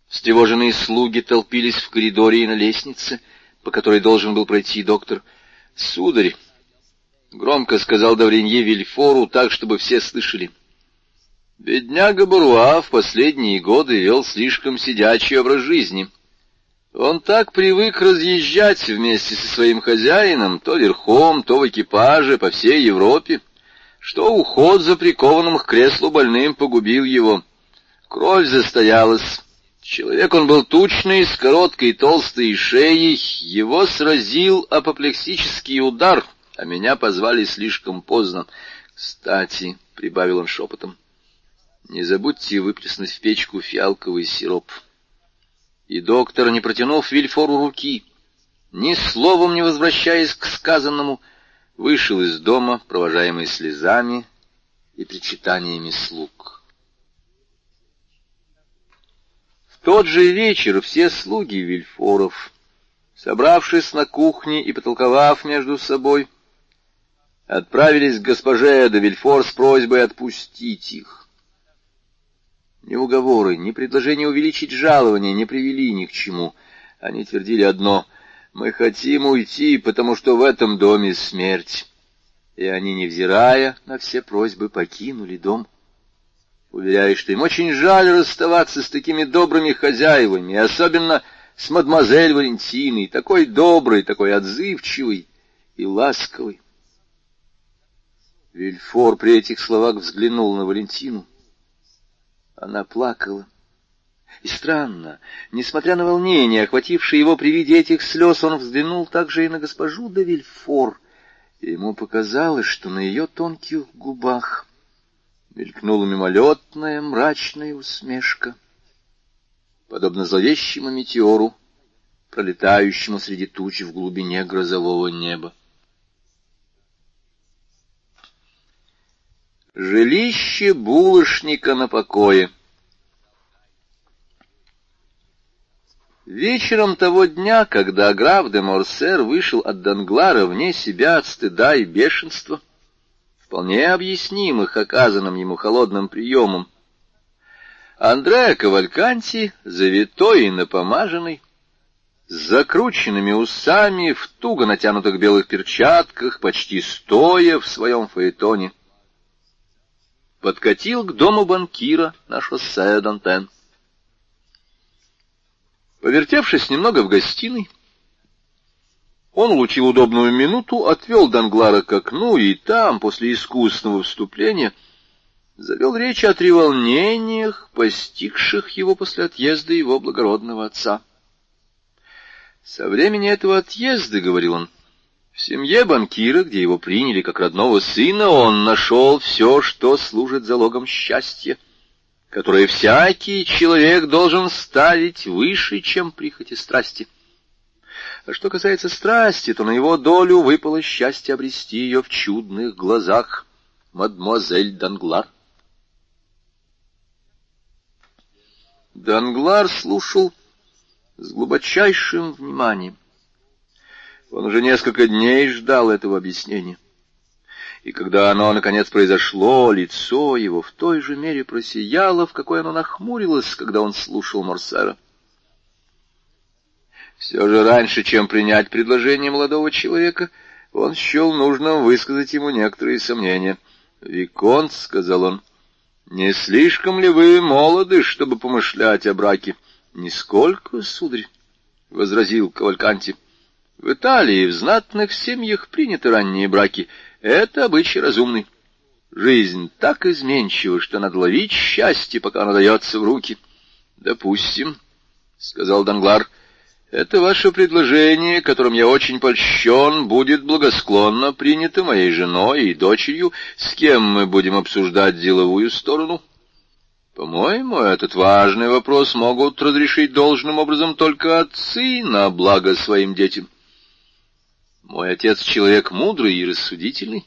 Встревоженные слуги толпились в коридоре и на лестнице — по которой должен был пройти доктор. «Сударь!» — громко сказал Давринье Вильфору, так, чтобы все слышали. «Бедняга Буруа в последние годы вел слишком сидячий образ жизни. Он так привык разъезжать вместе со своим хозяином, то верхом, то в экипаже, по всей Европе, что уход за прикованным к креслу больным погубил его. Кровь застоялась». Человек он был тучный, с короткой толстой шеей. Его сразил апоплексический удар, а меня позвали слишком поздно. Кстати, — прибавил он шепотом, — не забудьте выплеснуть в печку фиалковый сироп. И доктор, не протянув Вильфору руки, ни словом не возвращаясь к сказанному, вышел из дома, провожаемый слезами и причитаниями слуг. тот же вечер все слуги Вильфоров, собравшись на кухне и потолковав между собой, отправились к госпоже де Вильфор с просьбой отпустить их. Ни уговоры, ни предложение увеличить жалование не привели ни к чему. Они твердили одно — «Мы хотим уйти, потому что в этом доме смерть». И они, невзирая на все просьбы, покинули дом уверяя, что им очень жаль расставаться с такими добрыми хозяевами, особенно с мадемуазель Валентиной, такой доброй, такой отзывчивой и ласковой. Вильфор при этих словах взглянул на Валентину. Она плакала. И странно, несмотря на волнение, охватившее его при виде этих слез, он взглянул также и на госпожу де Вильфор, и ему показалось, что на ее тонких губах мелькнула мимолетная мрачная усмешка, подобно зловещему метеору, пролетающему среди туч в глубине грозового неба. Жилище булочника на покое. Вечером того дня, когда граф де Морсер вышел от Данглара вне себя от стыда и бешенства, вполне объяснимых оказанным ему холодным приемом, Андреа Кавальканти, завитой и напомаженный, с закрученными усами, в туго натянутых белых перчатках, почти стоя в своем фаэтоне, подкатил к дому банкира на шоссе Дантен. Повертевшись немного в гостиной, он улучил удобную минуту, отвел Данглара к окну, и там, после искусного вступления, завел речь о треволнениях, постигших его после отъезда его благородного отца. Со времени этого отъезда, — говорил он, — в семье банкира, где его приняли как родного сына, он нашел все, что служит залогом счастья — которое всякий человек должен ставить выше, чем прихоти страсти. А что касается страсти, то на его долю выпало счастье обрести ее в чудных глазах мадемуазель Данглар. Данглар слушал с глубочайшим вниманием. Он уже несколько дней ждал этого объяснения и когда оно, наконец, произошло, лицо его в той же мере просияло, в какой оно нахмурилось, когда он слушал Морсера. Все же раньше, чем принять предложение молодого человека, он счел нужным высказать ему некоторые сомнения. «Виконт», — сказал он, — «не слишком ли вы молоды, чтобы помышлять о браке?» «Нисколько, сударь», — возразил Кавальканти. «В Италии в знатных семьях приняты ранние браки, это обычай разумный. Жизнь так изменчива, что надо ловить счастье, пока оно дается в руки. — Допустим, — сказал Данглар, — это ваше предложение, которым я очень польщен, будет благосклонно принято моей женой и дочерью, с кем мы будем обсуждать деловую сторону. По-моему, этот важный вопрос могут разрешить должным образом только отцы на благо своим детям. — мой отец человек мудрый и рассудительный.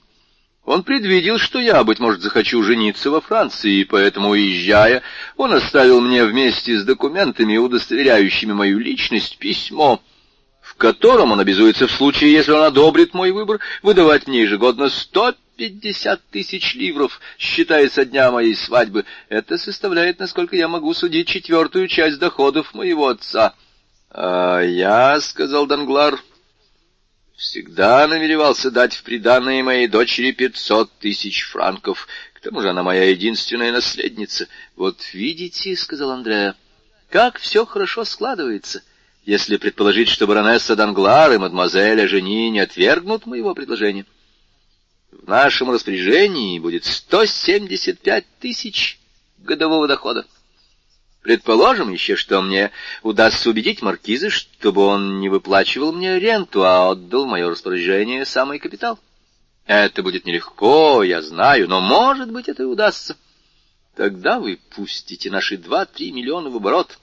Он предвидел, что я, быть может, захочу жениться во Франции, и поэтому, уезжая, он оставил мне вместе с документами, удостоверяющими мою личность, письмо, в котором он обязуется в случае, если он одобрит мой выбор, выдавать мне ежегодно сто пятьдесят тысяч ливров, считая со дня моей свадьбы. Это составляет, насколько я могу судить, четвертую часть доходов моего отца. — А я, — сказал Данглар, — всегда намеревался дать в приданное моей дочери пятьсот тысяч франков. К тому же она моя единственная наследница. Вот видите, — сказал Андреа, — как все хорошо складывается, если предположить, что баронесса Данглар и мадемуазель Жени не отвергнут моего предложения. В нашем распоряжении будет сто семьдесят пять тысяч годового дохода. Предположим еще, что мне удастся убедить маркиза, чтобы он не выплачивал мне ренту, а отдал в мое распоряжение самый капитал. Это будет нелегко, я знаю, но, может быть, это и удастся. Тогда вы пустите наши два-три миллиона в оборот,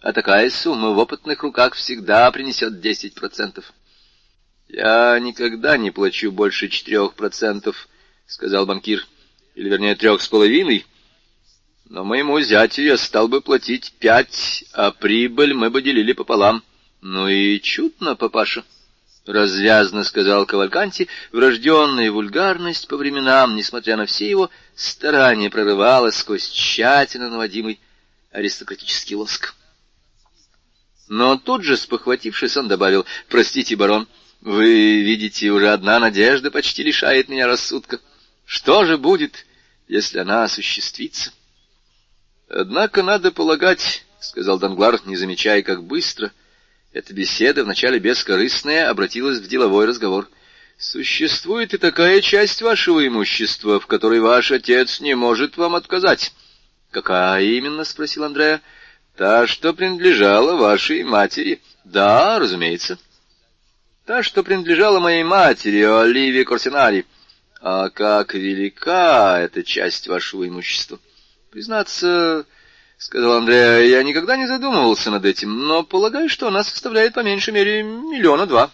а такая сумма в опытных руках всегда принесет десять процентов. — Я никогда не плачу больше четырех процентов, — сказал банкир, — или, вернее, трех с половиной, — но моему зятю я стал бы платить пять, а прибыль мы бы делили пополам. Ну и чудно, папаша. Развязно сказал Кавальканти, врожденная вульгарность по временам, несмотря на все его старания, прорывалась сквозь тщательно наводимый аристократический лоск. Но тут же, спохватившись, он добавил, «Простите, барон, вы видите, уже одна надежда почти лишает меня рассудка. Что же будет, если она осуществится?» Однако надо полагать, — сказал Данглар, не замечая, как быстро, эта беседа, вначале бескорыстная, обратилась в деловой разговор. Существует и такая часть вашего имущества, в которой ваш отец не может вам отказать. — Какая именно? — спросил Андреа. — Та, что принадлежала вашей матери. — Да, разумеется. — Та, что принадлежала моей матери, Оливии Корсинари. — А как велика эта часть вашего имущества? — Признаться, — сказал Андреа, — я никогда не задумывался над этим, но полагаю, что она составляет по меньшей мере миллиона два.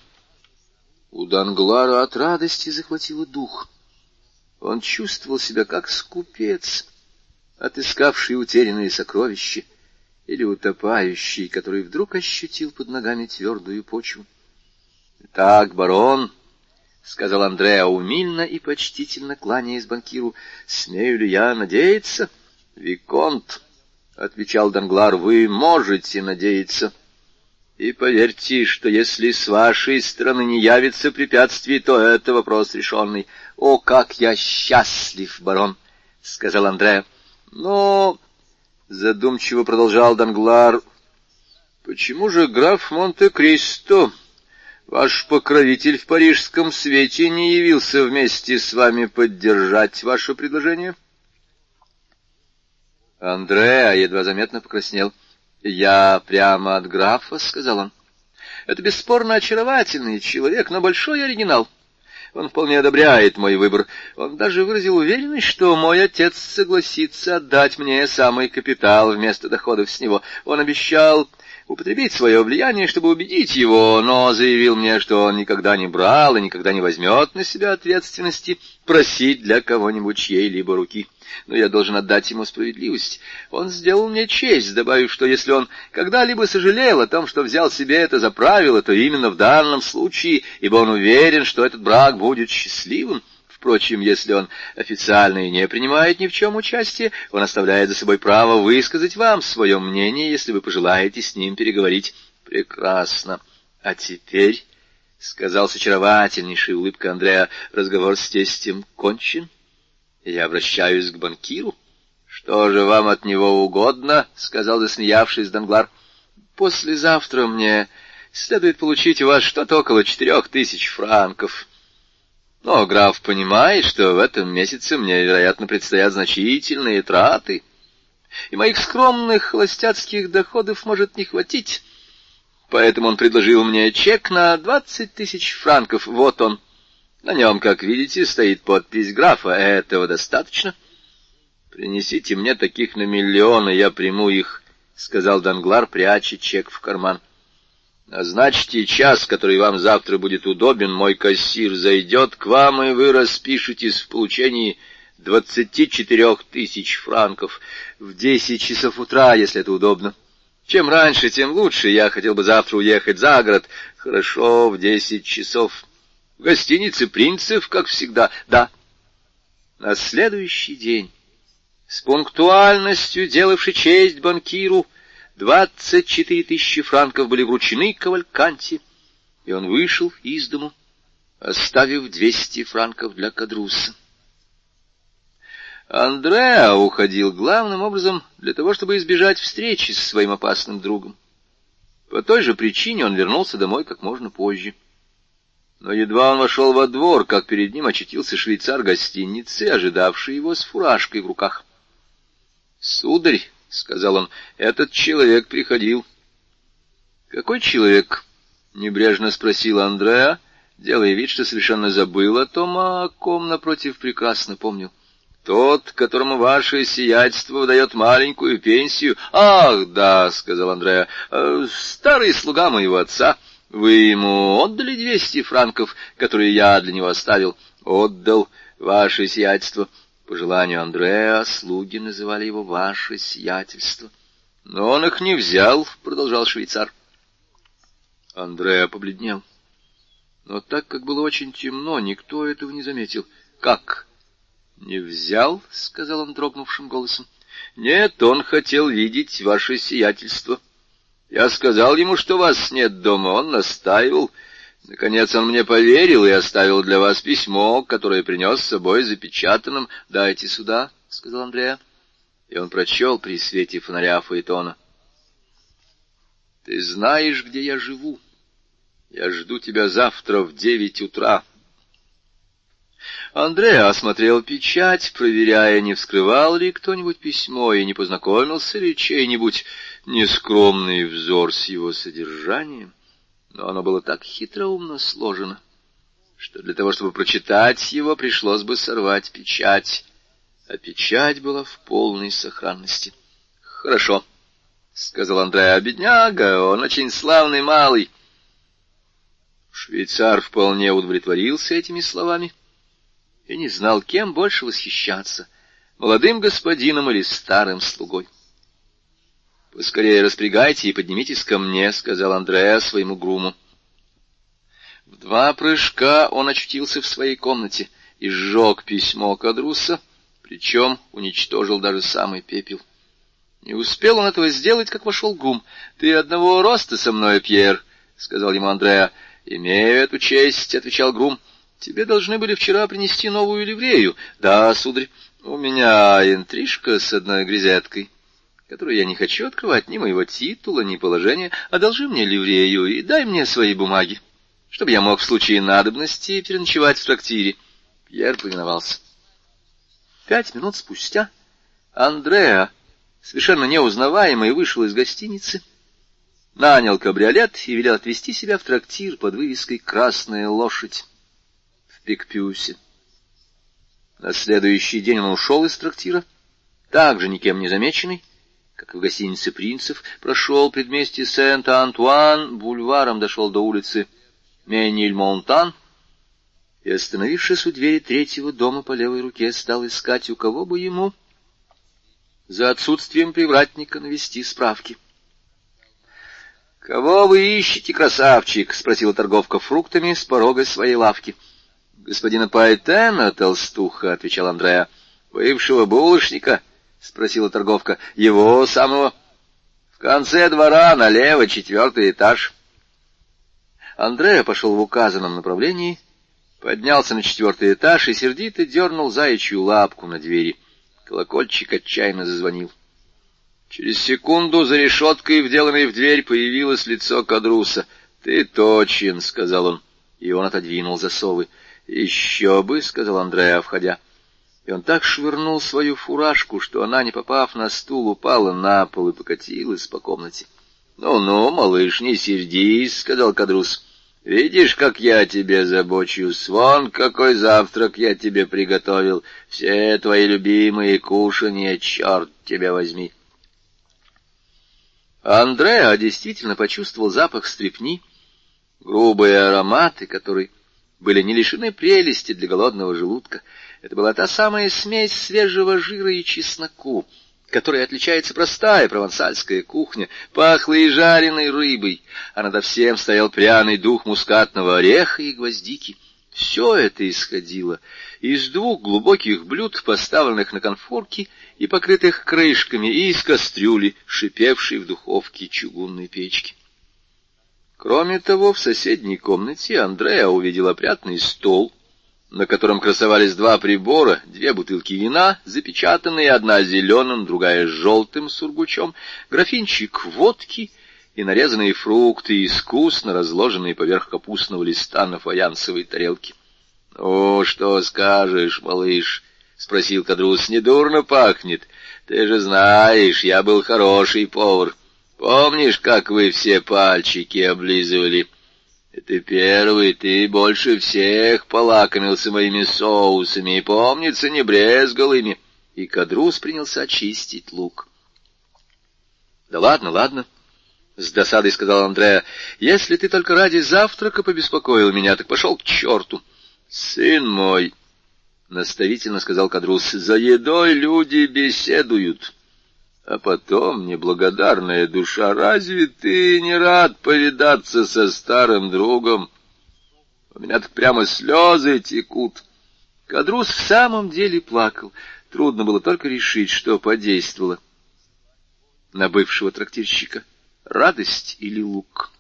У Данглара от радости захватило дух. Он чувствовал себя как скупец, отыскавший утерянные сокровища, или утопающий, который вдруг ощутил под ногами твердую почву. — Так, барон, — сказал Андреа умильно и почтительно кланяясь банкиру, — смею ли я надеяться? — Виконт, — отвечал Данглар, — вы можете надеяться. И поверьте, что если с вашей стороны не явится препятствий, то это вопрос решенный. — О, как я счастлив, барон! — сказал Андреа. — Но Задумчиво продолжал Данглар. Почему же граф Монте-Кристо, ваш покровитель в парижском свете, не явился вместе с вами поддержать ваше предложение? Андреа едва заметно покраснел. «Я прямо от графа», — сказал он. «Это бесспорно очаровательный человек, но большой оригинал. Он вполне одобряет мой выбор. Он даже выразил уверенность, что мой отец согласится отдать мне самый капитал вместо доходов с него. Он обещал употребить свое влияние, чтобы убедить его, но заявил мне, что он никогда не брал и никогда не возьмет на себя ответственности просить для кого-нибудь чьей-либо руки. Но я должен отдать ему справедливость. Он сделал мне честь, добавив, что если он когда-либо сожалел о том, что взял себе это за правило, то именно в данном случае, ибо он уверен, что этот брак будет счастливым, Впрочем, если он официально и не принимает ни в чем участия, он оставляет за собой право высказать вам свое мнение, если вы пожелаете с ним переговорить. Прекрасно. А теперь, — сказал с очаровательнейшей улыбкой Андреа, — разговор с тестем кончен. Я обращаюсь к банкиру. — Что же вам от него угодно? — сказал, засмеявшись Данглар. — Послезавтра мне следует получить у вас что-то около четырех тысяч франков. — но граф понимает, что в этом месяце мне, вероятно, предстоят значительные траты, и моих скромных холостяцких доходов может не хватить. Поэтому он предложил мне чек на двадцать тысяч франков. Вот он. На нем, как видите, стоит подпись графа. Этого достаточно. Принесите мне таких на миллионы, я приму их, — сказал Данглар, пряча чек в карман. Назначьте час, который вам завтра будет удобен, мой кассир зайдет к вам, и вы распишетесь в получении двадцати четырех тысяч франков в десять часов утра, если это удобно. Чем раньше, тем лучше. Я хотел бы завтра уехать за город. Хорошо, в десять часов. В гостинице «Принцев», как всегда. Да. На следующий день, с пунктуальностью делавший честь банкиру, Двадцать четыре тысячи франков были вручены Кавальканте, и он вышел из дому, оставив двести франков для Кадруса. Андреа уходил главным образом для того, чтобы избежать встречи с своим опасным другом. По той же причине он вернулся домой как можно позже. Но едва он вошел во двор, как перед ним очутился швейцар гостиницы, ожидавший его с фуражкой в руках. — Сударь, — сказал он, — этот человек приходил. — Какой человек? — небрежно спросил Андреа, делая вид, что совершенно забыл о том, о ком напротив прекрасно помнил. — Тот, которому ваше сиятельство выдает маленькую пенсию. — Ах, да, — сказал Андреа, — старый слуга моего отца. Вы ему отдали двести франков, которые я для него оставил? — Отдал, ваше сиятельство. — по желанию Андреа слуги называли его «ваше сиятельство». «Но он их не взял», — продолжал швейцар. Андреа побледнел. Но так как было очень темно, никто этого не заметил. «Как? Не взял?» — сказал он дрогнувшим голосом. «Нет, он хотел видеть ваше сиятельство. Я сказал ему, что вас нет дома. Он настаивал. Наконец он мне поверил и оставил для вас письмо, которое принес с собой запечатанным. — Дайте сюда, — сказал Андреа. И он прочел при свете фонаря Фаэтона. — Ты знаешь, где я живу. Я жду тебя завтра в девять утра. Андреа осмотрел печать, проверяя, не вскрывал ли кто-нибудь письмо и не познакомился ли чей-нибудь нескромный взор с его содержанием но оно было так хитроумно сложено, что для того, чтобы прочитать его, пришлось бы сорвать печать, а печать была в полной сохранности. — Хорошо, — сказал Андреа, — бедняга, он очень славный малый. Швейцар вполне удовлетворился этими словами и не знал, кем больше восхищаться — молодым господином или старым слугой. Поскорее распрягайте и поднимитесь ко мне, — сказал Андреа своему груму. В два прыжка он очутился в своей комнате и сжег письмо Кадруса, причем уничтожил даже самый пепел. Не успел он этого сделать, как вошел Гум. — Ты одного роста со мной, Пьер, — сказал ему Андреа. — Имею эту честь, — отвечал Грум. — Тебе должны были вчера принести новую ливрею. — Да, сударь, у меня интрижка с одной грязеткой, которую я не хочу открывать ни моего титула, ни положения. Одолжи мне ливрею и дай мне свои бумаги, чтобы я мог в случае надобности переночевать в трактире. Пьер повиновался. Пять минут спустя Андреа совершенно неузнаваемый, вышел из гостиницы, нанял кабриолет и велел отвезти себя в трактир под вывеской «Красная лошадь» в Пикпюсе. На следующий день он ушел из трактира, также никем не замеченный, как в гостинице «Принцев», прошел предместье Сент-Антуан, бульваром дошел до улицы Мениль-Монтан и, остановившись у двери третьего дома по левой руке, стал искать, у кого бы ему за отсутствием привратника навести справки. — Кого вы ищете, красавчик? — спросила торговка фруктами с порога своей лавки. — Господина Пайтена, толстуха, — отвечал Андреа. — Бывшего булочника? — спросила торговка. — Его самого. — В конце двора, налево, четвертый этаж. Андреа пошел в указанном направлении, поднялся на четвертый этаж и сердито дернул заячью лапку на двери. — Колокольчик отчаянно зазвонил. Через секунду за решеткой, вделанной в дверь, появилось лицо Кадруса. — Ты точен, — сказал он, и он отодвинул засовы. — Еще бы, — сказал Андреа, входя. И он так швырнул свою фуражку, что она, не попав на стул, упала на пол и покатилась по комнате. «Ну — Ну-ну, малыш, не сердись, — сказал Кадрус. Видишь, как я тебе забочусь, вон какой завтрак я тебе приготовил, все твои любимые кушанья, черт тебя возьми. Андреа действительно почувствовал запах стрепни, грубые ароматы, которые были не лишены прелести для голодного желудка. Это была та самая смесь свежего жира и чесноку, которой отличается простая провансальская кухня, пахла и жареной рыбой, а над всем стоял пряный дух мускатного ореха и гвоздики. Все это исходило из двух глубоких блюд, поставленных на конфорки и покрытых крышками, и из кастрюли, шипевшей в духовке чугунной печки. Кроме того, в соседней комнате Андреа увидел опрятный стол, на котором красовались два прибора, две бутылки вина, запечатанные, одна зеленым, другая желтым сургучом, графинчик водки и нарезанные фрукты, искусно разложенные поверх капустного листа на фаянсовой тарелке. — Ну, что скажешь, малыш? — спросил Кадрус. — Недурно пахнет. Ты же знаешь, я был хороший повар. Помнишь, как вы все пальчики облизывали? — ты первый, ты больше всех полакомился моими соусами, и, помнится, не брезгал ими. И Кадрус принялся очистить лук. — Да ладно, ладно, — с досадой сказал Андреа. — Если ты только ради завтрака побеспокоил меня, так пошел к черту. — Сын мой, — наставительно сказал Кадрус, — за едой люди беседуют. А потом, неблагодарная душа, разве ты не рад повидаться со старым другом? У меня так прямо слезы текут. Кадрус в самом деле плакал. Трудно было только решить, что подействовало на бывшего трактирщика — радость или лук.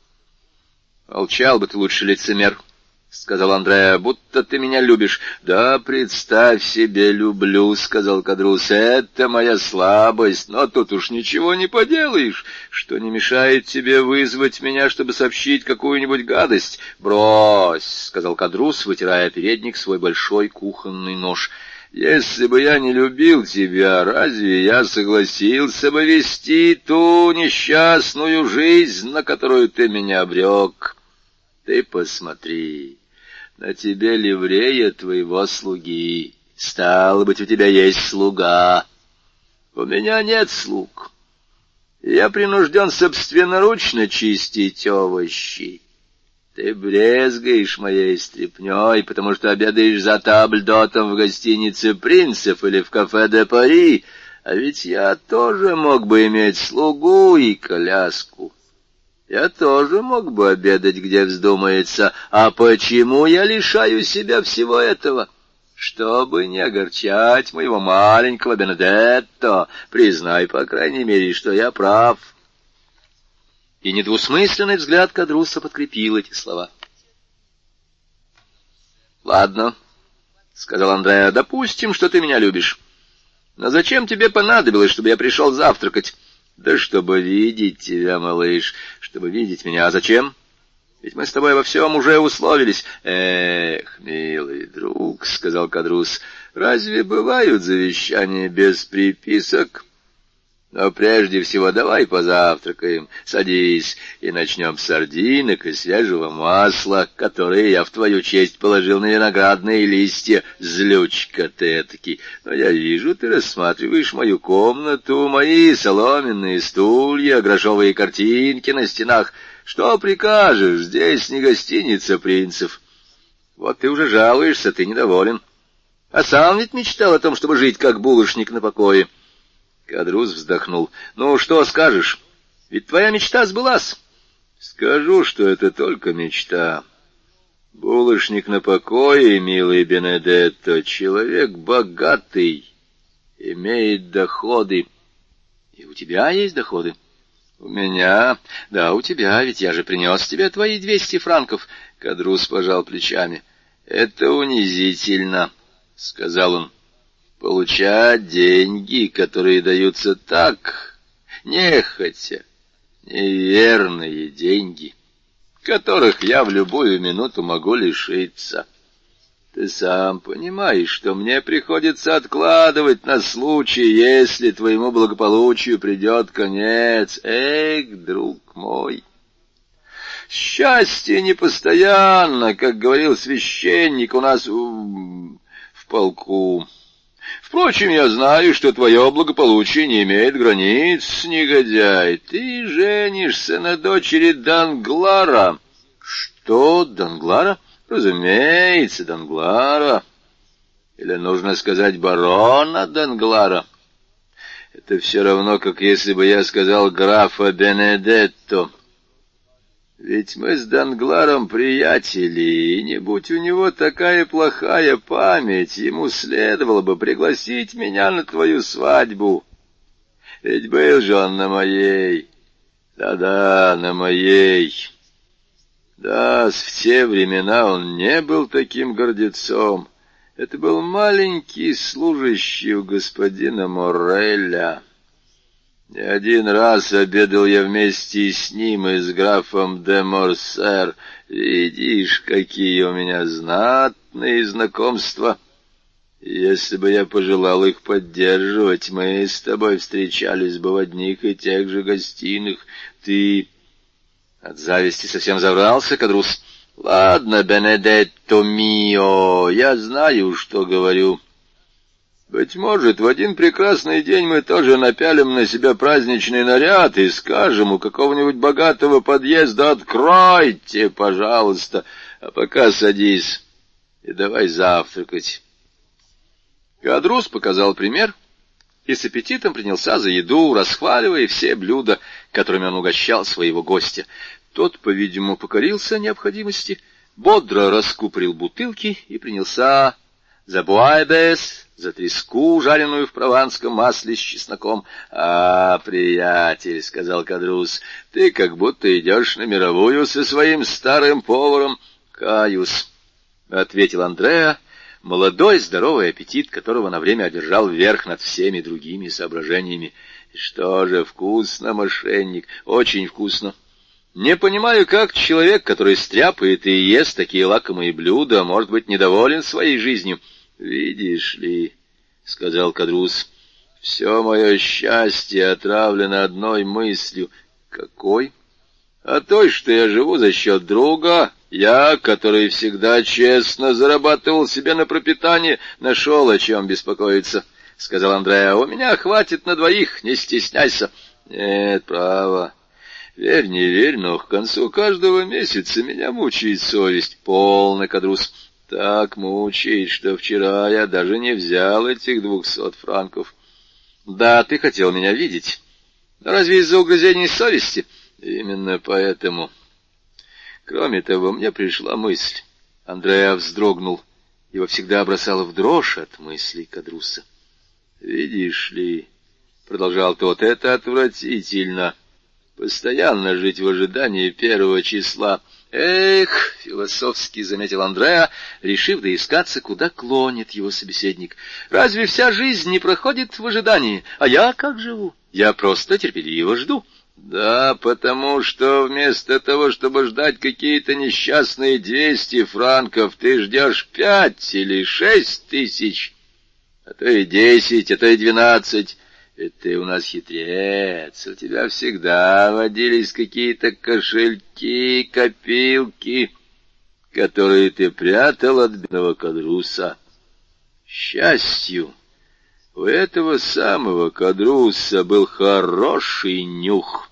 Молчал бы ты лучше, лицемер, — сказал Андреа, — будто ты меня любишь. — Да, представь себе, люблю, — сказал Кадрус, — это моя слабость, но тут уж ничего не поделаешь, что не мешает тебе вызвать меня, чтобы сообщить какую-нибудь гадость. — Брось, — сказал Кадрус, вытирая передник свой большой кухонный нож. — Если бы я не любил тебя, разве я согласился бы вести ту несчастную жизнь, на которую ты меня обрек? Ты посмотри. На тебе ливрея твоего слуги. Стало быть, у тебя есть слуга. У меня нет слуг. Я принужден собственноручно чистить овощи. Ты брезгаешь моей стряпнёй, потому что обедаешь за табльдотом в гостинице принцев или в кафе де Пари, А ведь я тоже мог бы иметь слугу и коляску. Я тоже мог бы обедать, где вздумается. А почему я лишаю себя всего этого? Чтобы не огорчать моего маленького Бенедетто, признай, по крайней мере, что я прав. И недвусмысленный взгляд Кадруса подкрепил эти слова. «Ладно», — сказал Андреа, — «допустим, что ты меня любишь. Но зачем тебе понадобилось, чтобы я пришел завтракать? Да чтобы видеть тебя, малыш, чтобы видеть меня. А зачем? Ведь мы с тобой во всем уже условились. Эх, милый друг, — сказал Кадрус, — разве бывают завещания без приписок? Но прежде всего давай позавтракаем, садись, и начнем с сардинок и свежего масла, которые я в твою честь положил на виноградные листья. Злючка ты этакий. Но я вижу, ты рассматриваешь мою комнату, мои соломенные стулья, грошовые картинки на стенах. Что прикажешь? Здесь не гостиница принцев. Вот ты уже жалуешься, ты недоволен. А сам ведь мечтал о том, чтобы жить как булочник на покое. Кадрус вздохнул. «Ну, что скажешь? Ведь твоя мечта сбылась». «Скажу, что это только мечта. Булочник на покое, милый Бенедетто, человек богатый, имеет доходы». «И у тебя есть доходы?» «У меня? Да, у тебя, ведь я же принес тебе твои двести франков». Кадрус пожал плечами. «Это унизительно», — сказал он получать деньги, которые даются так, нехотя, неверные деньги, которых я в любую минуту могу лишиться. Ты сам понимаешь, что мне приходится откладывать на случай, если твоему благополучию придет конец. Эх, друг мой! Счастье непостоянно, как говорил священник у нас в, в полку. Впрочем, я знаю, что твое благополучие не имеет границ, негодяй. Ты женишься на дочери Данглара. Что, Данглара? Разумеется, Данглара. Или нужно сказать барона Данглара. Это все равно, как если бы я сказал графа Бенедетто. Ведь мы с Дангларом приятели, и не будь у него такая плохая память, ему следовало бы пригласить меня на твою свадьбу. Ведь был же он на моей, да-да, на моей. Да, в те времена он не был таким гордецом. Это был маленький служащий у господина Морреля. Не один раз обедал я вместе с ним и с графом де Морсер. Видишь, какие у меня знатные знакомства. Если бы я пожелал их поддерживать, мы с тобой встречались бы в одних и тех же гостиных. Ты от зависти совсем заврался, Кадрус? Ладно, Бенедетто мио, я знаю, что говорю. Быть может, в один прекрасный день мы тоже напялим на себя праздничный наряд и скажем у какого-нибудь богатого подъезда «Откройте, пожалуйста!» А пока садись и давай завтракать. Кадрус показал пример и с аппетитом принялся за еду, расхваливая все блюда, которыми он угощал своего гостя. Тот, по-видимому, покорился необходимости, бодро раскупорил бутылки и принялся за буайбес, за треску, жареную в прованском масле с чесноком. — А, приятель, — сказал Кадрус, — ты как будто идешь на мировую со своим старым поваром. — Каюсь, — ответил Андреа, молодой здоровый аппетит, которого на время одержал верх над всеми другими соображениями. — Что же, вкусно, мошенник, очень вкусно. Не понимаю, как человек, который стряпает и ест такие лакомые блюда, может быть недоволен своей жизнью. —— Видишь ли, — сказал Кадрус, — все мое счастье отравлено одной мыслью. — Какой? — А той, что я живу за счет друга. Я, который всегда честно зарабатывал себе на пропитание, нашел о чем беспокоиться, — сказал Андреа. — У меня хватит на двоих, не стесняйся. — Нет, право. Верь, не верь, но к концу каждого месяца меня мучает совесть. Полный Кадрус. — так мучает, что вчера я даже не взял этих двухсот франков. Да, ты хотел меня видеть. Разве из-за угрызений совести? Именно поэтому. Кроме того, мне пришла мысль. Андреа вздрогнул. Его всегда бросало в дрожь от мыслей Кадруса. «Видишь ли...» — продолжал тот, — это отвратительно. Постоянно жить в ожидании первого числа. Эх, философски заметил Андреа, решив доискаться, куда клонит его собеседник. Разве вся жизнь не проходит в ожидании? А я как живу? Я просто терпеливо жду. Да, потому что вместо того, чтобы ждать какие-то несчастные двести франков, ты ждешь пять или шесть тысяч, а то и десять, а то и двенадцать. Ты у нас хитрец, у тебя всегда водились какие-то кошельки, копилки, которые ты прятал от бедного кадруса. Счастью, у этого самого кадруса был хороший нюх.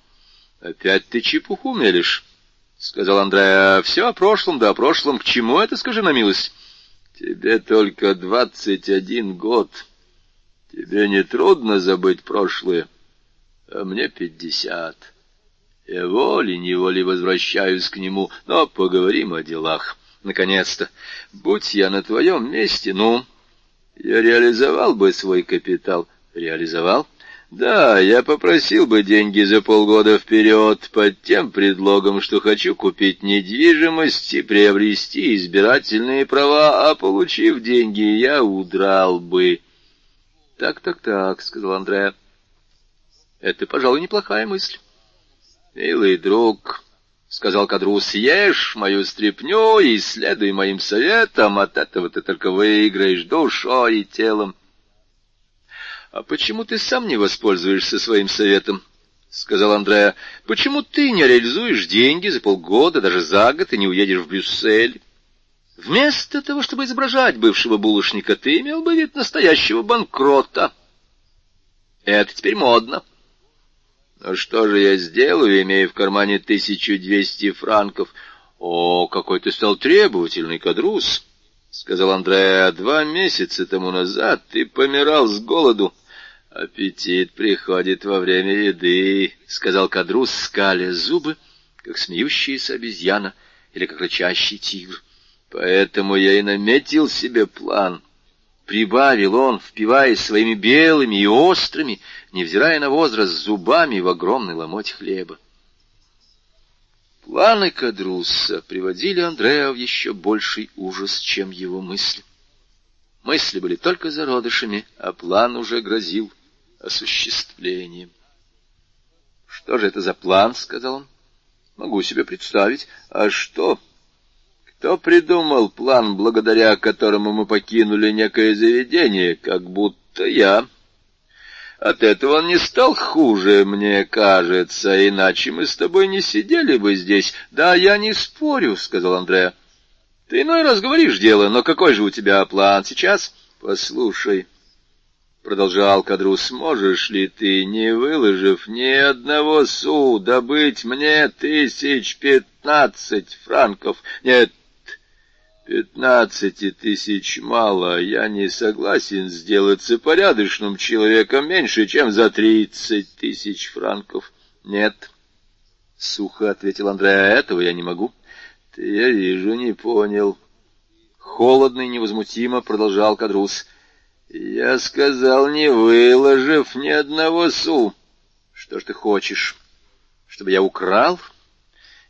Опять ты чепуху мелешь, — сказал Андрея. — Все о прошлом, да о прошлом. К чему это, скажи на милость? — Тебе только двадцать один год. — Тебе не трудно забыть прошлое, а мне пятьдесят. Я волей-неволей возвращаюсь к нему, но поговорим о делах. Наконец-то, будь я на твоем месте, ну, я реализовал бы свой капитал. Реализовал? Да, я попросил бы деньги за полгода вперед под тем предлогом, что хочу купить недвижимость и приобрести избирательные права, а получив деньги, я удрал бы. «Так, так, так», — сказал Андреа. «Это, пожалуй, неплохая мысль». «Милый друг», — сказал Кадрус, — «съешь мою стряпню и следуй моим советам, от этого ты только выиграешь душой и телом». «А почему ты сам не воспользуешься своим советом?» — сказал Андреа. — Почему ты не реализуешь деньги за полгода, даже за год, и не уедешь в Брюссель? Вместо того, чтобы изображать бывшего булочника, ты имел бы вид настоящего банкрота. Это теперь модно. Ну что же я сделаю, имея в кармане тысячу двести франков? О, какой ты стал требовательный, кадрус! — сказал Андреа. — Два месяца тому назад ты помирал с голоду. — Аппетит приходит во время еды, — сказал кадрус, скаля зубы, как смеющаяся обезьяна или как рычащий тигр. Поэтому я и наметил себе план. Прибавил он, впиваясь своими белыми и острыми, невзирая на возраст, зубами в огромный ломоть хлеба. Планы Кадруса приводили Андреа в еще больший ужас, чем его мысли. Мысли были только зародышами, а план уже грозил осуществлением. — Что же это за план? — сказал он. — Могу себе представить. А что? — кто придумал план, благодаря которому мы покинули некое заведение, как будто я? От этого он не стал хуже, мне кажется, иначе мы с тобой не сидели бы здесь. Да, я не спорю, — сказал Андреа. Ты иной раз говоришь дело, но какой же у тебя план сейчас? Послушай, — продолжал Кадрус, — можешь ли ты, не выложив ни одного су, добыть мне тысяч пятнадцать франков? Нет, Пятнадцати тысяч мало, я не согласен сделаться порядочным человеком меньше, чем за тридцать тысяч франков. Нет, — сухо ответил Андреа, — этого я не могу. Ты, я вижу, не понял. Холодно и невозмутимо продолжал Кадрус. Я сказал, не выложив ни одного су. Что ж ты хочешь? Чтобы я украл? —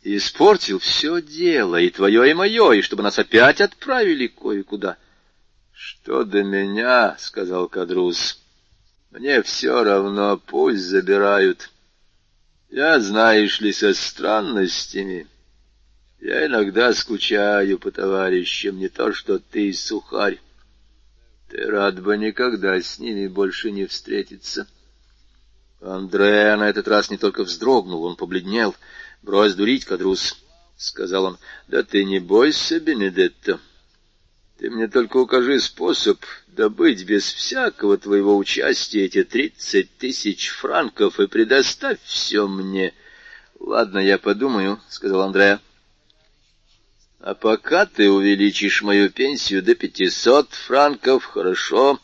испортил все дело, и твое, и мое, и чтобы нас опять отправили кое-куда. — Что до меня, — сказал Кадрус, — мне все равно, пусть забирают. Я, знаешь ли, со странностями. Я иногда скучаю по товарищам, не то что ты, сухарь. Ты рад бы никогда с ними больше не встретиться. Андреа на этот раз не только вздрогнул, он побледнел —— Брось дурить, Кадрус, — сказал он. — Да ты не бойся, Бенедетто. Ты мне только укажи способ добыть без всякого твоего участия эти тридцать тысяч франков и предоставь все мне. — Ладно, я подумаю, — сказал Андреа. — А пока ты увеличишь мою пенсию до пятисот франков, хорошо.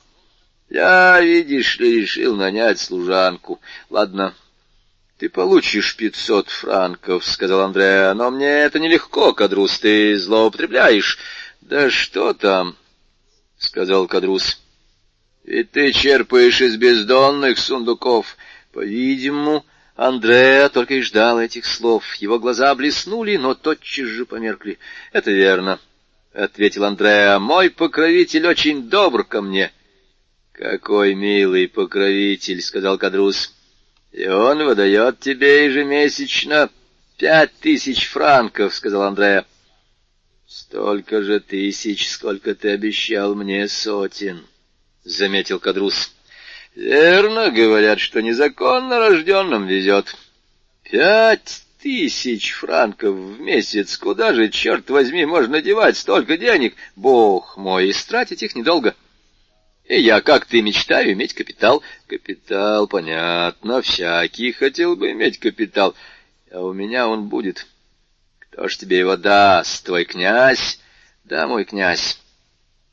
Я, видишь ли, решил нанять служанку. Ладно, ты получишь пятьсот франков, — сказал Андреа, — но мне это нелегко, Кадрус, ты злоупотребляешь. Да что там, — сказал Кадрус. Ведь ты черпаешь из бездонных сундуков. По-видимому, Андреа только и ждал этих слов. Его глаза блеснули, но тотчас же померкли. — Это верно, — ответил Андреа. — Мой покровитель очень добр ко мне. — Какой милый покровитель, — сказал Кадрус. — И он выдает тебе ежемесячно пять тысяч франков, — сказал Андреа. — Столько же тысяч, сколько ты обещал мне сотен. —— заметил Кадрус. — Верно, говорят, что незаконно рожденным везет. Пять тысяч франков в месяц. Куда же, черт возьми, можно девать столько денег? Бог мой, истратить их недолго. И я, как ты, мечтаю иметь капитал. Капитал, понятно, всякий хотел бы иметь капитал. А у меня он будет. Кто ж тебе его даст? Твой князь? Да, мой князь.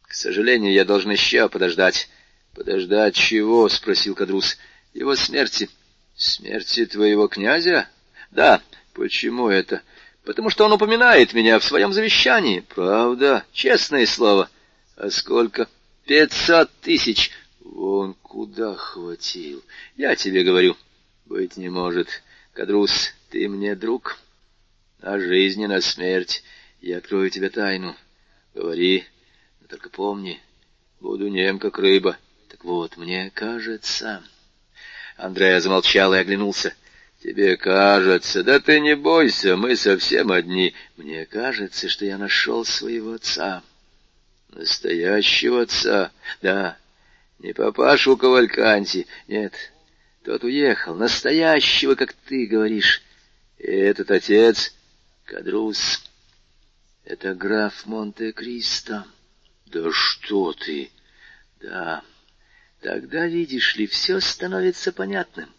К сожалению, я должен еще подождать. Подождать чего? — спросил Кадрус. Его смерти. Смерти твоего князя? Да. Почему это? Потому что он упоминает меня в своем завещании. Правда? Честное слово. А сколько? Пятьсот тысяч. Вон куда хватил. Я тебе говорю. Быть не может. Кадрус, ты мне друг. На жизнь и на смерть. Я открою тебе тайну. Говори. Только помни, буду нем, как рыба. Так вот, мне кажется... Андрея замолчал и оглянулся. «Тебе кажется, да ты не бойся, мы совсем одни. Мне кажется, что я нашел своего отца. Настоящего отца, да, не папашу Кавальканти, нет, тот уехал, настоящего, как ты говоришь. И этот отец — Кадрус, это граф Монте-Кристо». Да что ты? Да, тогда, видишь ли, все становится понятным.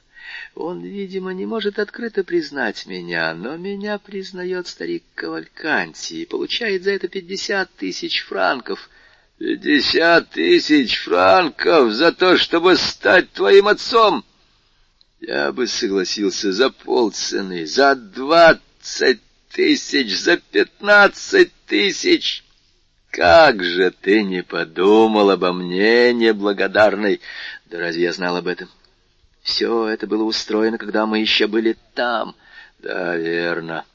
Он, видимо, не может открыто признать меня, но меня признает старик Кавальканти и получает за это пятьдесят тысяч франков. Пятьдесят тысяч франков за то, чтобы стать твоим отцом? Я бы согласился за полцены, за двадцать тысяч, за пятнадцать тысяч. Как же ты не подумал обо мне, неблагодарный! Да разве я знал об этом? Все это было устроено, когда мы еще были там. Да, верно.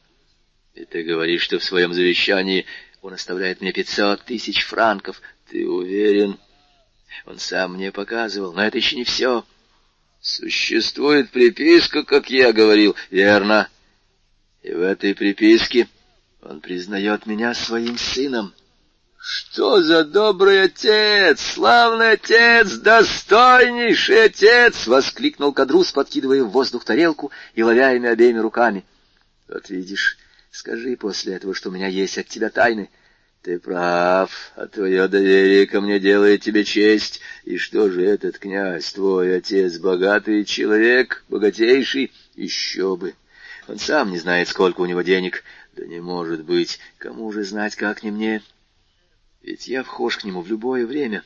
И ты говоришь, что в своем завещании он оставляет мне пятьсот тысяч франков. Ты уверен? Он сам мне показывал, но это еще не все. Существует приписка, как я говорил, верно. И в этой приписке он признает меня своим сыном. «Что за добрый отец, славный отец, достойнейший отец!» — воскликнул Кадрус, подкидывая в воздух тарелку и ловя ими обеими руками. «Вот видишь, скажи после этого, что у меня есть от тебя тайны. Ты прав, а твое доверие ко мне делает тебе честь. И что же этот князь, твой отец, богатый человек, богатейший? Еще бы! Он сам не знает, сколько у него денег. Да не может быть, кому же знать, как не мне?» Ведь я вхож к нему в любое время.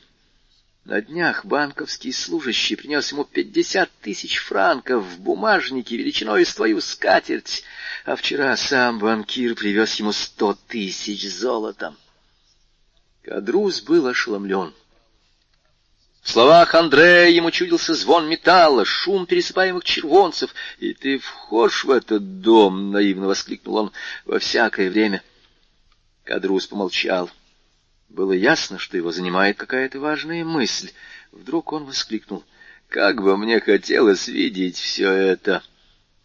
На днях банковский служащий принес ему пятьдесят тысяч франков в бумажнике величиной с твою скатерть, а вчера сам банкир привез ему сто тысяч золотом. Кадрус был ошеломлен. В словах Андрея ему чудился звон металла, шум пересыпаемых червонцев. — И ты вхож в этот дом? — наивно воскликнул он. — Во всякое время. Кадрус помолчал. Было ясно, что его занимает какая-то важная мысль. Вдруг он воскликнул. «Как бы мне хотелось видеть все это!»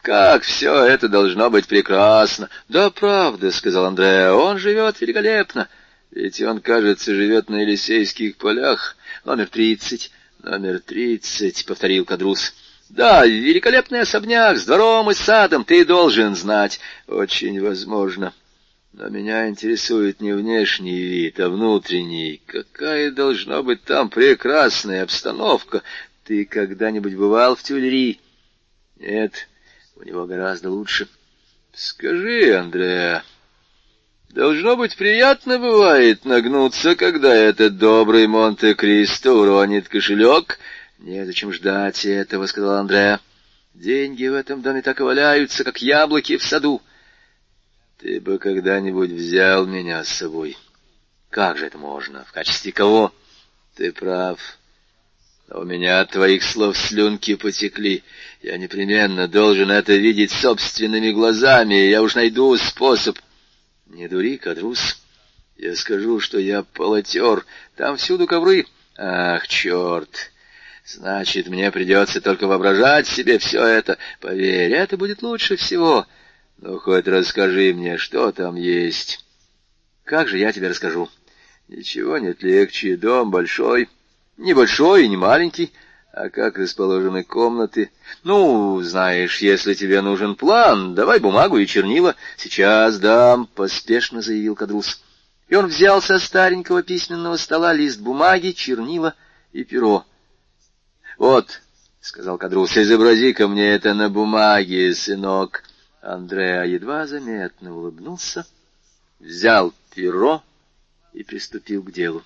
Как все это должно быть прекрасно! Да, правда, — сказал Андреа, — он живет великолепно. Ведь он, кажется, живет на Елисейских полях. Номер тридцать, номер тридцать, — повторил Кадрус. Да, великолепный особняк с двором и садом, ты должен знать. Очень возможно. Но меня интересует не внешний вид, а внутренний. Какая должна быть там прекрасная обстановка. Ты когда-нибудь бывал в Тюльри? Нет, у него гораздо лучше. Скажи, Андреа, Должно быть, приятно бывает нагнуться, когда этот добрый Монте-Кристо уронит кошелек. — Незачем ждать этого, — сказал Андреа. — Деньги в этом доме так и валяются, как яблоки в саду. — Ты бы когда-нибудь взял меня с собой. — Как же это можно? В качестве кого? — Ты прав. Но у меня от твоих слов слюнки потекли. Я непременно должен это видеть собственными глазами, я уж найду способ... — не дури, Кадрус. Я скажу, что я полотер. Там всюду ковры. Ах, черт! Значит, мне придется только воображать себе все это. Поверь, это будет лучше всего. Ну, хоть расскажи мне, что там есть. Как же я тебе расскажу? Ничего нет легче. Дом большой. Небольшой и не маленький. А как расположены комнаты? Ну, знаешь, если тебе нужен план, давай бумагу и чернила. Сейчас дам, — поспешно заявил Кадрус. И он взял со старенького письменного стола лист бумаги, чернила и перо. — Вот, — сказал Кадрус, — изобрази-ка мне это на бумаге, сынок. Андреа едва заметно улыбнулся, взял перо и приступил к делу.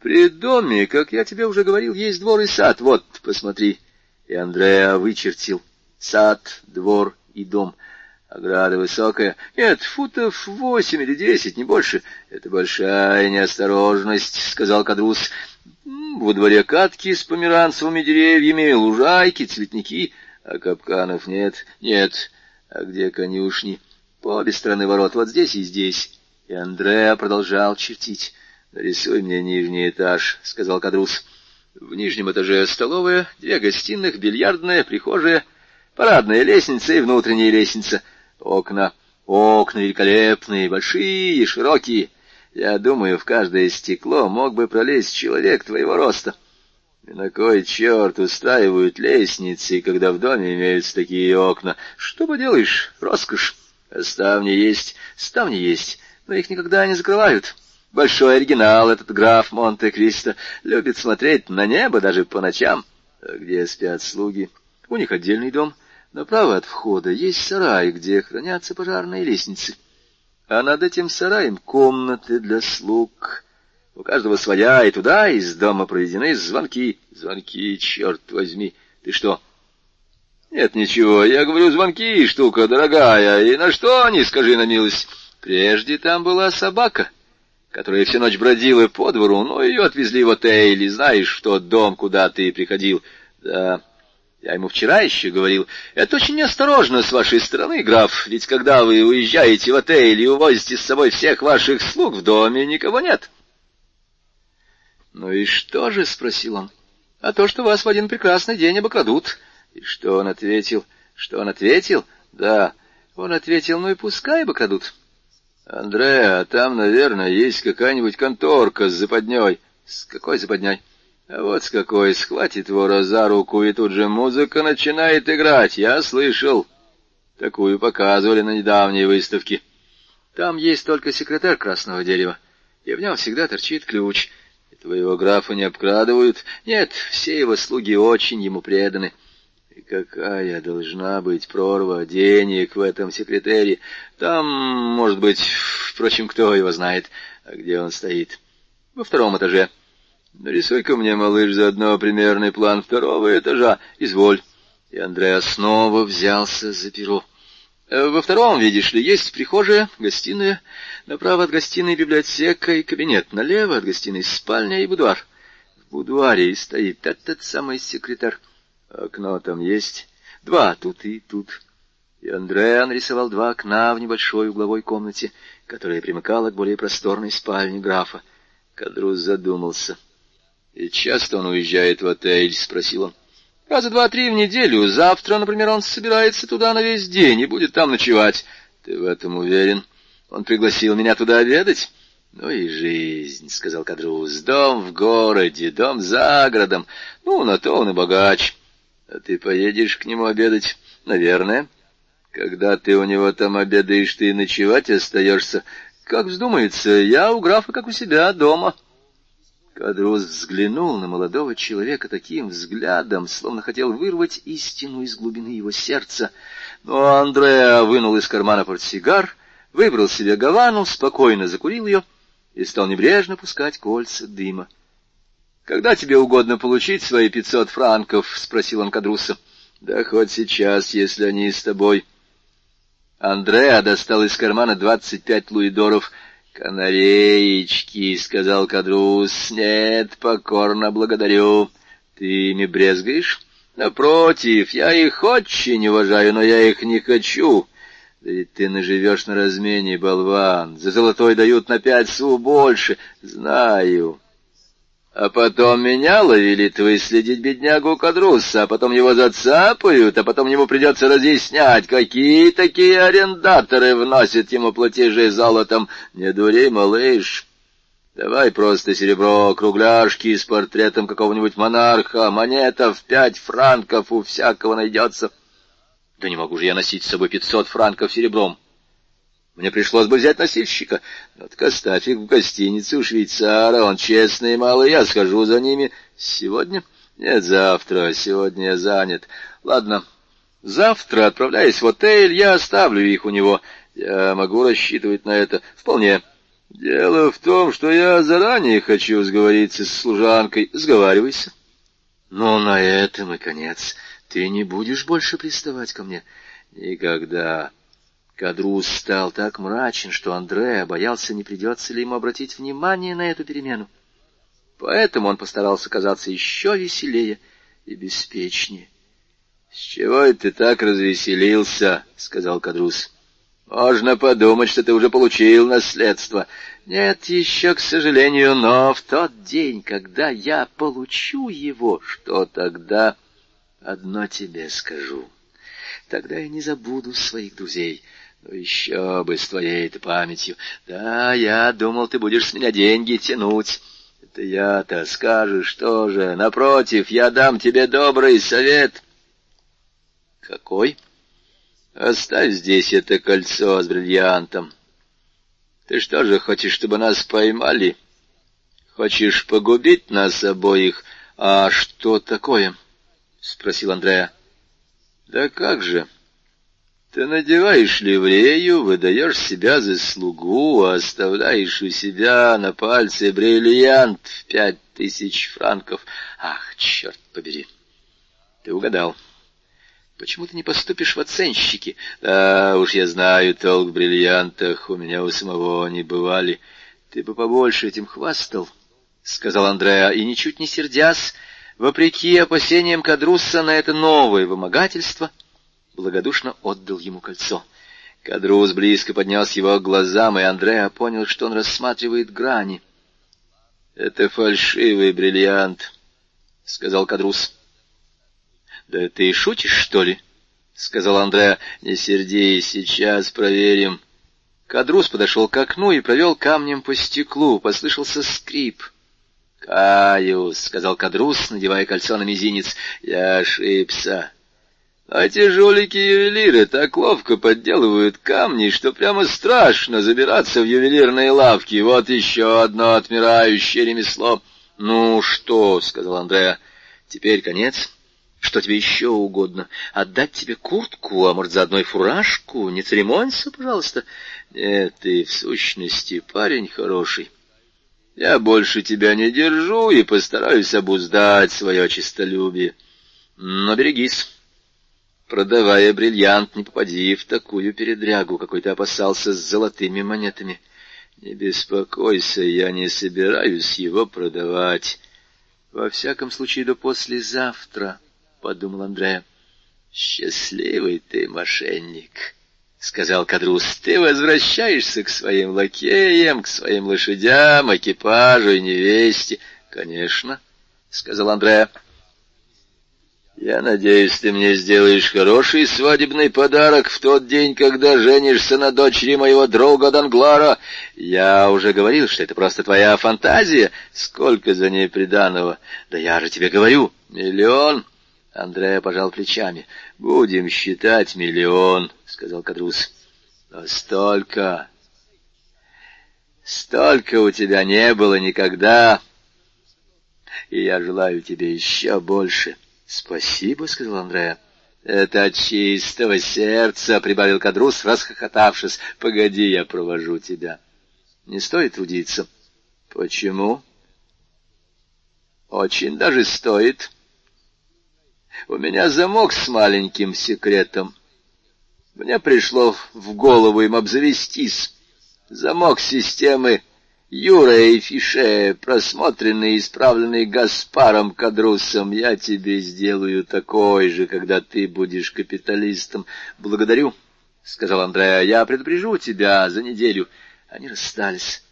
При доме, как я тебе уже говорил, есть двор и сад. Вот, посмотри. И Андреа вычертил сад, двор и дом. Ограда высокая. Нет, футов восемь или десять, не больше. Это большая неосторожность, — сказал Кадрус. Во дворе катки с померанцевыми деревьями, лужайки, цветники. А капканов нет. Нет. А где конюшни? По обе стороны ворот, вот здесь и здесь. И Андреа продолжал чертить. «Нарисуй мне нижний этаж», — сказал Кадрус. «В нижнем этаже столовая, две гостиных, бильярдная, прихожая, парадная лестница и внутренняя лестница. Окна, окна великолепные, большие широкие. Я думаю, в каждое стекло мог бы пролезть человек твоего роста». И на кой черт устраивают лестницы, когда в доме имеются такие окна? Что поделаешь, роскошь. ставни есть, ставни есть, но их никогда не закрывают. Большой оригинал этот граф Монте-Кристо. Любит смотреть на небо даже по ночам. Где спят слуги? У них отдельный дом. Направо от входа есть сарай, где хранятся пожарные лестницы. А над этим сараем комнаты для слуг. У каждого своя, и туда из дома проведены звонки. Звонки, черт возьми. Ты что? Нет, ничего, я говорю, звонки, штука дорогая. И на что они, скажи на милость? Прежде там была собака — которая всю ночь бродила по двору, но ее отвезли в отель, и знаешь, в тот дом, куда ты приходил. Да, я ему вчера еще говорил, это очень неосторожно с вашей стороны, граф, ведь когда вы уезжаете в отель и увозите с собой всех ваших слуг, в доме никого нет. — Ну и что же? — спросил он. — А то, что вас в один прекрасный день обокрадут. И что он ответил? Что он ответил? Да, он ответил, ну и пускай обокрадут. — Андреа, там, наверное, есть какая-нибудь конторка с западней. С какой западней? А вот с какой. Схватит вора за руку, и тут же музыка начинает играть. Я слышал. Такую показывали на недавней выставке. Там есть только секретарь красного дерева, и в нем всегда торчит ключ. Твоего графа не обкрадывают. Нет, все его слуги очень ему преданы. И какая должна быть прорва денег в этом секретаре? Там, может быть, впрочем, кто его знает, а где он стоит? Во втором этаже. Нарисуй-ка мне, малыш, заодно примерный план второго этажа. Изволь. И Андреа снова взялся за перо. Э, во втором, видишь ли, есть прихожая, гостиная, направо от гостиной библиотека и кабинет, налево от гостиной спальня и будуар. В будуаре и стоит этот самый секретарь. Окно там есть? Два, тут и тут. И Андреа нарисовал два окна в небольшой угловой комнате, которая примыкала к более просторной спальне графа. Кадрус задумался. — И часто он уезжает в отель? — спросил он. — Раза два-три в неделю. Завтра, например, он собирается туда на весь день и будет там ночевать. — Ты в этом уверен? Он пригласил меня туда обедать? — Ну и жизнь, — сказал Кадрус. — Дом в городе, дом за городом. Ну, на то он и богач. — а ты поедешь к нему обедать? Наверное. Когда ты у него там обедаешь, ты и ночевать остаешься. Как вздумается, я у графа, как у себя, дома. Кадрус взглянул на молодого человека таким взглядом, словно хотел вырвать истину из глубины его сердца. Но Андреа вынул из кармана портсигар, выбрал себе гавану, спокойно закурил ее и стал небрежно пускать кольца дыма. — Когда тебе угодно получить свои пятьсот франков? — спросил он Кадруса. — Да хоть сейчас, если они с тобой. Андреа достал из кармана двадцать пять луидоров. — Канареечки, — сказал Кадрус. — Нет, покорно благодарю. Ты ими брезгаешь? — Напротив, я их очень уважаю, но я их не хочу. Да ведь ты наживешь на размене, болван. За золотой дают на пять су больше. Знаю. А потом меня ловили выследить беднягу Кадруса, а потом его зацапают, а потом ему придется разъяснять, какие такие арендаторы вносят ему платежи золотом. Не дури, малыш. Давай просто серебро, кругляшки с портретом какого-нибудь монарха, монета в пять франков у всякого найдется. Да не могу же я носить с собой пятьсот франков серебром. Мне пришлось бы взять носильщика. Вот их в гостинице у швейцара, он честный и малый, я схожу за ними. Сегодня? Нет, завтра, сегодня я занят. Ладно, завтра, отправляясь в отель, я оставлю их у него. Я могу рассчитывать на это. Вполне. Дело в том, что я заранее хочу сговориться с служанкой. Сговаривайся. Но на этом и конец. Ты не будешь больше приставать ко мне? Никогда. Кадрус стал так мрачен, что Андреа боялся, не придется ли ему обратить внимание на эту перемену. Поэтому он постарался казаться еще веселее и беспечнее. — С чего ты так развеселился? — сказал Кадрус. Можно подумать, что ты уже получил наследство. Нет еще, к сожалению, но в тот день, когда я получу его, что тогда? Одно тебе скажу. Тогда я не забуду своих друзей. Ну, еще бы с твоей-то памятью. Да, я думал, ты будешь с меня деньги тянуть. Это я-то скажешь тоже. Напротив, я дам тебе добрый совет. Какой? — Оставь здесь это кольцо с бриллиантом. Ты что же, хочешь, чтобы нас поймали? Хочешь погубить нас обоих? А что такое? — спросил Андрея. — Да как же? Ты надеваешь ливрею, выдаешь себя за слугу, а оставляешь у себя на пальце бриллиант в пять тысяч франков. Ах, черт побери! Ты угадал. — Почему ты не поступишь в оценщики? Да, уж я знаю толк в бриллиантах, у меня у самого они бывали. Ты бы побольше этим хвастал, — сказал Андреа, и, ничуть не сердясь, вопреки опасениям Кадрусса на это новое вымогательство, благодушно отдал ему кольцо. Кадрус близко поднес его к глазам, и Андреа понял, что он рассматривает грани. — Это фальшивый бриллиант, — сказал Кадрус. Да ты шутишь, что ли? — сказал Андреа. — Не сердись, сейчас проверим. Кадрус подошел к окну и провел камнем по стеклу. Послышался скрип. — Каюс, — сказал Кадрус, надевая кольцо на мизинец. — Я ошибся. А те жулики-ювелиры так ловко подделывают камни, что прямо страшно забираться в ювелирные лавки. Вот еще одно отмирающее ремесло. — Ну что, — сказал Андреа, — теперь конец. — что тебе еще угодно? Отдать тебе куртку, а может, заодно и фуражку? Не церемонься, пожалуйста. Нет, ты в сущности парень хороший. Я больше тебя не держу и постараюсь обуздать свое честолюбие. Но берегись. Продавая бриллиант, не попади в такую передрягу, какой ты опасался с золотыми монетами. Не беспокойся, я не собираюсь его продавать. Во всяком случае, до послезавтра подумал Андрея. Счастливый ты мошенник, сказал Кадрус. Ты возвращаешься к своим лакеям, к своим лошадям, экипажу и невесте. Конечно, сказал Андрея. Я надеюсь, ты мне сделаешь хороший свадебный подарок в тот день, когда женишься на дочери моего друга Данглара. Я уже говорил, что это просто твоя фантазия. Сколько за ней приданого? Да я же тебе говорю, миллион. Андрея пожал плечами. — Будем считать миллион, — сказал Кадрус. — Но столько... Столько у тебя не было никогда, и я желаю тебе еще больше. — Спасибо, — сказал Андрея. — Это от чистого сердца, — прибавил Кадрус, расхохотавшись. — Погоди, я провожу тебя. Не стоит трудиться. — Почему? — Очень даже стоит. У меня замок с маленьким секретом. Мне пришло в голову им обзавестись. Замок системы Юра и Фише, просмотренный и исправленный Гаспаром Кадрусом, я тебе сделаю такой же, когда ты будешь капиталистом. Благодарю, — сказал Андреа, — я предупрежу тебя за неделю. Они расстались.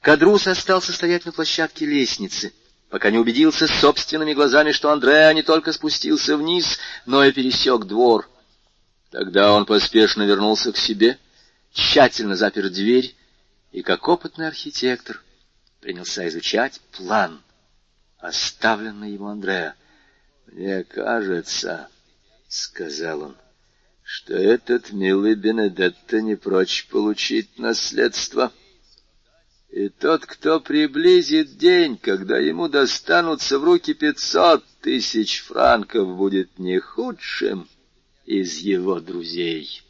Кадрус остался стоять на площадке лестницы, пока не убедился собственными глазами, что Андреа не только спустился вниз, но и пересек двор. Тогда он поспешно вернулся к себе, тщательно запер дверь, и, как опытный архитектор, принялся изучать план, оставленный ему Андреа. «Мне кажется, — сказал он, — что этот милый Бенедетто не прочь получить наследство. И тот, кто приблизит день, когда ему достанутся в руки пятьсот тысяч франков, будет не худшим из его друзей».